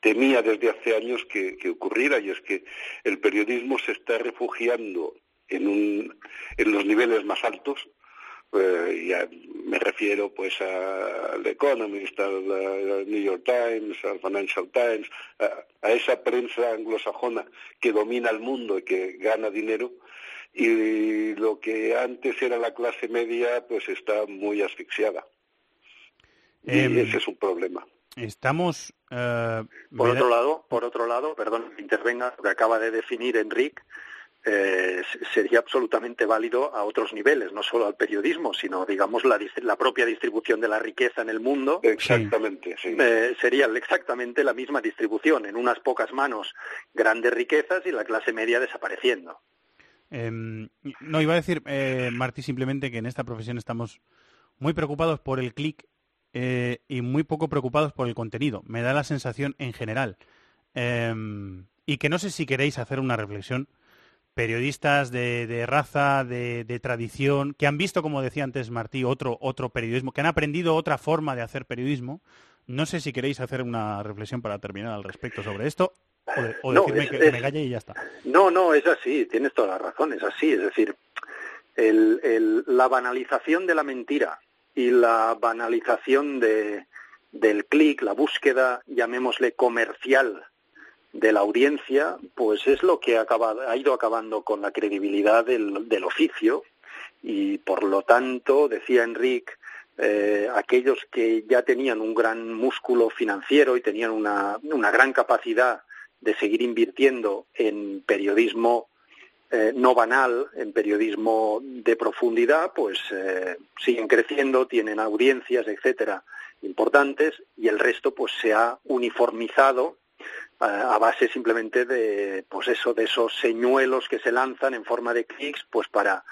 temía desde hace años que, que ocurriera, y es que el periodismo se está refugiando en, un, en los niveles más altos. Eh, ya me refiero pues al Economist, al, al New York Times, al Financial Times, a, a esa prensa anglosajona que domina el mundo y que gana dinero. Y lo que antes era la clase media pues está muy asfixiada. Y Em, ese es un problema. Estamos... eh, Por otro lado, por otro lado, perdón, intervenga, lo que acaba de definir Enrique, eh, sería absolutamente válido a otros niveles, no solo al periodismo, sino, digamos, la, la propia distribución de la riqueza en el mundo. Exactamente, sí. Eh, sería exactamente la misma distribución, en unas pocas manos grandes riquezas y la clase media desapareciendo. Em, no, iba a decir, eh, Martí, simplemente que en esta profesión estamos muy preocupados por el clic eh, y muy poco preocupados por el contenido. Me da la sensación en general. Em, y que no sé si queréis hacer una reflexión. Periodistas de, de raza, de, de tradición, que han visto, como decía antes Martí, otro, otro periodismo, que han aprendido otra forma de hacer periodismo. No sé si queréis hacer una reflexión para terminar al respecto sobre esto o, de- o No, decirme es- que, es- me calle y ya está. No, no, es así, tienes toda la razón, es así. Es decir, el- el- la banalización de la mentira y la banalización de, del clic, la búsqueda, llamémosle comercial, de la audiencia, pues es lo que ha, ido acabando con la credibilidad del, del oficio. Y por lo tanto, decía Enrique, eh, aquellos que ya tenían un gran músculo financiero y tenían una, gran capacidad de seguir invirtiendo en periodismo eh, no banal, en periodismo de profundidad, pues eh, siguen creciendo, tienen audiencias, etcétera, importantes, y el resto pues se ha uniformizado a base simplemente de pues eso de esos señuelos que se lanzan en forma de clics pues para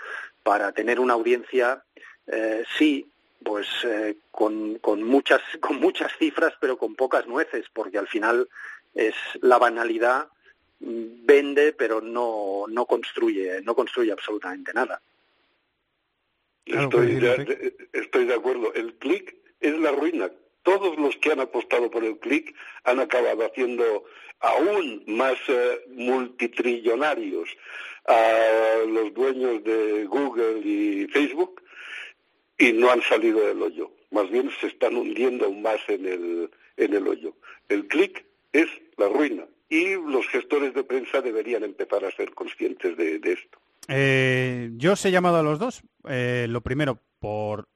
para tener una audiencia eh, sí pues eh, con, con muchas con muchas cifras pero con pocas nueces porque al final es la banalidad mm, vende pero no no construye no construye absolutamente nada Estoy estoy de acuerdo. El clic es la ruina. Todos los que han apostado por el clic han acabado haciendo aún más eh, multitrillonarios a los dueños de Google y Facebook y no han salido del hoyo. Más bien se están hundiendo aún más en el, en el hoyo. El clic es la ruina y los gestores de prensa deberían empezar a ser conscientes de, de esto. Eh, yo os he llamado a los dos. Eh, lo primero, por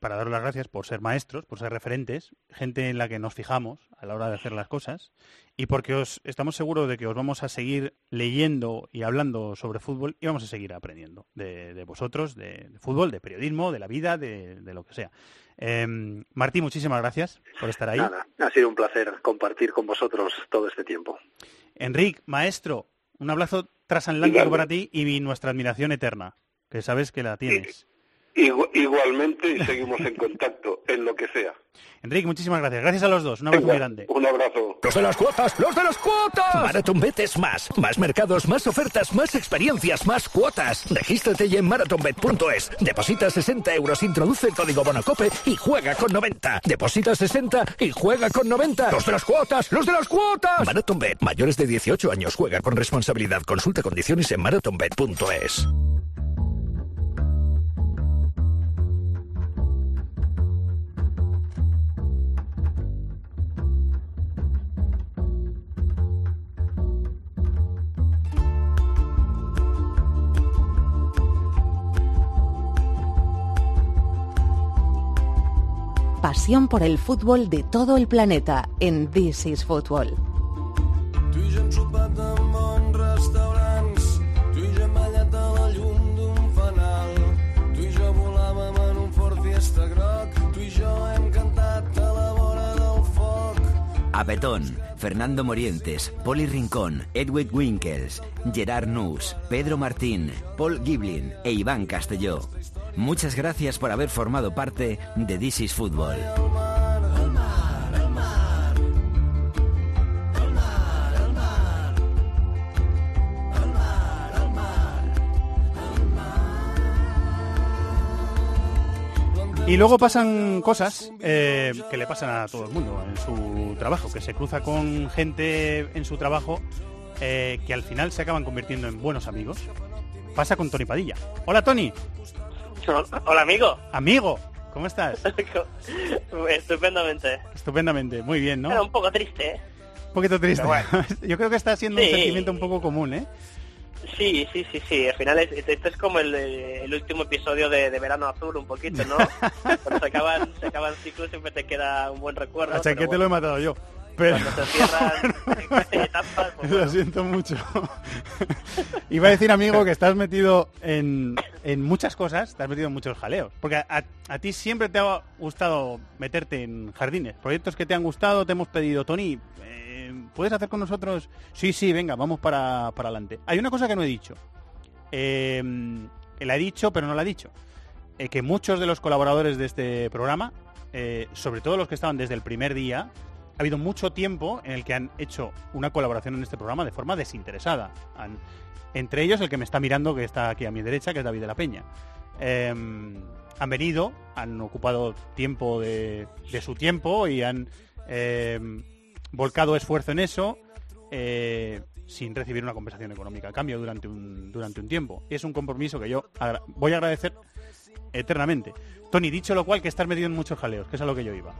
para daros las gracias por ser maestros, por ser referentes, gente en la que nos fijamos a la hora de hacer las cosas y porque os estamos seguros de que os vamos a seguir leyendo y hablando sobre fútbol y vamos a seguir aprendiendo de, de vosotros, de, de, fútbol, de periodismo, de la vida, de, de lo que sea. Eh, Martí, muchísimas gracias por estar ahí. Nada, ha sido un placer compartir con vosotros todo este tiempo. Enric, maestro, un abrazo transatlántico para ti y nuestra admiración eterna, que sabes que la tienes. Igualmente y seguimos en contacto en lo que sea. Enrique, muchísimas gracias. Gracias a los dos. Un abrazo muy grande. Un abrazo. Los de las cuotas, los de las cuotas. MarathonBet es más. Más mercados, más ofertas, más experiencias, más cuotas. Regístrate ya en marathonbet.es. Deposita 60 euros, introduce el código Bonacope y juega con 90. Deposita 60 y juega con 90. Los de las cuotas, los de las cuotas. MarathonBet. Mayores de 18 años juega con responsabilidad. Consulta condiciones en marathonbet.es. pasión por el fútbol de todo el planeta en This is Football. Apetón, Fernando Morientes, Poli Rincón, Edwin Winkels, Gerard Nus, Pedro Martín, Paul Giblin e Iván Castelló. Muchas gracias por haber formado parte de This is Football. Y luego pasan cosas eh, que le pasan a todo el mundo en su trabajo, que se cruza con gente en su trabajo eh, que al final se acaban convirtiendo en buenos amigos. Pasa con Tony Padilla. Hola Tony. Hola amigo. Amigo, ¿cómo estás? Estupendamente. Estupendamente, muy bien, ¿no? Era un poco triste, ¿eh? Un poquito triste. Bueno. Yo creo que está siendo un sentimiento un poco común, ¿eh? Sí, sí, sí, sí. Al final es, esto es como el, el último episodio de, de Verano Azul, un poquito, ¿no? Cuando se acaban, se acaban ciclos siempre te queda un buen recuerdo. Hasta que te lo he matado yo. Pero... Cuando se cierran etapas, pues Lo siento mucho. Iba a decir, amigo, que estás metido en, en muchas cosas, te has metido en muchos jaleos. Porque a, a- a ti siempre te ha gustado meterte en jardines. Proyectos que te han gustado, te hemos pedido, Tony, eh, ¿puedes hacer con nosotros? Sí, sí, venga, vamos para, para adelante. Hay una cosa que no he dicho. Eh, la he dicho, pero no la he dicho. Eh, que muchos de los colaboradores de este programa, eh, sobre todo los que estaban desde el primer día, ha habido mucho tiempo en el que han hecho una colaboración en este programa de forma desinteresada. Entre ellos el que me está mirando, que está aquí a mi derecha, que es David de la Peña. Eh, han venido, han ocupado tiempo de, su tiempo y han eh, volcado esfuerzo en eso eh, sin recibir una compensación económica a cambio durante un, tiempo. Y es un compromiso que yo voy a agradecer eternamente. Tony, dicho lo cual, que estás metido en muchos jaleos, que es a lo que yo iba.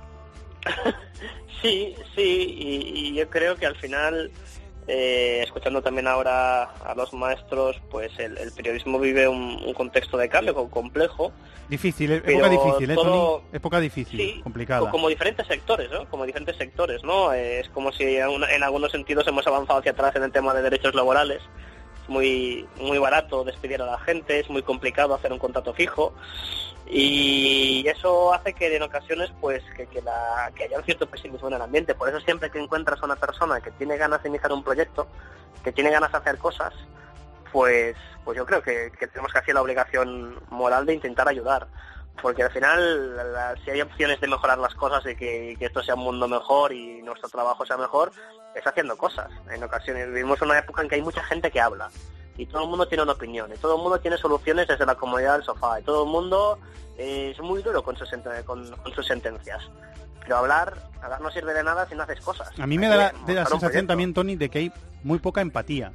Sí, sí, y, y yo creo que al final eh, escuchando también ahora a los maestros, pues el, el periodismo vive un, un contexto de cambio co- complejo. Difícil, época difícil, ¿eh, todo-? Época difícil, complicada. Como diferentes sectores, ¿no? Como diferentes sectores, ¿no? Eh, es como si en algunos sentidos hemos avanzado hacia atrás en el tema de derechos laborales. Muy, muy barato despedir a la gente, es muy complicado hacer un contrato fijo y eso hace que en ocasiones pues que, que, la, que haya un cierto pesimismo en el ambiente. Por eso siempre que encuentras a una persona que tiene ganas de iniciar un proyecto, que tiene ganas de hacer cosas, pues, pues yo creo que, que tenemos casi la obligación moral de intentar ayudar. Porque al final, la- si hay opciones de mejorar las cosas y que, esto sea un mundo mejor y nuestro trabajo sea mejor, es haciendo cosas. En ocasiones vivimos una época en que hay mucha gente que habla y todo el mundo tiene una opinión y todo el mundo tiene soluciones desde la comodidad del sofá y todo el mundo es muy duro con sus, con, con sus sentencias. Pero hablar, hablar no sirve de nada si no haces cosas. A mí me da la, de sensación también, Tony, de que hay muy poca empatía.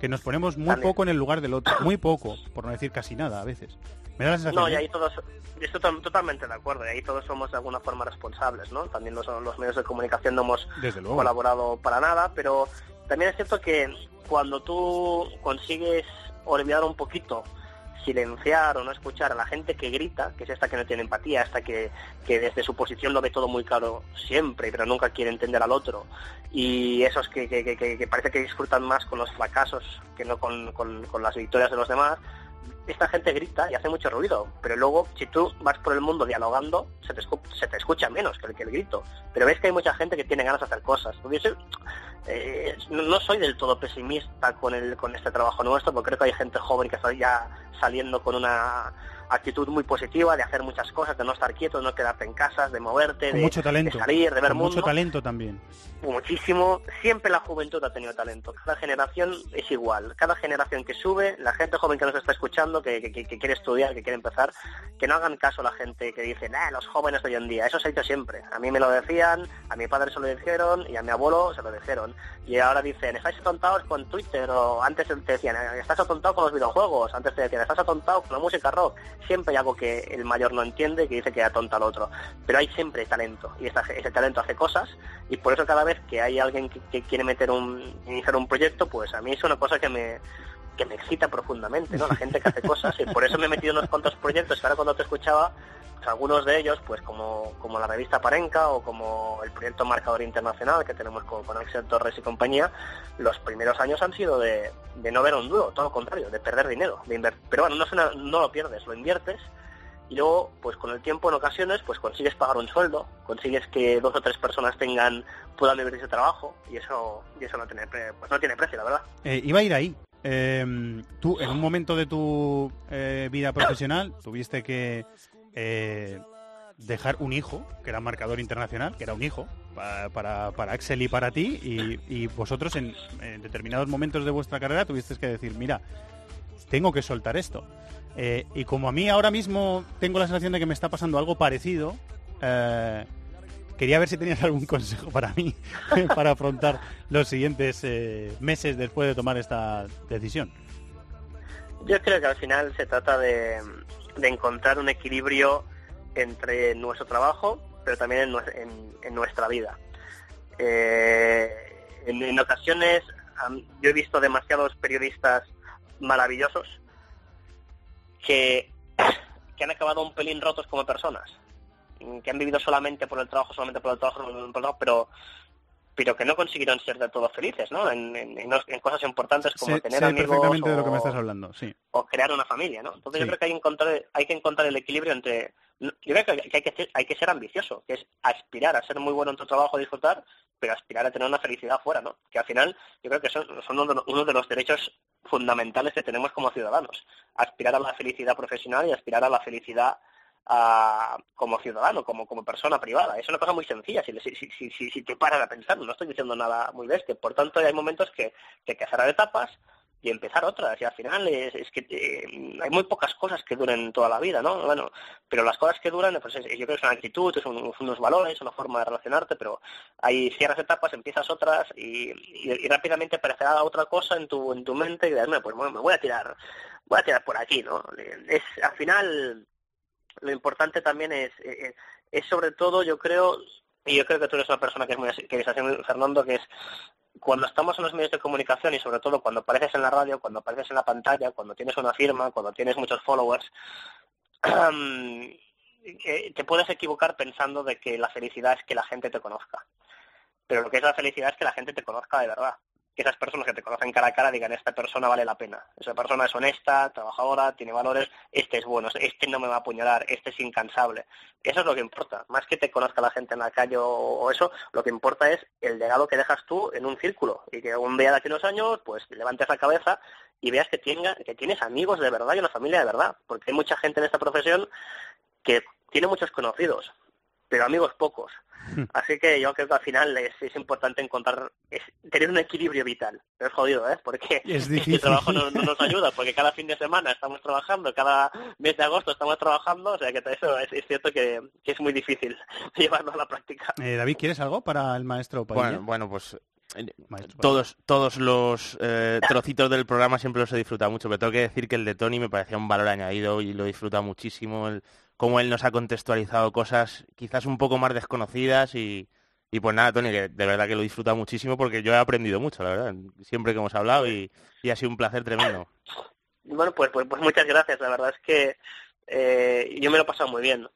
Que nos ponemos muy También. poco en el lugar del otro. Muy poco, por no decir casi nada a veces. Me da la sensación. No, y ¿eh? ahí todos, estoy to- totalmente de acuerdo, y ahí todos somos de alguna forma responsables, ¿no? También los, los medios de comunicación no hemos colaborado para nada, pero también es cierto que cuando tú consigues olvidar un poquito, silenciar o no escuchar a la gente que grita, que es esta que no tiene empatía, esta que, que desde su posición lo ve todo muy claro siempre, pero nunca quiere entender al otro, y esos que, que, que- que- que parece que disfrutan más con los fracasos que no con, con- con las victorias de los demás, esta gente grita y hace mucho ruido, pero luego si tú vas por el mundo dialogando, se te, se te escucha menos que el, que el grito. Pero ves que hay mucha gente que tiene ganas de hacer cosas. Soy- eh, no no soy del todo pesimista con el con este trabajo nuestro, porque creo que hay gente joven que está ya saliendo con una actitud muy positiva de hacer muchas cosas, de no estar quieto, de no quedarte en casa, de moverte, de, mucho talento. de salir, de ver mundo mucho talento también. muchísimo. Siempre la juventud ha tenido talento. Cada generación es igual. Cada generación que sube, la gente joven que nos está escuchando, que, que- que quiere estudiar, que quiere empezar, que no hagan caso a la gente que dice, nah, los jóvenes de hoy en día. Eso se ha hecho siempre. A mí me lo decían, a mi padre se lo dijeron y a mi abuelo se lo dijeron. Y ahora dicen, estáis atontados con Twitter o antes te decían, estás atontado con los videojuegos. Antes te decían, estás atontado con la música rock. Siempre hay algo que el mayor no entiende que dice que atonta al otro. Pero hay siempre talento y esta- ese talento hace cosas y por eso cada vez que hay alguien que, quiere meter un iniciar un proyecto pues a mí es una cosa que me que me excita profundamente no la gente que hace cosas y por eso me he metido unos cuantos proyectos ahora cuando te escuchaba algunos de ellos pues como como la revista Parenca o como el proyecto Marcador Internacional que tenemos con, con Axel Torres y compañía los primeros años han sido de, no ver un duro todo lo contrario de perder dinero de inver- pero bueno no, no lo pierdes lo inviertes y luego pues con el tiempo en ocasiones pues consigues pagar un sueldo consigues que dos o tres personas tengan puedan vivir ese trabajo y eso y eso no tiene pues no tiene precio la verdad Eh, iba a ir ahí. Eh, tú, en un momento de tu eh, vida profesional, tuviste que eh, dejar un hijo, que era marcador internacional, que era un hijo pa- para, Axel y para ti, y, vosotros en, determinados momentos de vuestra carrera tuvisteis que decir, mira, tengo que soltar esto. Eh, y como a mí ahora mismo tengo la sensación de que me está pasando algo parecido, eh, quería ver si tenías algún consejo para mí para afrontar los siguientes meses después de tomar esta decisión. yo creo que al final se trata de, de encontrar un equilibrio entre nuestro trabajo pero también en, en- nuestra vida. Eh, en, ocasiones yo he visto demasiados periodistas maravillosos que, que han acabado un pelín rotos como personas, que han vivido solamente por el trabajo, solamente por el trabajo, pero pero que no consiguieron ser de todo felices, ¿no? En, en- en os- en cosas importantes como Sé, tener sé amigos perfectamente de lo que me o- estás hablando, sí. o crear una familia, ¿no? Entonces Sí. yo creo que hay que encontrar, hay que encontrar el equilibrio entre, yo creo que hay que, ser, hay que ser ambicioso, que es aspirar a ser muy bueno en tu trabajo, disfrutar, pero aspirar a tener una felicidad fuera, ¿no? Que al final yo creo que son, son uno, de los, uno de los derechos fundamentales que tenemos como ciudadanos, aspirar a la felicidad profesional y aspirar a la felicidad a- como ciudadano, como, como persona privada. Es una cosa muy sencilla si, si, si, si, te paras a pensarlo, no estoy diciendo nada muy bestia. Por tanto, hay momentos que, que hay que cerrar etapas y empezar otras. Y al final es, es que eh, hay muy pocas cosas que duren toda la vida, ¿no? Bueno, pero las cosas que duran, pues es- yo creo que es una actitud, es un- son unos valores, una forma de relacionarte, pero hay cierras etapas, empiezas otras y, y- rápidamente aparecerá otra cosa en tu, en tu mente y dirás, "Bueno, pues bueno, me voy a tirar, voy a tirar por aquí, ¿no? Es, al final, lo importante también es, eh, es sobre todo, yo creo, y yo creo que tú eres una persona que es muy que es así, Fernando, que es cuando estamos en los medios de comunicación y sobre todo cuando apareces en la radio, cuando apareces en la pantalla, cuando tienes una firma, cuando tienes muchos followers, eh, te puedes equivocar pensando de que la felicidad es que la gente te conozca. Pero lo que es la felicidad es que la gente te conozca de verdad. Que esas personas que te conocen cara a cara digan, esta persona vale la pena. Esa persona es honesta, trabajadora, tiene valores, este es bueno, este no me va a apuñalar, este es incansable. Eso es lo que importa. Más que te conozca la gente en la calle o, eso, lo que importa es el legado que dejas tú en un círculo. Y que un día de aquí unos años, pues levantes la cabeza y veas que, tenga, que tienes amigos de verdad y una familia de verdad. Porque hay mucha gente en esta profesión que tiene muchos conocidos, pero amigos pocos. Así que yo creo que al final es, es importante encontrar, es tener un equilibrio vital. Pero es jodido, ¿eh? Porque Es difícil. trabajo no, no nos ayuda, porque cada fin de semana estamos trabajando, cada mes de agosto estamos trabajando, o sea que eso es, es cierto que, que es muy difícil llevarlo a la práctica. Eh, David, ¿quieres algo para el maestro Padilla? Bueno, bueno, pues eh, todos, todos los eh, trocitos del programa siempre los he disfrutado mucho, pero tengo que decir que el de Tony me parecía un valor añadido y lo he disfrutado muchísimo. El, cómo él nos ha contextualizado cosas quizás un poco más desconocidas y, y pues nada, Tony, que de verdad que lo he disfrutado muchísimo porque yo he aprendido mucho, la verdad, siempre que hemos hablado y, y ha sido un placer tremendo. Bueno, pues, pues, pues muchas gracias. La verdad es que eh, yo me lo he pasado muy bien,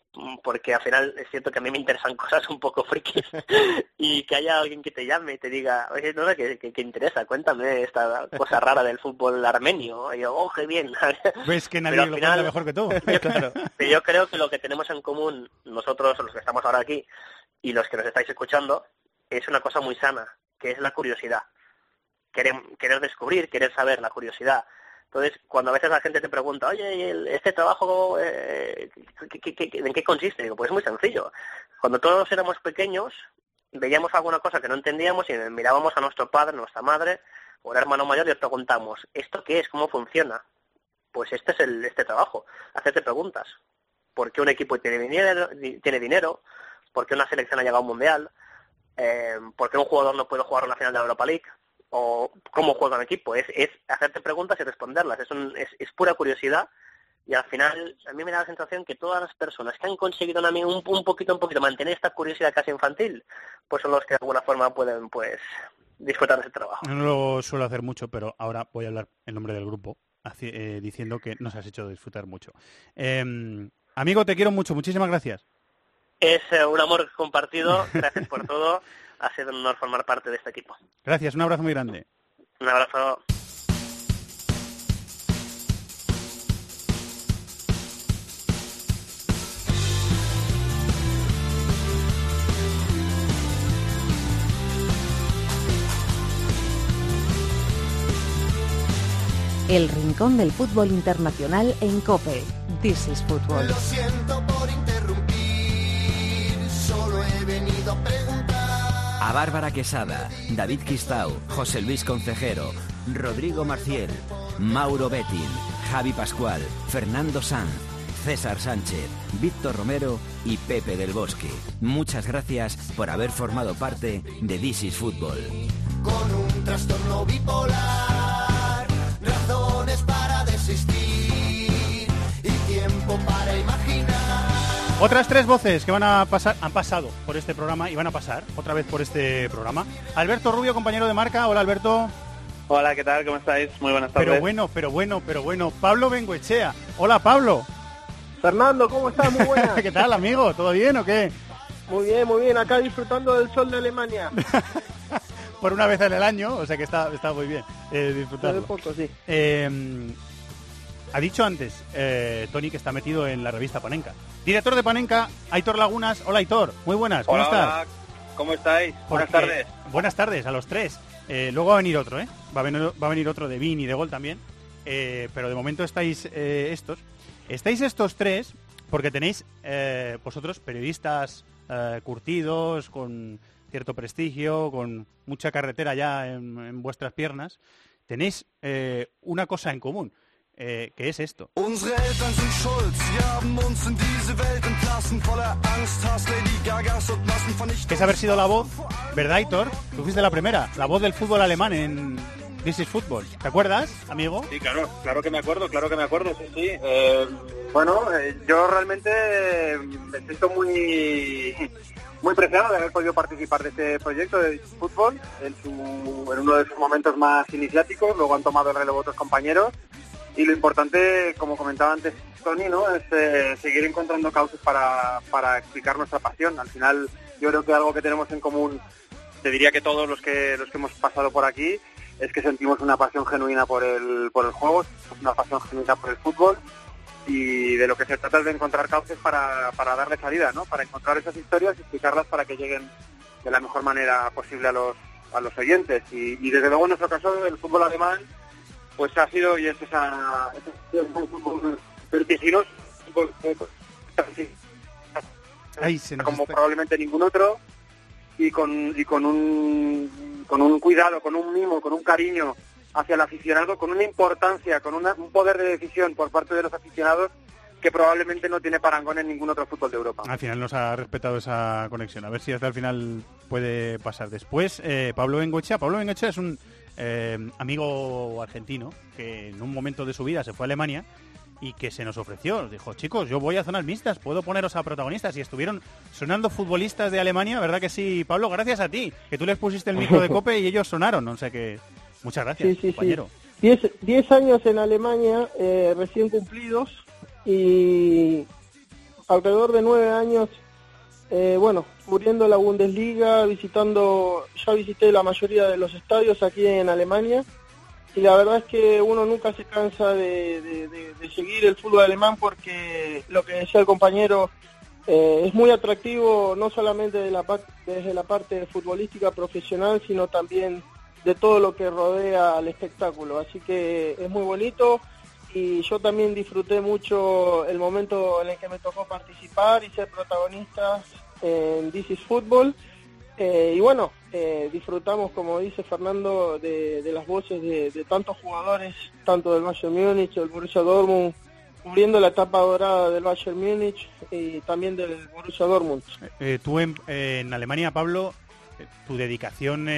porque al final es cierto que a mí me interesan cosas un poco frikis y que haya alguien que te llame y te diga, oye, no sé qué, qué- qué interesa, cuéntame esta cosa rara del fútbol armenio. Y yo, oh, qué bien. Ves que nadie Pero lo final- mejor que tú. Pero yo creo que lo que tenemos en común nosotros, los que estamos ahora aquí, y los que nos estáis escuchando, es una cosa muy sana, que es la curiosidad. Querer, querer descubrir, querer saber, la curiosidad. Entonces, cuando a veces la gente te pregunta, oye, ¿y el- este trabajo, eh, ¿qué- ¿en qué consiste? Digo, pues es muy sencillo. Cuando todos éramos pequeños, veíamos alguna cosa que no entendíamos y mirábamos a nuestro padre, nuestra madre o el hermano mayor y les preguntamos, ¿esto qué es? ¿Cómo funciona? Pues este es el, este trabajo, hacerte preguntas. ¿Por qué un equipo tiene dinero? Tiene dinero? ¿Por qué una selección ha llegado a un mundial? Eh, ¿Por qué un jugador no puede jugar en la final de la Europa League? ¿O cómo juega un equipo? Es, es hacerte preguntas y responderlas. Es, un- es, es pura curiosidad y al final a mí me da la sensación que todas las personas que han conseguido un, un poquito, un poquito mantener esta curiosidad casi infantil, pues son los que de alguna forma pueden pues disfrutar de ese trabajo. No lo suelo hacer mucho, pero ahora voy a hablar en nombre del grupo, eh, diciendo que nos has hecho disfrutar mucho. Eh, amigo, te quiero mucho, muchísimas gracias. Es eh, un amor compartido, gracias por todo, ha sido un honor formar parte de este equipo. Gracias, un abrazo muy grande. Un abrazo. El rincón del fútbol internacional en COPE. This is Football. Lo siento A Bárbara Quesada, David Quistau, José Luis Concejero, Rodrigo Marciel, Mauro Bettin, Javi Pascual, Fernando Sanz, César Sánchez, Víctor Romero y Pepe del Bosque. Muchas gracias por haber formado parte de This is Fútbol. Con un trastorno bipolar, razones para desistir y tiempo para. Otras tres voces que van a pasar, han pasado por este programa y van a pasar otra vez por este programa. Alberto Rubio, compañero de marca. Hola, Alberto. Hola, ¿qué tal? ¿Cómo estáis? Muy buenas tardes. Pero bueno, pero bueno, pero bueno. Pablo Bengoechea. Hola, Pablo. Fernando, ¿cómo estás? Muy buena. ¿Qué tal, amigo? ¿Todo bien o qué? Muy bien, muy bien. Acá disfrutando del sol de Alemania. Por una vez en el año, o sea que está, está muy bien eh, disfrutarlo. Poco, sí. Eh, ha dicho antes eh, Tony que está metido en la revista Panenka. Director de Panenka, Aitor Lagunas. Hola, Aitor. Muy buenas. ¿Cómo Hola, estás? hola. ¿Cómo estáis? Buenas tardes. Buenas tardes a los tres. Eh, luego va a venir otro, ¿eh? Va a venir, va a venir otro de Vin y de Gol también. Eh, pero de momento estáis estos. Estáis estos tres porque tenéis vosotros periodistas curtidos, con cierto prestigio, con mucha carretera ya en, en vuestras piernas. Tenéis una cosa en común, eh, que es esto. Unsere Eltern sind schuld, sie haben uns in diese Welt entlassen, voller Angst, Hass, Lady Gagas und Massenvernichtung. que es haber sido la voz, ¿verdad, Hitor? Tú fuiste la primera, la voz del fútbol alemán en This is Football. ¿Te acuerdas, amigo? Sí, claro, claro que me acuerdo, claro que me acuerdo, sí, sí. Eh, bueno, eh, yo realmente eh, me siento muy muy preciado de haber podido participar de este proyecto de fútbol en, su- en uno de sus momentos más iniciáticos, luego han tomado el relevo otros compañeros y lo importante, como comentaba antes Tony, ¿no? es eh, seguir encontrando cauces para, para explicar nuestra pasión. Al final yo creo que algo que tenemos en común, te diría que todos los que, los que hemos pasado por aquí, es que sentimos una pasión genuina por el, por el juego, una pasión genuina por el fútbol y de lo que se trata es de encontrar cauces para, para darle salida, ¿no? Para encontrar esas historias y explicarlas para que lleguen de la mejor manera posible a los, a los oyentes. Y, y desde luego en nuestro caso el fútbol alemán pues ha sido y es esa, vertiginoso, Ay, se nos como probablemente ningún otro y con y con un con un cuidado, con un mimo, con un cariño hacia el aficionado, con una importancia, con una- un poder de decisión por parte de los aficionados que probablemente no tiene parangón en ningún otro fútbol de Europa. Al final nos ha respetado esa conexión. A ver si hasta el final puede pasar. Después, eh, Pablo Bengochea. Pablo Bengochea es un eh, amigo argentino que en un momento de su vida se fue a Alemania y que se nos ofreció. Nos dijo, chicos, yo voy a zonas mixtas, puedo poneros a protagonistas. Y estuvieron sonando futbolistas de Alemania, ¿verdad que sí, Pablo? Gracias a ti, que tú les pusiste el micro de cope y ellos sonaron. O sea que, muchas gracias, Sí, sí, sí. compañero. Diez, diez años en Alemania, eh, recién cumplidos, y alrededor de nueve años, eh, bueno, cubriendo la Bundesliga, visitando, ya visité la mayoría de los estadios aquí en Alemania, y la verdad es que uno nunca se cansa de, seguir el fútbol alemán porque lo que decía el compañero eh, es muy atractivo no solamente desde la parte futbolística profesional, sino también de todo lo que rodea al espectáculo. Así que es muy bonito y yo también disfruté mucho el momento en el que me tocó participar y ser protagonista en This is Football. Eh, y bueno, eh, disfrutamos, como dice Fernando, de, de las voces de, de tantos jugadores, tanto del Bayern Múnich, del Borussia Dortmund, cubriendo la etapa dorada del Bayern Múnich y también del Borussia Dortmund. Eh, tú en, en Alemania, Pablo, tu dedicación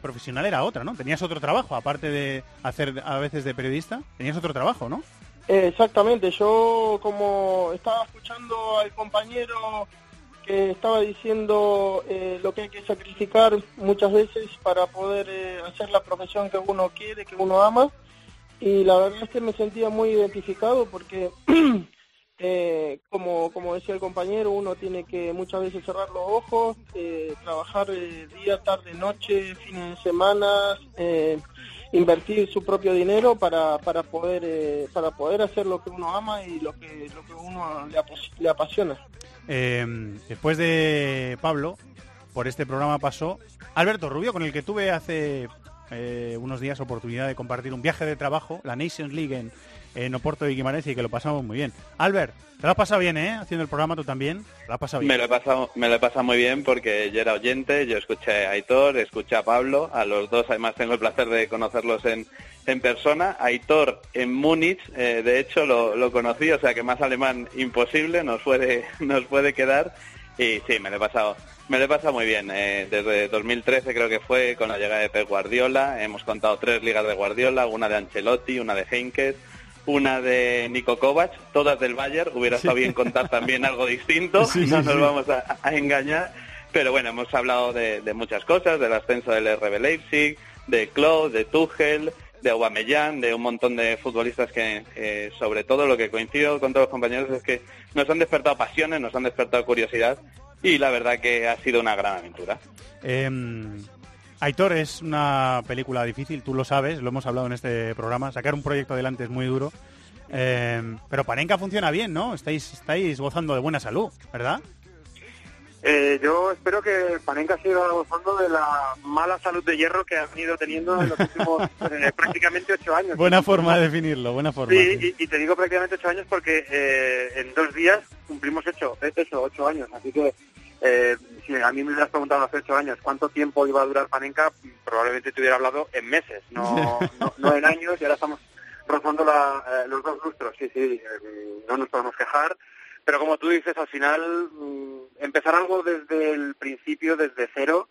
profesional era otra, ¿no? Tenías otro trabajo, aparte de hacer a veces de periodista, tenías otro trabajo, ¿no? Exactamente, yo como estaba escuchando al compañero que estaba diciendo eh, lo que hay que sacrificar muchas veces para poder eh, hacer la profesión que uno quiere, que uno ama, y la verdad es que me sentía muy identificado porque, eh, como, como decía el compañero, uno tiene que muchas veces cerrar los ojos, trabajar día, tarde, noche, fines de semana, invertir su propio dinero para, para poder para poder hacer lo que uno ama y lo que lo que uno le apasiona. Eh, después de Pablo, por este programa pasó Alberto Rubio, con el que tuve hace eh, unos días oportunidad de compartir un viaje de trabajo, la Nations League en, en Oporto y Guimarães, y que lo pasamos muy bien. Albert, te lo has pasado bien, ¿eh? Haciendo el programa tú también. Lo has pasado bien. Me lo, he pasado, me lo he pasado muy bien porque yo era oyente, yo escuché a Aitor, escuché a Pablo, a los dos además tengo el placer de conocerlos en, en persona. Aitor en Múnich, eh, de hecho lo, lo conocí, o sea que más alemán imposible nos puede, nos puede quedar y sí, me lo he pasado. Me lo he pasado muy bien. eh, desde 2013 creo que fue con la llegada de Pep Guardiola. Hemos contado tres ligas de Guardiola, una de Ancelotti, una de Heinkes, una de Nico Kovac, todas del Bayern. Hubiera estado bien contar también algo distinto, no nos vamos a, a engañar. Pero bueno, hemos hablado de, de muchas cosas, del ascenso del RB Leipzig, de Klopp, de Tuchel, de Aubameyang, de un montón de futbolistas que, eh, sobre todo, lo que coincido con todos los compañeros es que nos han despertado pasiones, nos han despertado curiosidad y la verdad que ha sido una gran aventura. Eh, Aitor es una película difícil, tú lo sabes, lo hemos hablado en este programa. Sacar un proyecto adelante es muy duro. Eh, pero Panenka funciona bien, ¿no? Estáis, estáis gozando de buena salud, ¿verdad? Eh, yo espero que Panenka siga gozando de la mala salud de hierro que ha venido teniendo en los últimos eh, prácticamente ocho años. Buena forma de definirlo, buena forma. Sí, y, y te digo prácticamente ocho años porque eh, en dos días cumplimos ocho, eh, eso, ocho años. Así que eh, si a mí me hubieras preguntado hace ocho años cuánto tiempo iba a durar Panenka, probablemente te hubiera hablado en meses, no, no, no en años, y ahora estamos rozando la, eh, los dos lustros. Sí, sí, eh, no nos podemos quejar. Pero como tú dices, al final mm, empezar algo desde el principio, desde cero,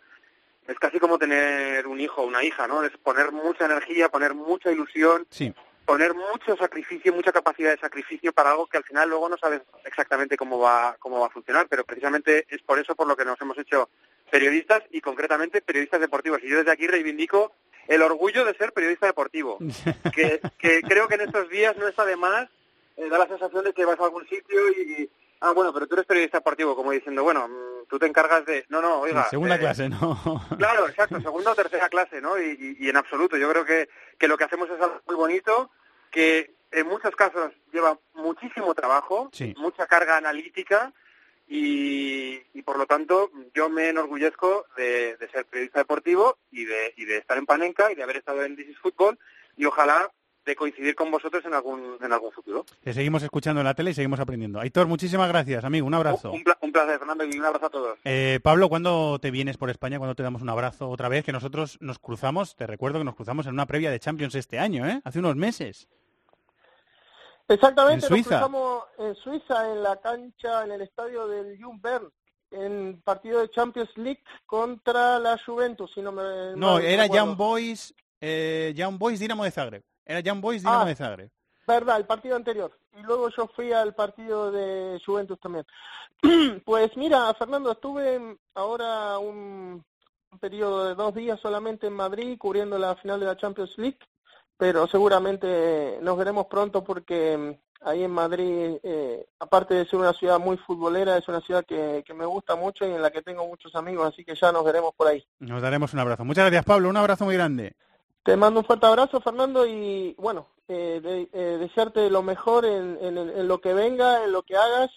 es casi como tener un hijo o una hija, ¿no? Es poner mucha energía, poner mucha ilusión Sí. Poner mucho sacrificio, mucha capacidad de sacrificio para algo que al final luego no sabes exactamente cómo va, cómo va a funcionar, pero precisamente es por eso por lo que nos hemos hecho periodistas y concretamente periodistas deportivos. Y yo desde aquí reivindico el orgullo de ser periodista deportivo, que, que creo que en estos días no está de más, eh, da la sensación de que vas a algún sitio y, ah, bueno, pero tú eres periodista deportivo, como diciendo, bueno, mm, tú te encargas de, no, no, oiga. Segunda eh, clase, ¿no? Claro, exacto, segunda o tercera clase, ¿no? Y, y- y en absoluto, yo creo que, que lo que hacemos es algo muy bonito, que en muchos casos lleva muchísimo trabajo, Sí. mucha carga analítica y, y por lo tanto yo me enorgullezco de, de ser periodista deportivo y de, y de estar en Panenka y de haber estado en This is Football y ojalá de coincidir con vosotros en algún, en algún futuro. Te seguimos escuchando en la tele y seguimos aprendiendo. Aitor, muchísimas gracias, amigo. Un abrazo. Un, pla- un placer, Fernando, y un abrazo a todos. Eh, Pablo, ¿cuándo te vienes por España? ¿Cuándo te damos un abrazo otra vez? Que nosotros nos cruzamos, te recuerdo que nos cruzamos en una previa de Champions este año, ¿eh? Hace unos meses. Exactamente, En Suiza. nos cruzamos en Suiza, en la cancha, en el estadio del Jung Bern, en partido de Champions League contra la Juventus, si no me No, era. Young Boys, eh, Young Boys Dinamo de Zagreb. Era Young Boys Dinamo Ah. de Zagreb. Verdad, el partido anterior. Y luego yo fui al partido de Juventus también. pues mira, Fernando, estuve ahora un, un periodo de dos días solamente en Madrid cubriendo la final de la Champions League, pero seguramente nos veremos pronto porque mm, ahí en Madrid, eh, aparte de ser una ciudad muy futbolera, es una ciudad que, que me gusta mucho y en la que tengo muchos amigos, así que ya nos veremos por ahí. Nos daremos un abrazo. Muchas gracias, Pablo. Un abrazo muy grande. Te mando un fuerte abrazo, Fernando, y bueno, eh, de- eh, desearte lo mejor en, en- lo que venga, en lo que hagas.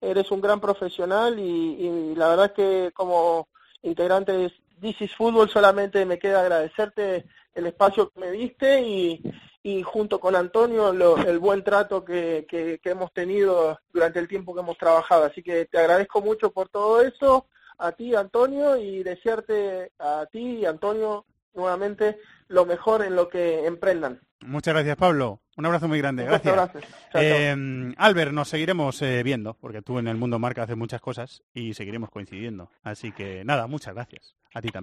Eres un gran profesional y, y la verdad es que como integrante de This is Fútbol solamente me queda agradecerte el espacio que me diste y, y junto con Antonio lo- el buen trato que, que- que hemos tenido durante el tiempo que hemos trabajado. Así que te agradezco mucho por todo eso, a ti, Antonio, y desearte a ti, Antonio, nuevamente lo mejor en lo que emprendan. Muchas gracias, Pablo. Un abrazo muy grande. Gracias. chao. Eh, Albert, nos seguiremos eh, viendo, porque tú en el mundo marca haces muchas cosas y seguiremos coincidiendo. Así que nada, muchas gracias.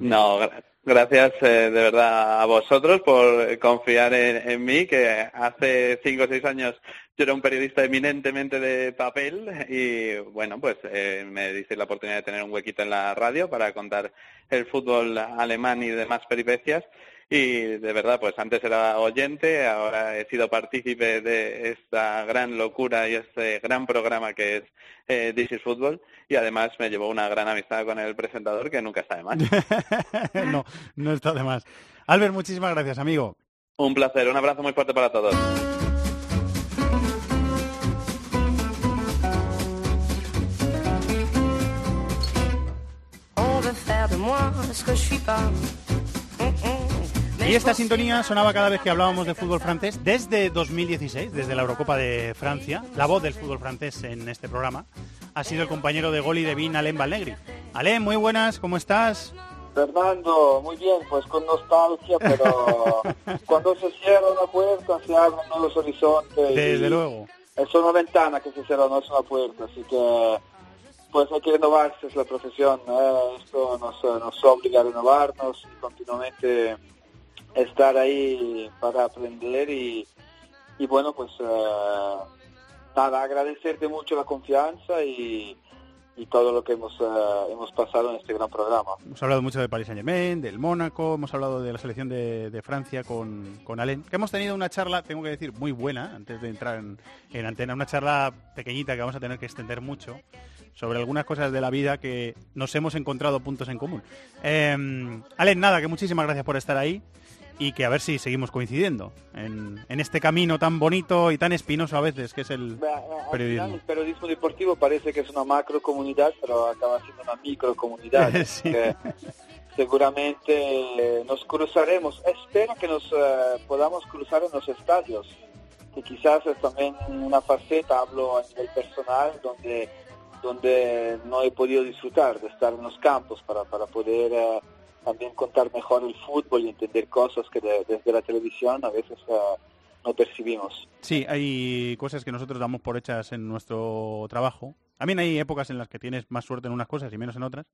No, gra- gracias eh, de verdad a vosotros por confiar en, en mí, que hace cinco o seis años yo era un periodista eminentemente de papel y bueno, pues eh, me disteis la oportunidad de tener un huequito en la radio para contar el fútbol alemán y demás peripecias. Y de verdad, pues antes era oyente, ahora he sido partícipe de esta gran locura y este gran programa que es eh, This is Football y además me llevó una gran amistad con el presentador que nunca está de más. no, no está de más. Albert, muchísimas gracias, amigo. Un placer, un abrazo muy fuerte para todos. On veut faire de moi ce que je suis pas. Y esta sintonía sonaba cada vez que hablábamos de fútbol francés desde 2016, desde la Eurocopa de Francia. La voz del fútbol francés en este programa ha sido el compañero de gol y de Vin, Alain Valnegri. Alain, muy buenas, ¿cómo estás? Fernando, muy bien, pues con nostalgia, pero cuando se cierra una puerta se abren nuevos horizontes. Desde luego. Es una ventana que se cierra, no es una puerta, así que pues hay que renovarse, es la profesión. ¿eh? Esto nos, nos obliga a renovarnos y continuamente estar ahí para aprender y, y bueno, pues eh, nada, agradecerte mucho la confianza y, y todo lo que hemos, eh, hemos pasado en este gran programa. Hemos hablado mucho del Paris Saint Germain, del Mónaco, hemos hablado de la selección de, de Francia con, con Alain, que hemos tenido una charla, tengo que decir, muy buena, antes de entrar en, en antena, una charla pequeñita que vamos a tener que extender mucho sobre algunas cosas de la vida que nos hemos encontrado puntos en común. Eh, Alain, nada, que muchísimas gracias por estar ahí y que a ver si seguimos coincidiendo en, en este camino tan bonito y tan espinoso a veces que es el periodismo. final, el periodismo deportivo parece que es una macro comunidad, pero acaba siendo una micro comunidad. Sí. que seguramente eh, nos cruzaremos. Espero que nos eh, podamos cruzar en los estadios, que quizás es también una faceta, hablo a nivel personal, donde donde no he podido disfrutar de estar en los campos para, para poder eh, también contar mejor el fútbol y entender cosas que de- desde la televisión a veces eh, no percibimos. Sí, hay cosas que nosotros damos por hechas en nuestro trabajo También hay épocas en las que tienes más suerte en unas cosas y menos en otras.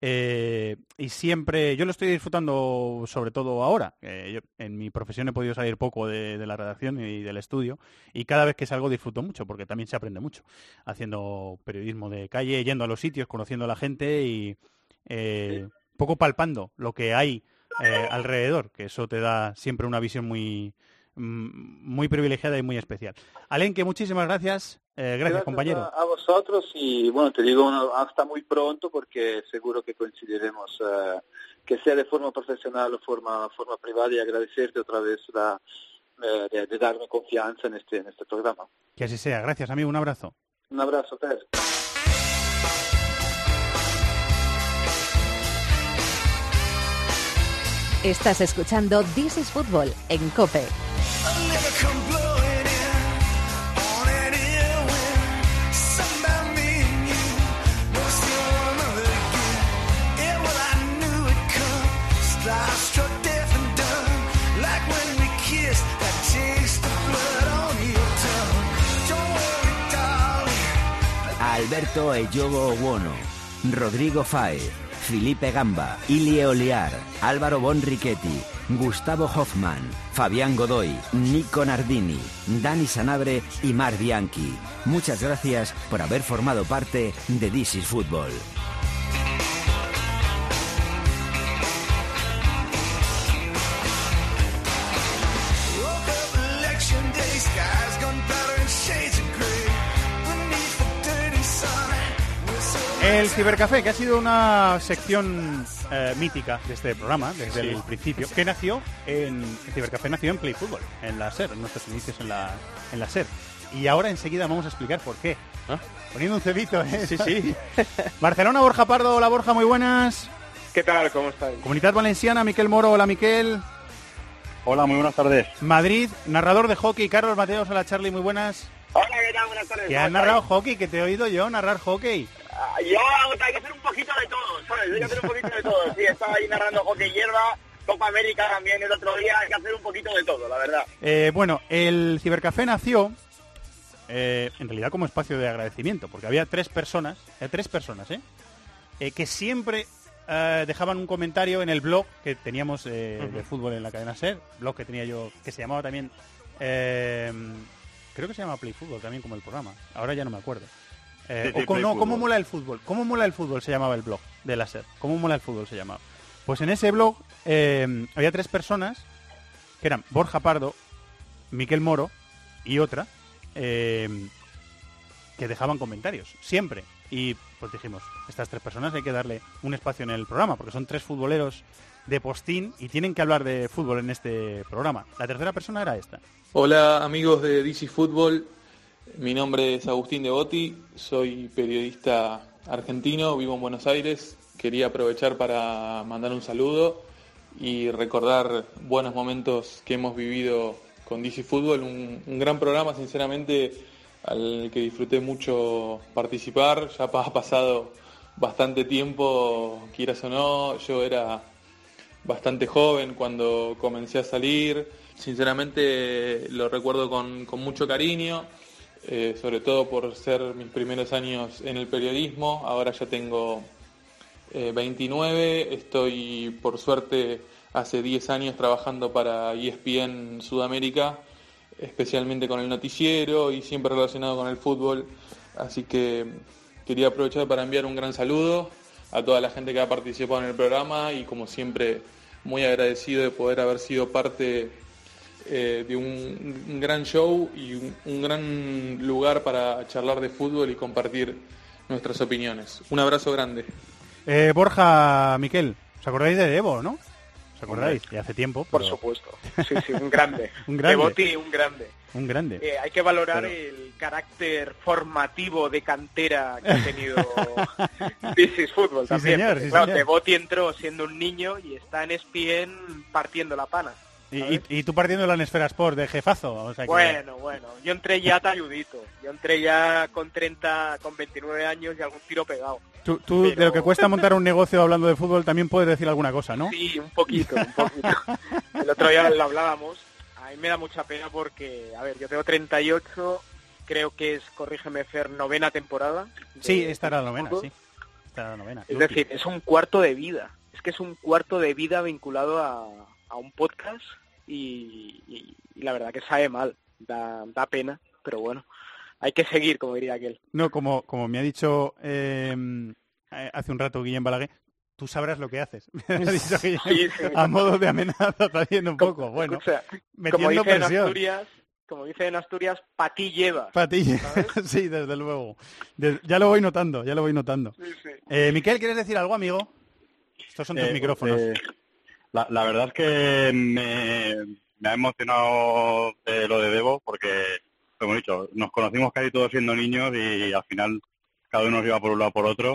Eh, y siempre, yo lo estoy disfrutando sobre todo ahora. Eh, yo en mi profesión he podido salir poco de, de la redacción y del estudio y cada vez que salgo disfruto mucho porque también se aprende mucho haciendo periodismo de calle, yendo a los sitios, conociendo a la gente y eh, un poco palpando lo que hay eh, alrededor, que eso te da siempre una visión muy, mm, muy privilegiada y muy especial. Alenque, muchísimas gracias. Eh, gracias, compañero. A, vosotros y bueno, te digo hasta muy pronto porque seguro que coincidiremos, eh, que sea de forma profesional o forma, forma privada y agradecerte otra vez la, eh, de, de darme confianza en este, en este programa. Que así sea. Gracias, amigo. Un abrazo. Un abrazo, Ter. Estás escuchando This is Football en Cope. Alberto Eyogo Owono, Rodrigo Faez, Felipe Gamba, Ilie Oliar, Álvaro Bonrichetti, Gustavo Hoffman, Fabián Godoy, Nico Nardini, Dani Sanabre y Mar Bianchi. Muchas gracias por haber formado parte de This is Football. El Cibercafé, que ha sido una sección eh, mítica de este programa desde Sí. el principio, que nació en el Cibercafé nació en Play Football, en la SER, en nuestros inicios en la, en la SER. Y ahora enseguida vamos a explicar por qué. Poniendo un cebito, ¿eh? Sí, sí. Barcelona, Borja Pardo, hola Borja, muy buenas. ¿Qué tal? ¿Cómo estáis? Comunidad Valenciana, Miquel Moro, hola Miquel. Hola, muy buenas tardes. Madrid, narrador de hockey, Carlos Mateos, hola Charlie, muy buenas. Hola, ¿qué tal? Buenas tardes. Que ¿cómo has narrado hockey, que te he oído yo narrar hockey. Yo hay que hacer un poquito de todo, ¿sabes? Hay que hacer un poquito de todo. Sí, estaba ahí narrando hockey hierba, Copa América también el otro día. Hay que hacer un poquito de todo, la verdad. Eh, bueno, el Cibercafé nació eh, en realidad como espacio de agradecimiento, porque había tres personas, eh, tres personas, ¿eh? Eh, que siempre eh, dejaban un comentario en el blog que teníamos eh, Ujú. de fútbol en la cadena SER, blog que tenía yo, que se llamaba también, eh, creo que se llama Play Fútbol también como el programa, ahora ya no me acuerdo. Eh, o no, ¿cómo mola el fútbol? ¿Cómo mola el fútbol? Se llamaba el blog de la SER. ¿Cómo mola el fútbol? Se llamaba. Pues en ese blog eh, había tres personas que eran Borja Pardo, Miquel Moro y otra eh, que dejaban comentarios, siempre. Y pues dijimos, estas tres personas hay que darle un espacio en el programa, porque son tres futboleros de postín y tienen que hablar de fútbol en este programa. La tercera persona era esta. Hola amigos de DC Fútbol, mi nombre es Agustín Devoti, soy periodista argentino, vivo en Buenos Aires. Quería aprovechar para mandar un saludo y recordar buenos momentos que hemos vivido con DC Fútbol, un, gran programa sinceramente al que disfruté mucho participar, ya ha pasado bastante tiempo, quieras o no, yo era bastante joven cuando comencé a salir. Sinceramente lo recuerdo con mucho cariño, eh, sobre todo por ser mis primeros años en el periodismo. Ahora ya tengo eh, 29, estoy por suerte hace 10 años trabajando para ESPN Sudamérica, especialmente con el noticiero y siempre relacionado con el fútbol. Así que quería aprovechar para enviar un gran saludo a toda la gente que ha participado en el programa y como siempre muy agradecido de poder haber sido parte eh, de un, un gran show y un, un gran lugar para charlar de fútbol y compartir nuestras opiniones. Un abrazo grande. Eh, Borja, Miquel, ¿os acordáis de Evo, no? ¿Os acordáis? De hace tiempo. Por pero- supuesto. Sí, sí, un grande. Un grande. Devoti, un grande. Un grande. Eh, hay que valorar Pero- el carácter formativo de cantera que ha tenido This is Football Sí, también. señor, sí, claro, señor. Devoti entró siendo un niño y está en ESPN partiendo la pana. Y, y- tú partiendo la Esfera Sport de jefazo. o sea que- Bueno, bueno, yo entré ya talludito. Yo entré ya con 30, con 29 años y algún tiro pegado. Tú, tú, de lo que cuesta montar un negocio hablando de fútbol también puedes decir alguna cosa, ¿no? Sí, un poquito, un poquito. El otro día lo hablábamos. A mí me da mucha pena porque, a ver, yo tengo 38 creo que es, corrígeme Fer, novena temporada. de- Sí, esta era la novena, fútbol. sí. Esta era la novena. Es decir, es un cuarto de vida. Es que es un cuarto de vida vinculado a, a un podcast y, y- y la verdad que sabe mal, da, da pena, pero bueno, hay que seguir, como diría aquel. No, como, como me ha dicho eh, eh, hace un rato Guillem Balaguer, tú sabrás lo que haces. Me ha dicho Guillem, Sí, sí. a modo de amenaza, haciendo un poco. Bueno, sea, como dice en. Asturias, como dice en Asturias, pa' ti llevas. Para ti, sí, desde luego. De- ya lo voy notando, ya lo voy notando. Eh, Miquel, ¿quieres decir algo, amigo? Estos son tus Eh, micrófonos. La, verdad es que me, ha emocionado eh, lo de Debo porque, como he dicho, nos conocimos casi todos siendo niños y al final cada uno nos iba por un lado por otro.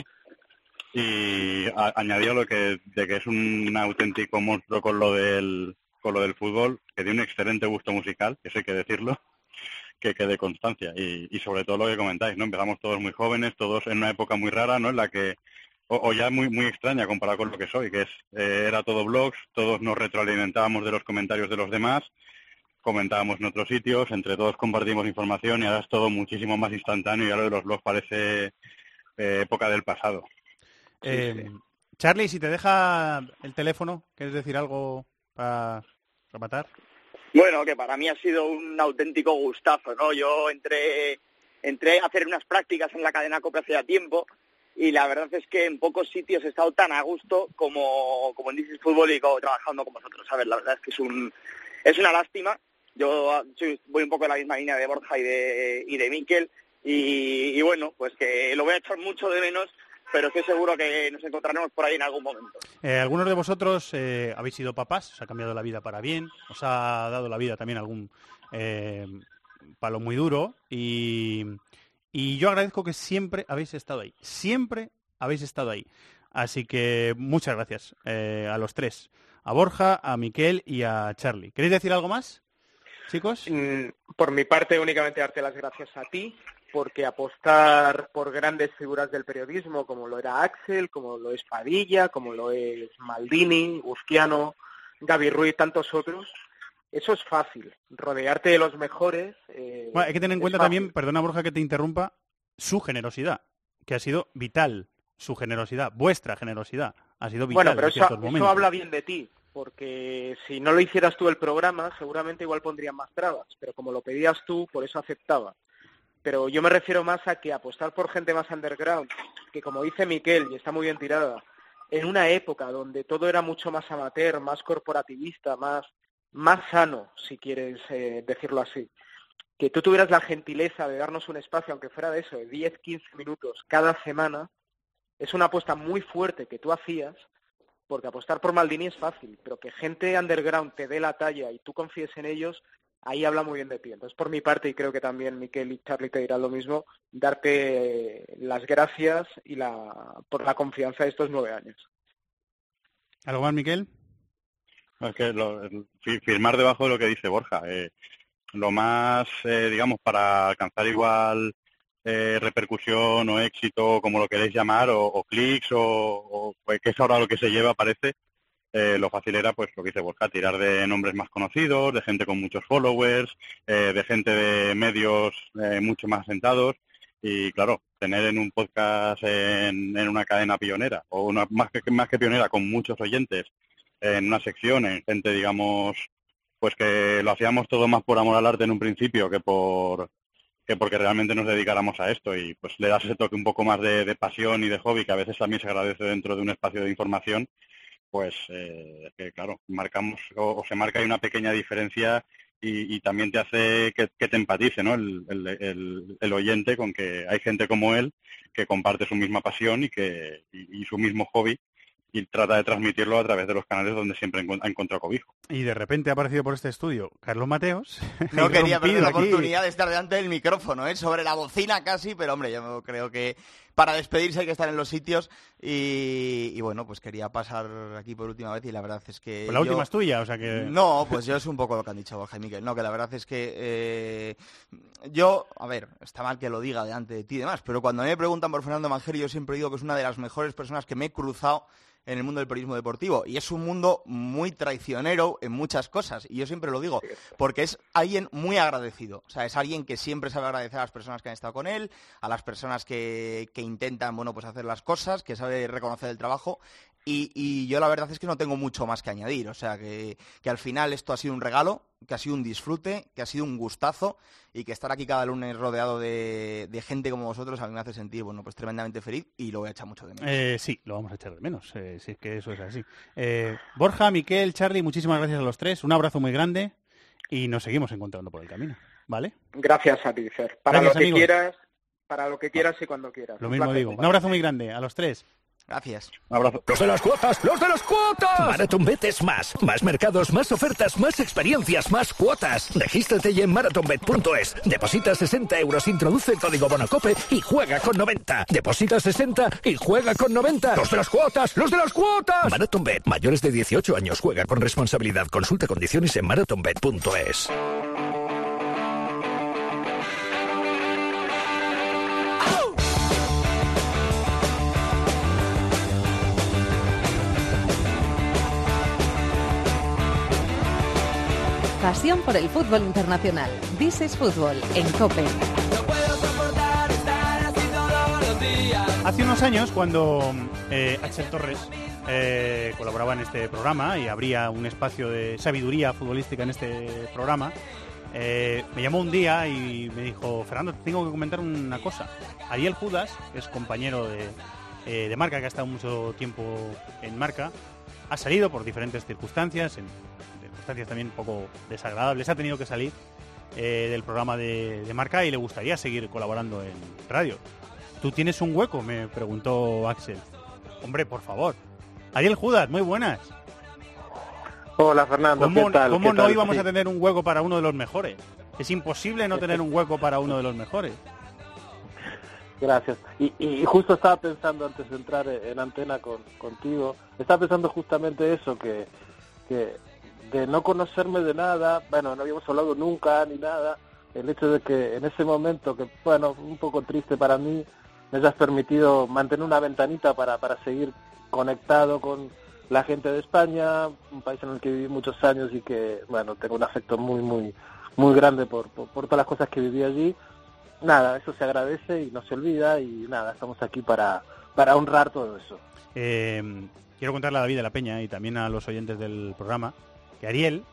Y a- añadió lo que de que es un auténtico monstruo con lo del con lo del fútbol, que tiene un excelente gusto musical, que eso hay que decirlo, que quede constancia. Y, y sobre todo lo que comentáis, ¿no? Empezamos todos muy jóvenes, todos en una época muy rara, ¿no? En la que o, o ya muy muy extraña comparado con lo que soy, que es eh, era todo blogs, todos nos retroalimentábamos de los comentarios de los demás, comentábamos en otros sitios, entre todos compartimos información y ahora es todo muchísimo más instantáneo y ahora de los blogs parece eh, época del pasado. Eh, Charlie, si te deja el teléfono, ¿quieres decir algo para rematar? Bueno, que para mí ha sido un auténtico gustazo, ¿no? Yo entré, entré a hacer unas prácticas en la cadena COPE hace ya tiempo y la verdad es que en pocos sitios he estado tan a gusto como, como en This Fútbol y como trabajando con vosotros, ¿sabes? La verdad es que es un es una lástima. Yo voy un poco en la misma línea de Borja y de, y de Miquel y, y bueno, pues que lo voy a echar mucho de menos, pero estoy seguro que nos encontraremos por ahí en algún momento. Eh, algunos de vosotros eh, habéis sido papás, os ha cambiado la vida para bien, os ha dado la vida también algún eh, palo muy duro y, y yo agradezco que siempre habéis estado ahí, siempre habéis estado ahí. Así que muchas gracias eh, a los tres, a Borja, a Miquel y a Charlie. ¿Queréis decir algo más, chicos? Mm, Por mi parte, únicamente darte las gracias a ti, porque apostar por grandes figuras del periodismo, como lo era Axel, como lo es Padilla, como lo es Maldini, Busquiano, Gaby Ruiz, tantos otros, eso es fácil. Rodearte de los mejores. eh, Bueno, hay que tener en cuenta fácil. también, perdona Borja que te interrumpa, su generosidad, que ha sido vital, su generosidad, vuestra generosidad, ha sido vital Bueno, pero en eso, ciertos eso habla bien de ti, porque si no lo hicieras tú el programa, seguramente igual pondrían más trabas, pero como lo pedías tú, por eso aceptaba. Pero yo me refiero más a que apostar por gente más underground, que como dice Miquel, y está muy bien tirada, en una época donde todo era mucho más amateur, más corporativista, más, más sano, si quieres eh, decirlo así, que tú tuvieras la gentileza de darnos un espacio, aunque fuera de eso, de 10, 15 minutos cada semana, es una apuesta muy fuerte que tú hacías, porque apostar por Maldini es fácil, pero que gente underground te dé la talla y tú confíes en ellos, ahí habla muy bien de ti. Entonces, por mi parte, y creo que también Miquel y Charlie te dirán lo mismo, darte las gracias y la, por la confianza de estos nueve años. ¿Algo más, Miquel? Es que lo- firmar debajo de lo que dice Borja. eh, lo más, eh, digamos, para alcanzar igual eh, repercusión o éxito, como lo queréis llamar, o, clics, o, o, pues, que es ahora lo que se lleva, parece, eh, lo fácil era, pues, lo que dice Borja, tirar de nombres más conocidos, de gente con muchos followers, eh, de gente de medios eh, mucho más sentados. Y claro, tener en un podcast en, en una cadena pionera, o una, más, que, más que pionera, con muchos oyentes, en una sección, en gente, digamos, pues que lo hacíamos todo más por amor al arte en un principio que por que porque realmente nos dedicáramos a esto y pues le das ese toque un poco más de, pasión y de hobby que a veces también se agradece dentro de un espacio de información, pues eh, que claro, marcamos o, se marca ahí una pequeña diferencia y, y también te hace que, te empatice ¿no? el, el- oyente con que hay gente como él que comparte su misma pasión y que y su mismo hobby y trata de transmitirlo a través de los canales donde siempre ha encontrado cobijo. Y de repente ha aparecido por este estudio Carlos Mateos. No quería perder la aquí. oportunidad de estar delante del micrófono, ¿eh? sobre la bocina casi, pero hombre, yo creo que para despedirse hay que estar en los sitios y, y bueno, pues quería pasar aquí por última vez y la verdad es que... Pues la yo- última es tuya, o sea que... No, pues yo es un poco lo que han dicho Borja y Miquel. No, que la verdad es que eh, yo, a ver, está mal que lo diga delante de ti y demás, pero cuando me preguntan por Fernando Manjeri, yo siempre digo que es una de las mejores personas que me he cruzado en el mundo del periodismo deportivo. Y es un mundo muy traicionero en muchas cosas. Y yo siempre lo digo, porque es alguien muy agradecido. O sea, es alguien que siempre sabe agradecer a las personas que han estado con él, a las personas que, que intentan, bueno, pues hacer las cosas, que sabe reconocer el trabajo. Y, y yo la verdad es que no tengo mucho más que añadir. O sea, que, que al final esto ha sido un regalo, que ha sido un disfrute, que ha sido un gustazo y que estar aquí cada lunes rodeado de, de gente como vosotros a mí me hace sentir, bueno, pues tremendamente feliz y lo voy a echar mucho de menos. Eh, sí, lo vamos a echar de menos, eh, si es que eso es así. Eh, Borja, Miquel, Charlie, muchísimas gracias a los tres. Un abrazo muy grande y nos seguimos encontrando por el camino. ¿Vale? Gracias a ti, Fer. Para Gracias, lo que amigos. quieras, para lo que quieras y cuando quieras. Lo Un mismo placer, digo. Un abrazo muy grande a los tres. Gracias. Un abrazo. Los de las cuotas, los de las cuotas. MarathonBet es más. Más mercados, más ofertas, más experiencias, más cuotas. Regístrate ya en marathonbet.es. Deposita 60 euros, introduce el código Bonacope y juega con 90. Deposita 60 y juega con 90. Los de las cuotas, los de las cuotas. MarathonBet. Mayores de 18 años juega con responsabilidad. Consulta condiciones en marathonbet.es. Pasión por el fútbol internacional. This is Fútbol en COPE. Hace unos años, cuando eh, Axel Torres eh, colaboraba en este programa y habría un espacio de sabiduría futbolística en este programa, eh, me llamó un día y me dijo, Fernando, te tengo que comentar una cosa. Ariel Judas, que es compañero de, de Marca, que ha estado mucho tiempo en Marca, ha salido por diferentes circunstancias, en circunstancias también un poco desagradables, ha tenido que salir eh, del programa de, de Marca y le gustaría seguir colaborando en radio. ¿Tú tienes un hueco? Me preguntó Axel. Hombre, por favor. Ariel Judas, muy buenas. Hola Fernando, ¿Cómo, ¿qué tal? cómo ¿Qué no tal? íbamos Sí. a tener un hueco para uno de los mejores? Es imposible no tener un hueco para uno de los mejores. Gracias. Y, y justo estaba pensando antes de entrar en antena con, contigo, estaba pensando justamente eso, que, que de no conocerme de nada, bueno, no habíamos hablado nunca ni nada, el hecho de que en ese momento, que bueno, un poco triste para mí, me hayas permitido mantener una ventanita para, para seguir conectado con la gente de España, un país en el que viví muchos años y que, bueno, tengo un afecto muy, muy, muy grande por, por, todas las cosas que viví allí. Nada, eso se agradece y no se olvida y nada, estamos aquí para, para honrar todo eso. Eh, quiero contarle a David de la Peña y también a los oyentes del programa que Ariel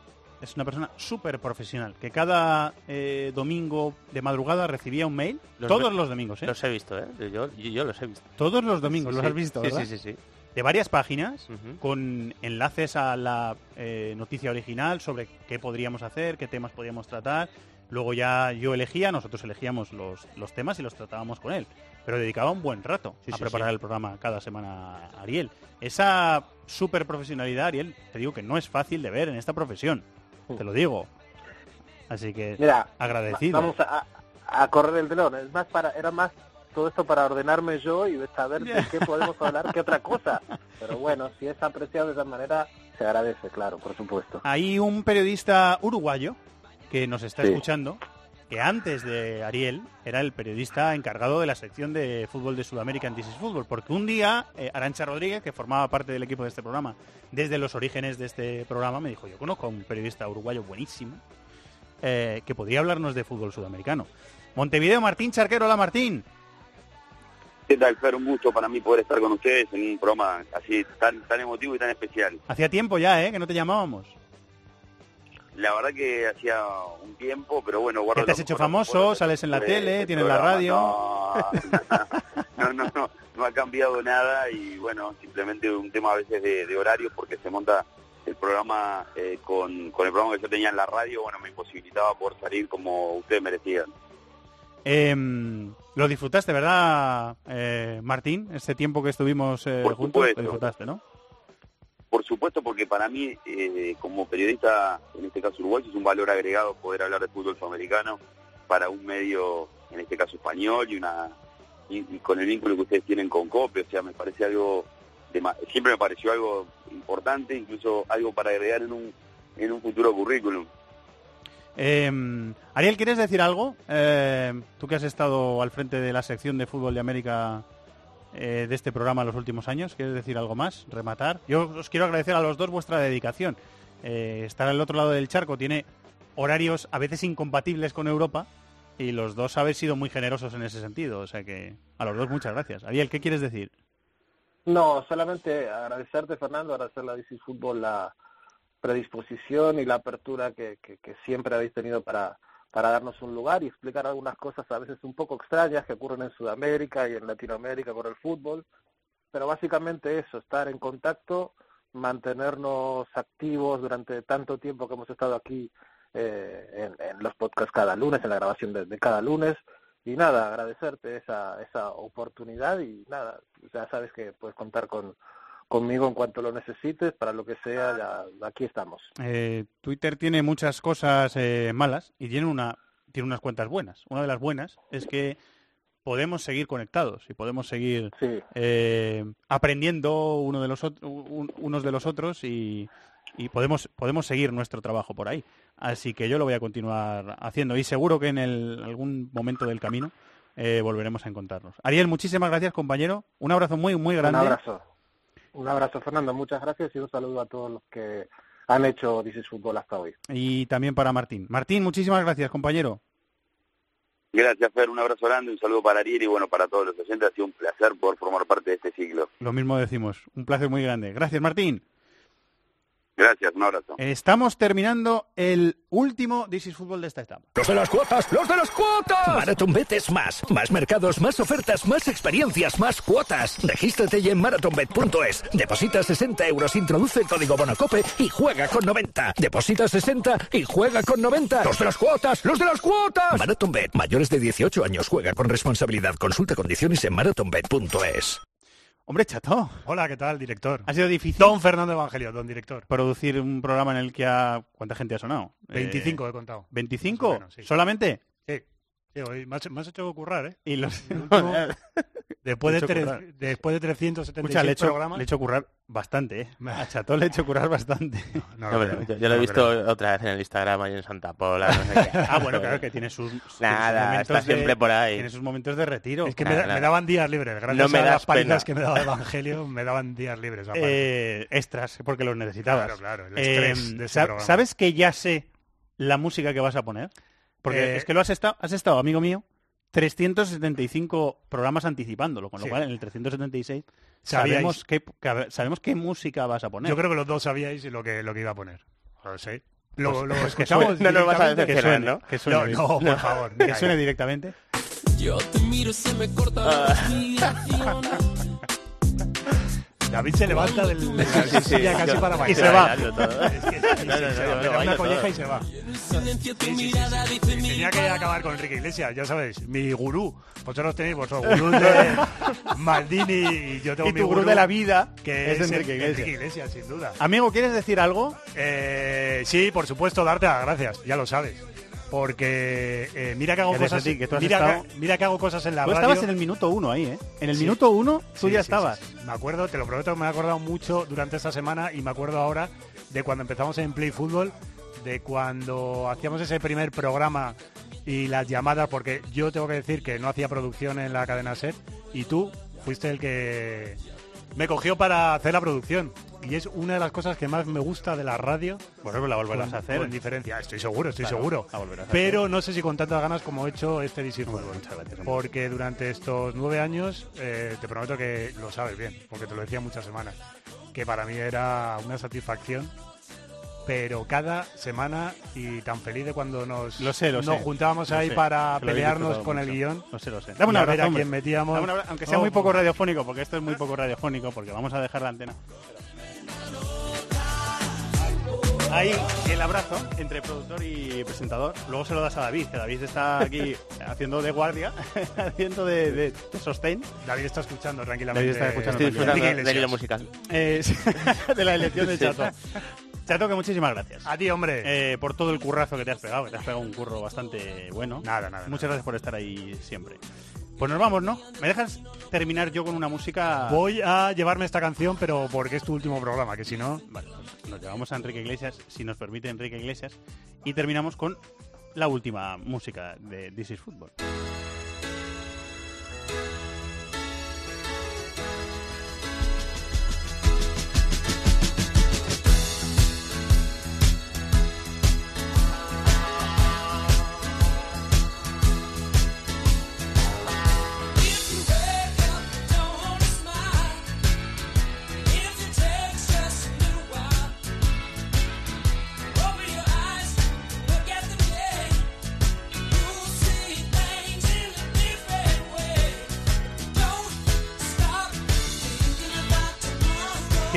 es una persona súper profesional, que cada eh, domingo de madrugada recibía un mail, Los todos los domingos, ¿eh? Los he visto, ¿eh? Yo, yo, yo los he visto. Todos los domingos, Sí, los sí. has visto, Sí, ¿verdad? sí, sí, sí. De varias páginas, con enlaces a la eh, noticia original sobre qué podríamos hacer, qué temas podríamos tratar. Luego ya yo elegía, nosotros elegíamos los, los temas y los tratábamos con él. Pero dedicaba un buen rato Sí, a sí, preparar sí. el programa cada semana, Ariel. Esa super profesionalidad, Ariel, te digo que no es fácil de ver en esta profesión. Te lo digo. Así que Mira, agradecido. Vamos a, a correr el telón, es más para, era más todo esto para ordenarme yo y saber de qué podemos hablar que otra cosa. Pero bueno, si es apreciado de esa manera, se agradece, claro, por supuesto. Hay un periodista uruguayo que nos está Sí. escuchando, que antes de Ariel era el periodista encargado de la sección de fútbol de Sudamérica en This is Fútbol, porque un día eh, Arancha Rodríguez, que formaba parte del equipo de este programa, desde los orígenes de este programa, me dijo, yo conozco a un periodista uruguayo buenísimo, eh, que podría hablarnos de fútbol sudamericano. Montevideo, Martín Charquero, hola Martín. ¿Qué tal, Fer? Un gusto para mí poder estar con ustedes en un programa así tan tan emotivo y tan especial. Hacía tiempo ya, ¿eh? Que no te llamábamos. La verdad que hacía un tiempo, pero bueno, guardo te has hecho famoso, sales en la tele, tienes la radio. No, no, no, no ha cambiado nada y bueno, simplemente un tema a veces de, de horario porque se monta el programa eh, con, con el programa que yo tenía en la radio, bueno, me imposibilitaba por salir como ustedes merecían. Em, lo disfrutaste, ¿verdad, eh, Martín? Este tiempo que estuvimos eh, Por juntos, lo disfrutaste, ¿no? Por supuesto, porque para mí, eh, como periodista, en este caso uruguayo, es un valor agregado poder hablar de fútbol sudamericano para un medio, en este caso español, y una y, con el vínculo que ustedes tienen con COPE, o sea, me parece algo, dema- siempre me pareció algo importante, incluso algo para agregar en un, en un futuro currículum. Eh, Ariel, ¿quieres decir algo? Eh, tú que has estado al frente de la sección de fútbol de América eh, de este programa en los últimos años, ¿quieres decir algo más? ¿Rematar? Yo os quiero agradecer a los dos vuestra dedicación. Eh, estar al otro lado del charco tiene horarios a veces incompatibles con Europa y los dos habéis sido muy generosos en ese sentido. O sea que a los dos muchas gracias. Ariel, ¿qué quieres decir? No, solamente agradecerte, Fernando, agradecerle a DC Fútbol la predisposición y la apertura que, que, que siempre habéis tenido para, para darnos un lugar y explicar algunas cosas a veces un poco extrañas que ocurren en Sudamérica y en Latinoamérica con el fútbol. Pero básicamente eso, estar en contacto, mantenernos activos durante tanto tiempo que hemos estado aquí eh, en, en los podcasts cada lunes, en la grabación de, de cada lunes. Y nada, agradecerte esa, esa oportunidad y nada, ya sabes que puedes contar con, conmigo en cuanto lo necesites, para lo que sea, ya, aquí estamos. Eh, Twitter tiene muchas cosas eh, malas y tiene una tiene unas cuentas buenas. Una de las buenas es que podemos seguir conectados y podemos seguir eh, aprendiendo uno de los un- unos de los otros y, y podemos podemos seguir nuestro trabajo por ahí. Así que yo lo voy a continuar haciendo y seguro que en el- algún momento del camino eh, volveremos a encontrarnos. Ariel, muchísimas gracias, compañero. Un abrazo muy muy grande. Un abrazo. Un abrazo, Fernando. Muchas gracias y un saludo a todos los que han hecho DC Fútbol hasta hoy. Y también para Martín. Martín, muchísimas gracias, compañero. Gracias, Fer, un abrazo grande, un saludo para Ariel y bueno, para todos los oyentes, ha sido un placer por formar parte de este ciclo. Lo mismo decimos. Un placer muy grande. Gracias, Martín. Gracias, un abrazo. Estamos terminando el último This is Fútbol de esta etapa. ¡Los de las cuotas! ¡Los de las cuotas! MarathonBet es más. Más mercados, más ofertas, más experiencias, más cuotas. Regístrate ya en marathonbet.es. Deposita 60 euros, introduce el código Bonacope y juega con 90. Deposita 60 y juega con 90. ¡Los de las cuotas! ¡Los de las cuotas! MarathonBet. Mayores de 18 años. Juega con responsabilidad. Consulta condiciones en marathonbet.es. Hombre, chato. Hola, ¿qué tal, director? Ha sido difícil. Don Fernando Evangelio, don director. Producir un programa en el que ha... ¿Cuánta gente ha sonado? 25 Eh, he contado. ¿25? Más o menos, sí. ¿Solamente? Sí. Sí, hoy me has, me has hecho currar, ¿eh? Y los... Último- después, de tres- currar. después de 376 Escucha, le he hecho, programas... le he hecho currar bastante, ¿eh? A le he hecho currar bastante. No, pero yo, yo lo he visto otra vez en el Instagram ahí en Santa Pola. no sé qué. Ah, bueno, claro que tiene sus, Nada, momentos está siempre de- por ahí. Tiene sus momentos de retiro. Es que me, da- me daban días libres. Gracias No me a las das palizas que me daba Evangelio, me daban días libres. Eh, extras, porque los necesitabas. Claro, claro, el Eh, estrés de ese sa- programa. ¿Sabes que ya sé la música que vas a poner? Porque Eh, es que lo has estado, has estado, amigo mío, 375 programas anticipándolo, con lo Sí. cual en el 376 Sabíais. sabemos qué, que- sabemos qué música vas a poner. Yo creo que los dos sabíais lo que, lo que iba a poner. No lo sé. Lo, Pues- lo pues que escuchamos suene. No nos vas a decepcionar, ¿no? Que suene no, no, por No. favor. Que suene directamente. Yo te miro, se me corta la respiración. David se levanta del, de Sí, la sí, silla sí, casi yo- para bailar. no, se va, yo le da una colleja y se va. Silencio tu mirada dice Tenía que acabar con Enrique Iglesias, ya sabéis, mi gurú. Vosotros tenéis vuestro gurú de Maldini y yo tengo Y mi tu gurú de la vida que es es, Enrique Iglesias. Iglesias, sin duda. Amigo, ¿quieres decir algo? Eh, sí, por supuesto, darte las gracias, ya lo sabes. Porque eh, mira que hago cosas. ti, que mira, estado- que, mira que hago cosas en la Tú radio. estabas en el minuto uno ahí, ¿eh? En el Sí. minuto uno tú Sí, ya sí, estabas. Me acuerdo, te lo prometo, me he acordado mucho durante esta semana y me acuerdo ahora de cuando empezamos en Play Fútbol, de cuando hacíamos ese primer programa y las llamadas, porque yo tengo que decir que no hacía producción en la cadena SER y tú fuiste el que me cogió para hacer la producción. Y es una de las cosas que más me gusta de la radio. Bueno, pues la volverás con- a hacer. Con diferencia, estoy seguro, estoy Claro, seguro. la volverás a Pero hacer. no sé si con tantas ganas como he hecho este DC Fútbol. muchas gracias, hombre. Porque durante estos nueve años, eh, te prometo que lo sabes bien, porque te lo decía muchas semanas, que para mí era una satisfacción. Pero cada semana y tan feliz de cuando nos, Lo sé, lo nos sé. juntábamos Lo ahí sé, para pelearnos con el guion. Lo sé, lo sé. Dame un a ver quién metíamos. Aunque sea No, muy poco radiofónico, porque esto es muy poco radiofónico, porque vamos a dejar la antena. Ahí el abrazo entre productor y presentador. Luego se lo das a David, que David está aquí haciendo de guardia, haciendo de, de, de sostén. David está escuchando tranquilamente. David está escuchando Estoy hilo Iglesias. musical. Eh, de la elección de. Chato. Chato, que muchísimas gracias. A ti, hombre. Eh, por todo el currazo que te has pegado, que te has pegado un curro bastante bueno. Nada, nada. Muchas gracias por estar ahí siempre. Pues nos vamos, ¿no? ¿Me dejas terminar yo con una música? Voy a llevarme esta canción, pero porque es tu último programa, que si no... Vale, pues nos llevamos a Enrique Iglesias, si nos permite Enrique Iglesias, y terminamos con la última música de This is Football.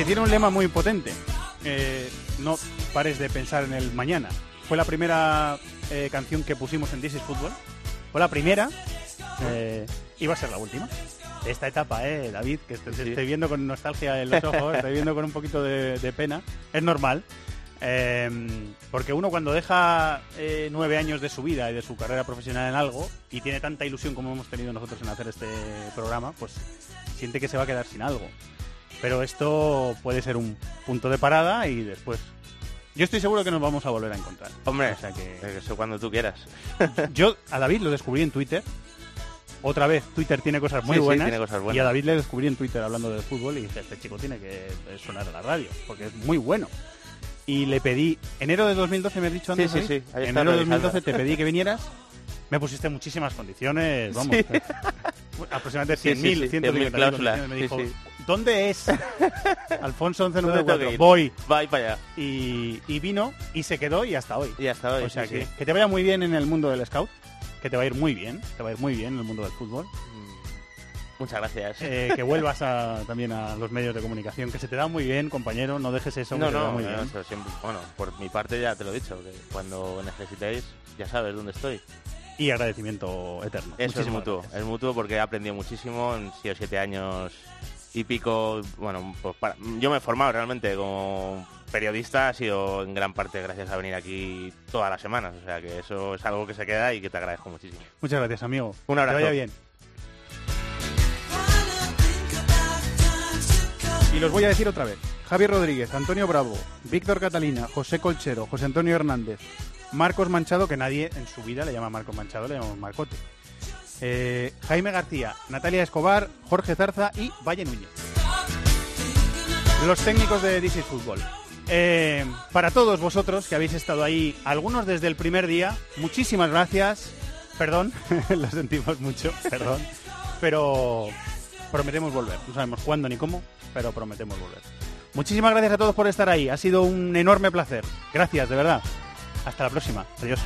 Tiene un lema muy potente. Eh, no pares de pensar en el mañana. Fue la primera eh, canción que pusimos en This is Football. Fue la primera. Eh, va a ser la última. de Esta etapa, eh, David, que te, estoy viendo con nostalgia en los ojos, estoy viendo con un poquito de, de pena. Es normal. Eh, porque uno cuando deja eh, nueve años de su vida y de su carrera profesional en algo y tiene tanta ilusión como hemos tenido nosotros en hacer este programa, pues siente que se va a quedar sin algo. Pero esto puede ser un punto de parada y después. Yo estoy seguro que nos vamos a volver a encontrar. Hombre, O sea que- eso cuando tú quieras. Yo a David lo descubrí en Twitter. Otra vez, Twitter tiene cosas muy Sí, sí, buenas. tiene cosas buenas. Y a David le descubrí en Twitter hablando de fútbol y dije, este chico tiene que sonar en la radio, porque es muy bueno. Y le pedí, enero de 2012 me has dicho antes, Sí, sí, David? sí, ahí está enero de revisando. 2012 te pedí que vinieras. Me pusiste muchísimas condiciones, vamos. Sí. Aproximadamente Sí, 100.000, sí, sí, 150.000 100.000 cláusulas. Me dijo. ¿Dónde es? Alfonso ¿Dónde 1194. tengo que ir? Voy. Va y para allá. Y, y vino y se quedó y hasta hoy. Y hasta hoy. O sea sí, que, sí. que te vaya muy bien en el mundo del scout, que te va a ir muy bien, te va a ir muy bien en el mundo del fútbol. Muchas gracias. Eh, que vuelvas a- también a los medios de comunicación, que se te da muy bien, compañero, no dejes eso, No, muy no, bien. eso siempre- bueno, por mi parte ya te lo he dicho, que cuando necesitéis ya sabes dónde estoy. Y agradecimiento eterno. Eso es mutuo, es mutuo porque he aprendido muchísimo en siete, siete años y pico. Bueno, pues para- yo me he formado realmente como periodista, ha sido en gran parte gracias a venir aquí todas las semanas, o sea que eso es algo que se queda y que te agradezco muchísimo. Muchas gracias, amigo. Un abrazo. Que vaya bien. Y los voy a decir otra vez. Javier Rodríguez, Antonio Bravo, Víctor Catalina, José Colchero, José Antonio Hernández, Marcos Manchado, que nadie en su vida le llama Marcos Manchado, le llamamos Marcote. Eh, Jaime García, Natalia Escobar, Jorge Zarza y Valle Núñez. Los técnicos de DC Fútbol. Eh, para todos vosotros que habéis estado ahí, algunos desde el primer día, muchísimas gracias. Perdón, lo sentimos mucho, perdón. Pero prometemos volver. No sabemos cuándo ni cómo, pero prometemos volver. Muchísimas gracias a todos por estar ahí. Ha sido un enorme placer. Gracias, de verdad. Hasta la próxima. Adiós.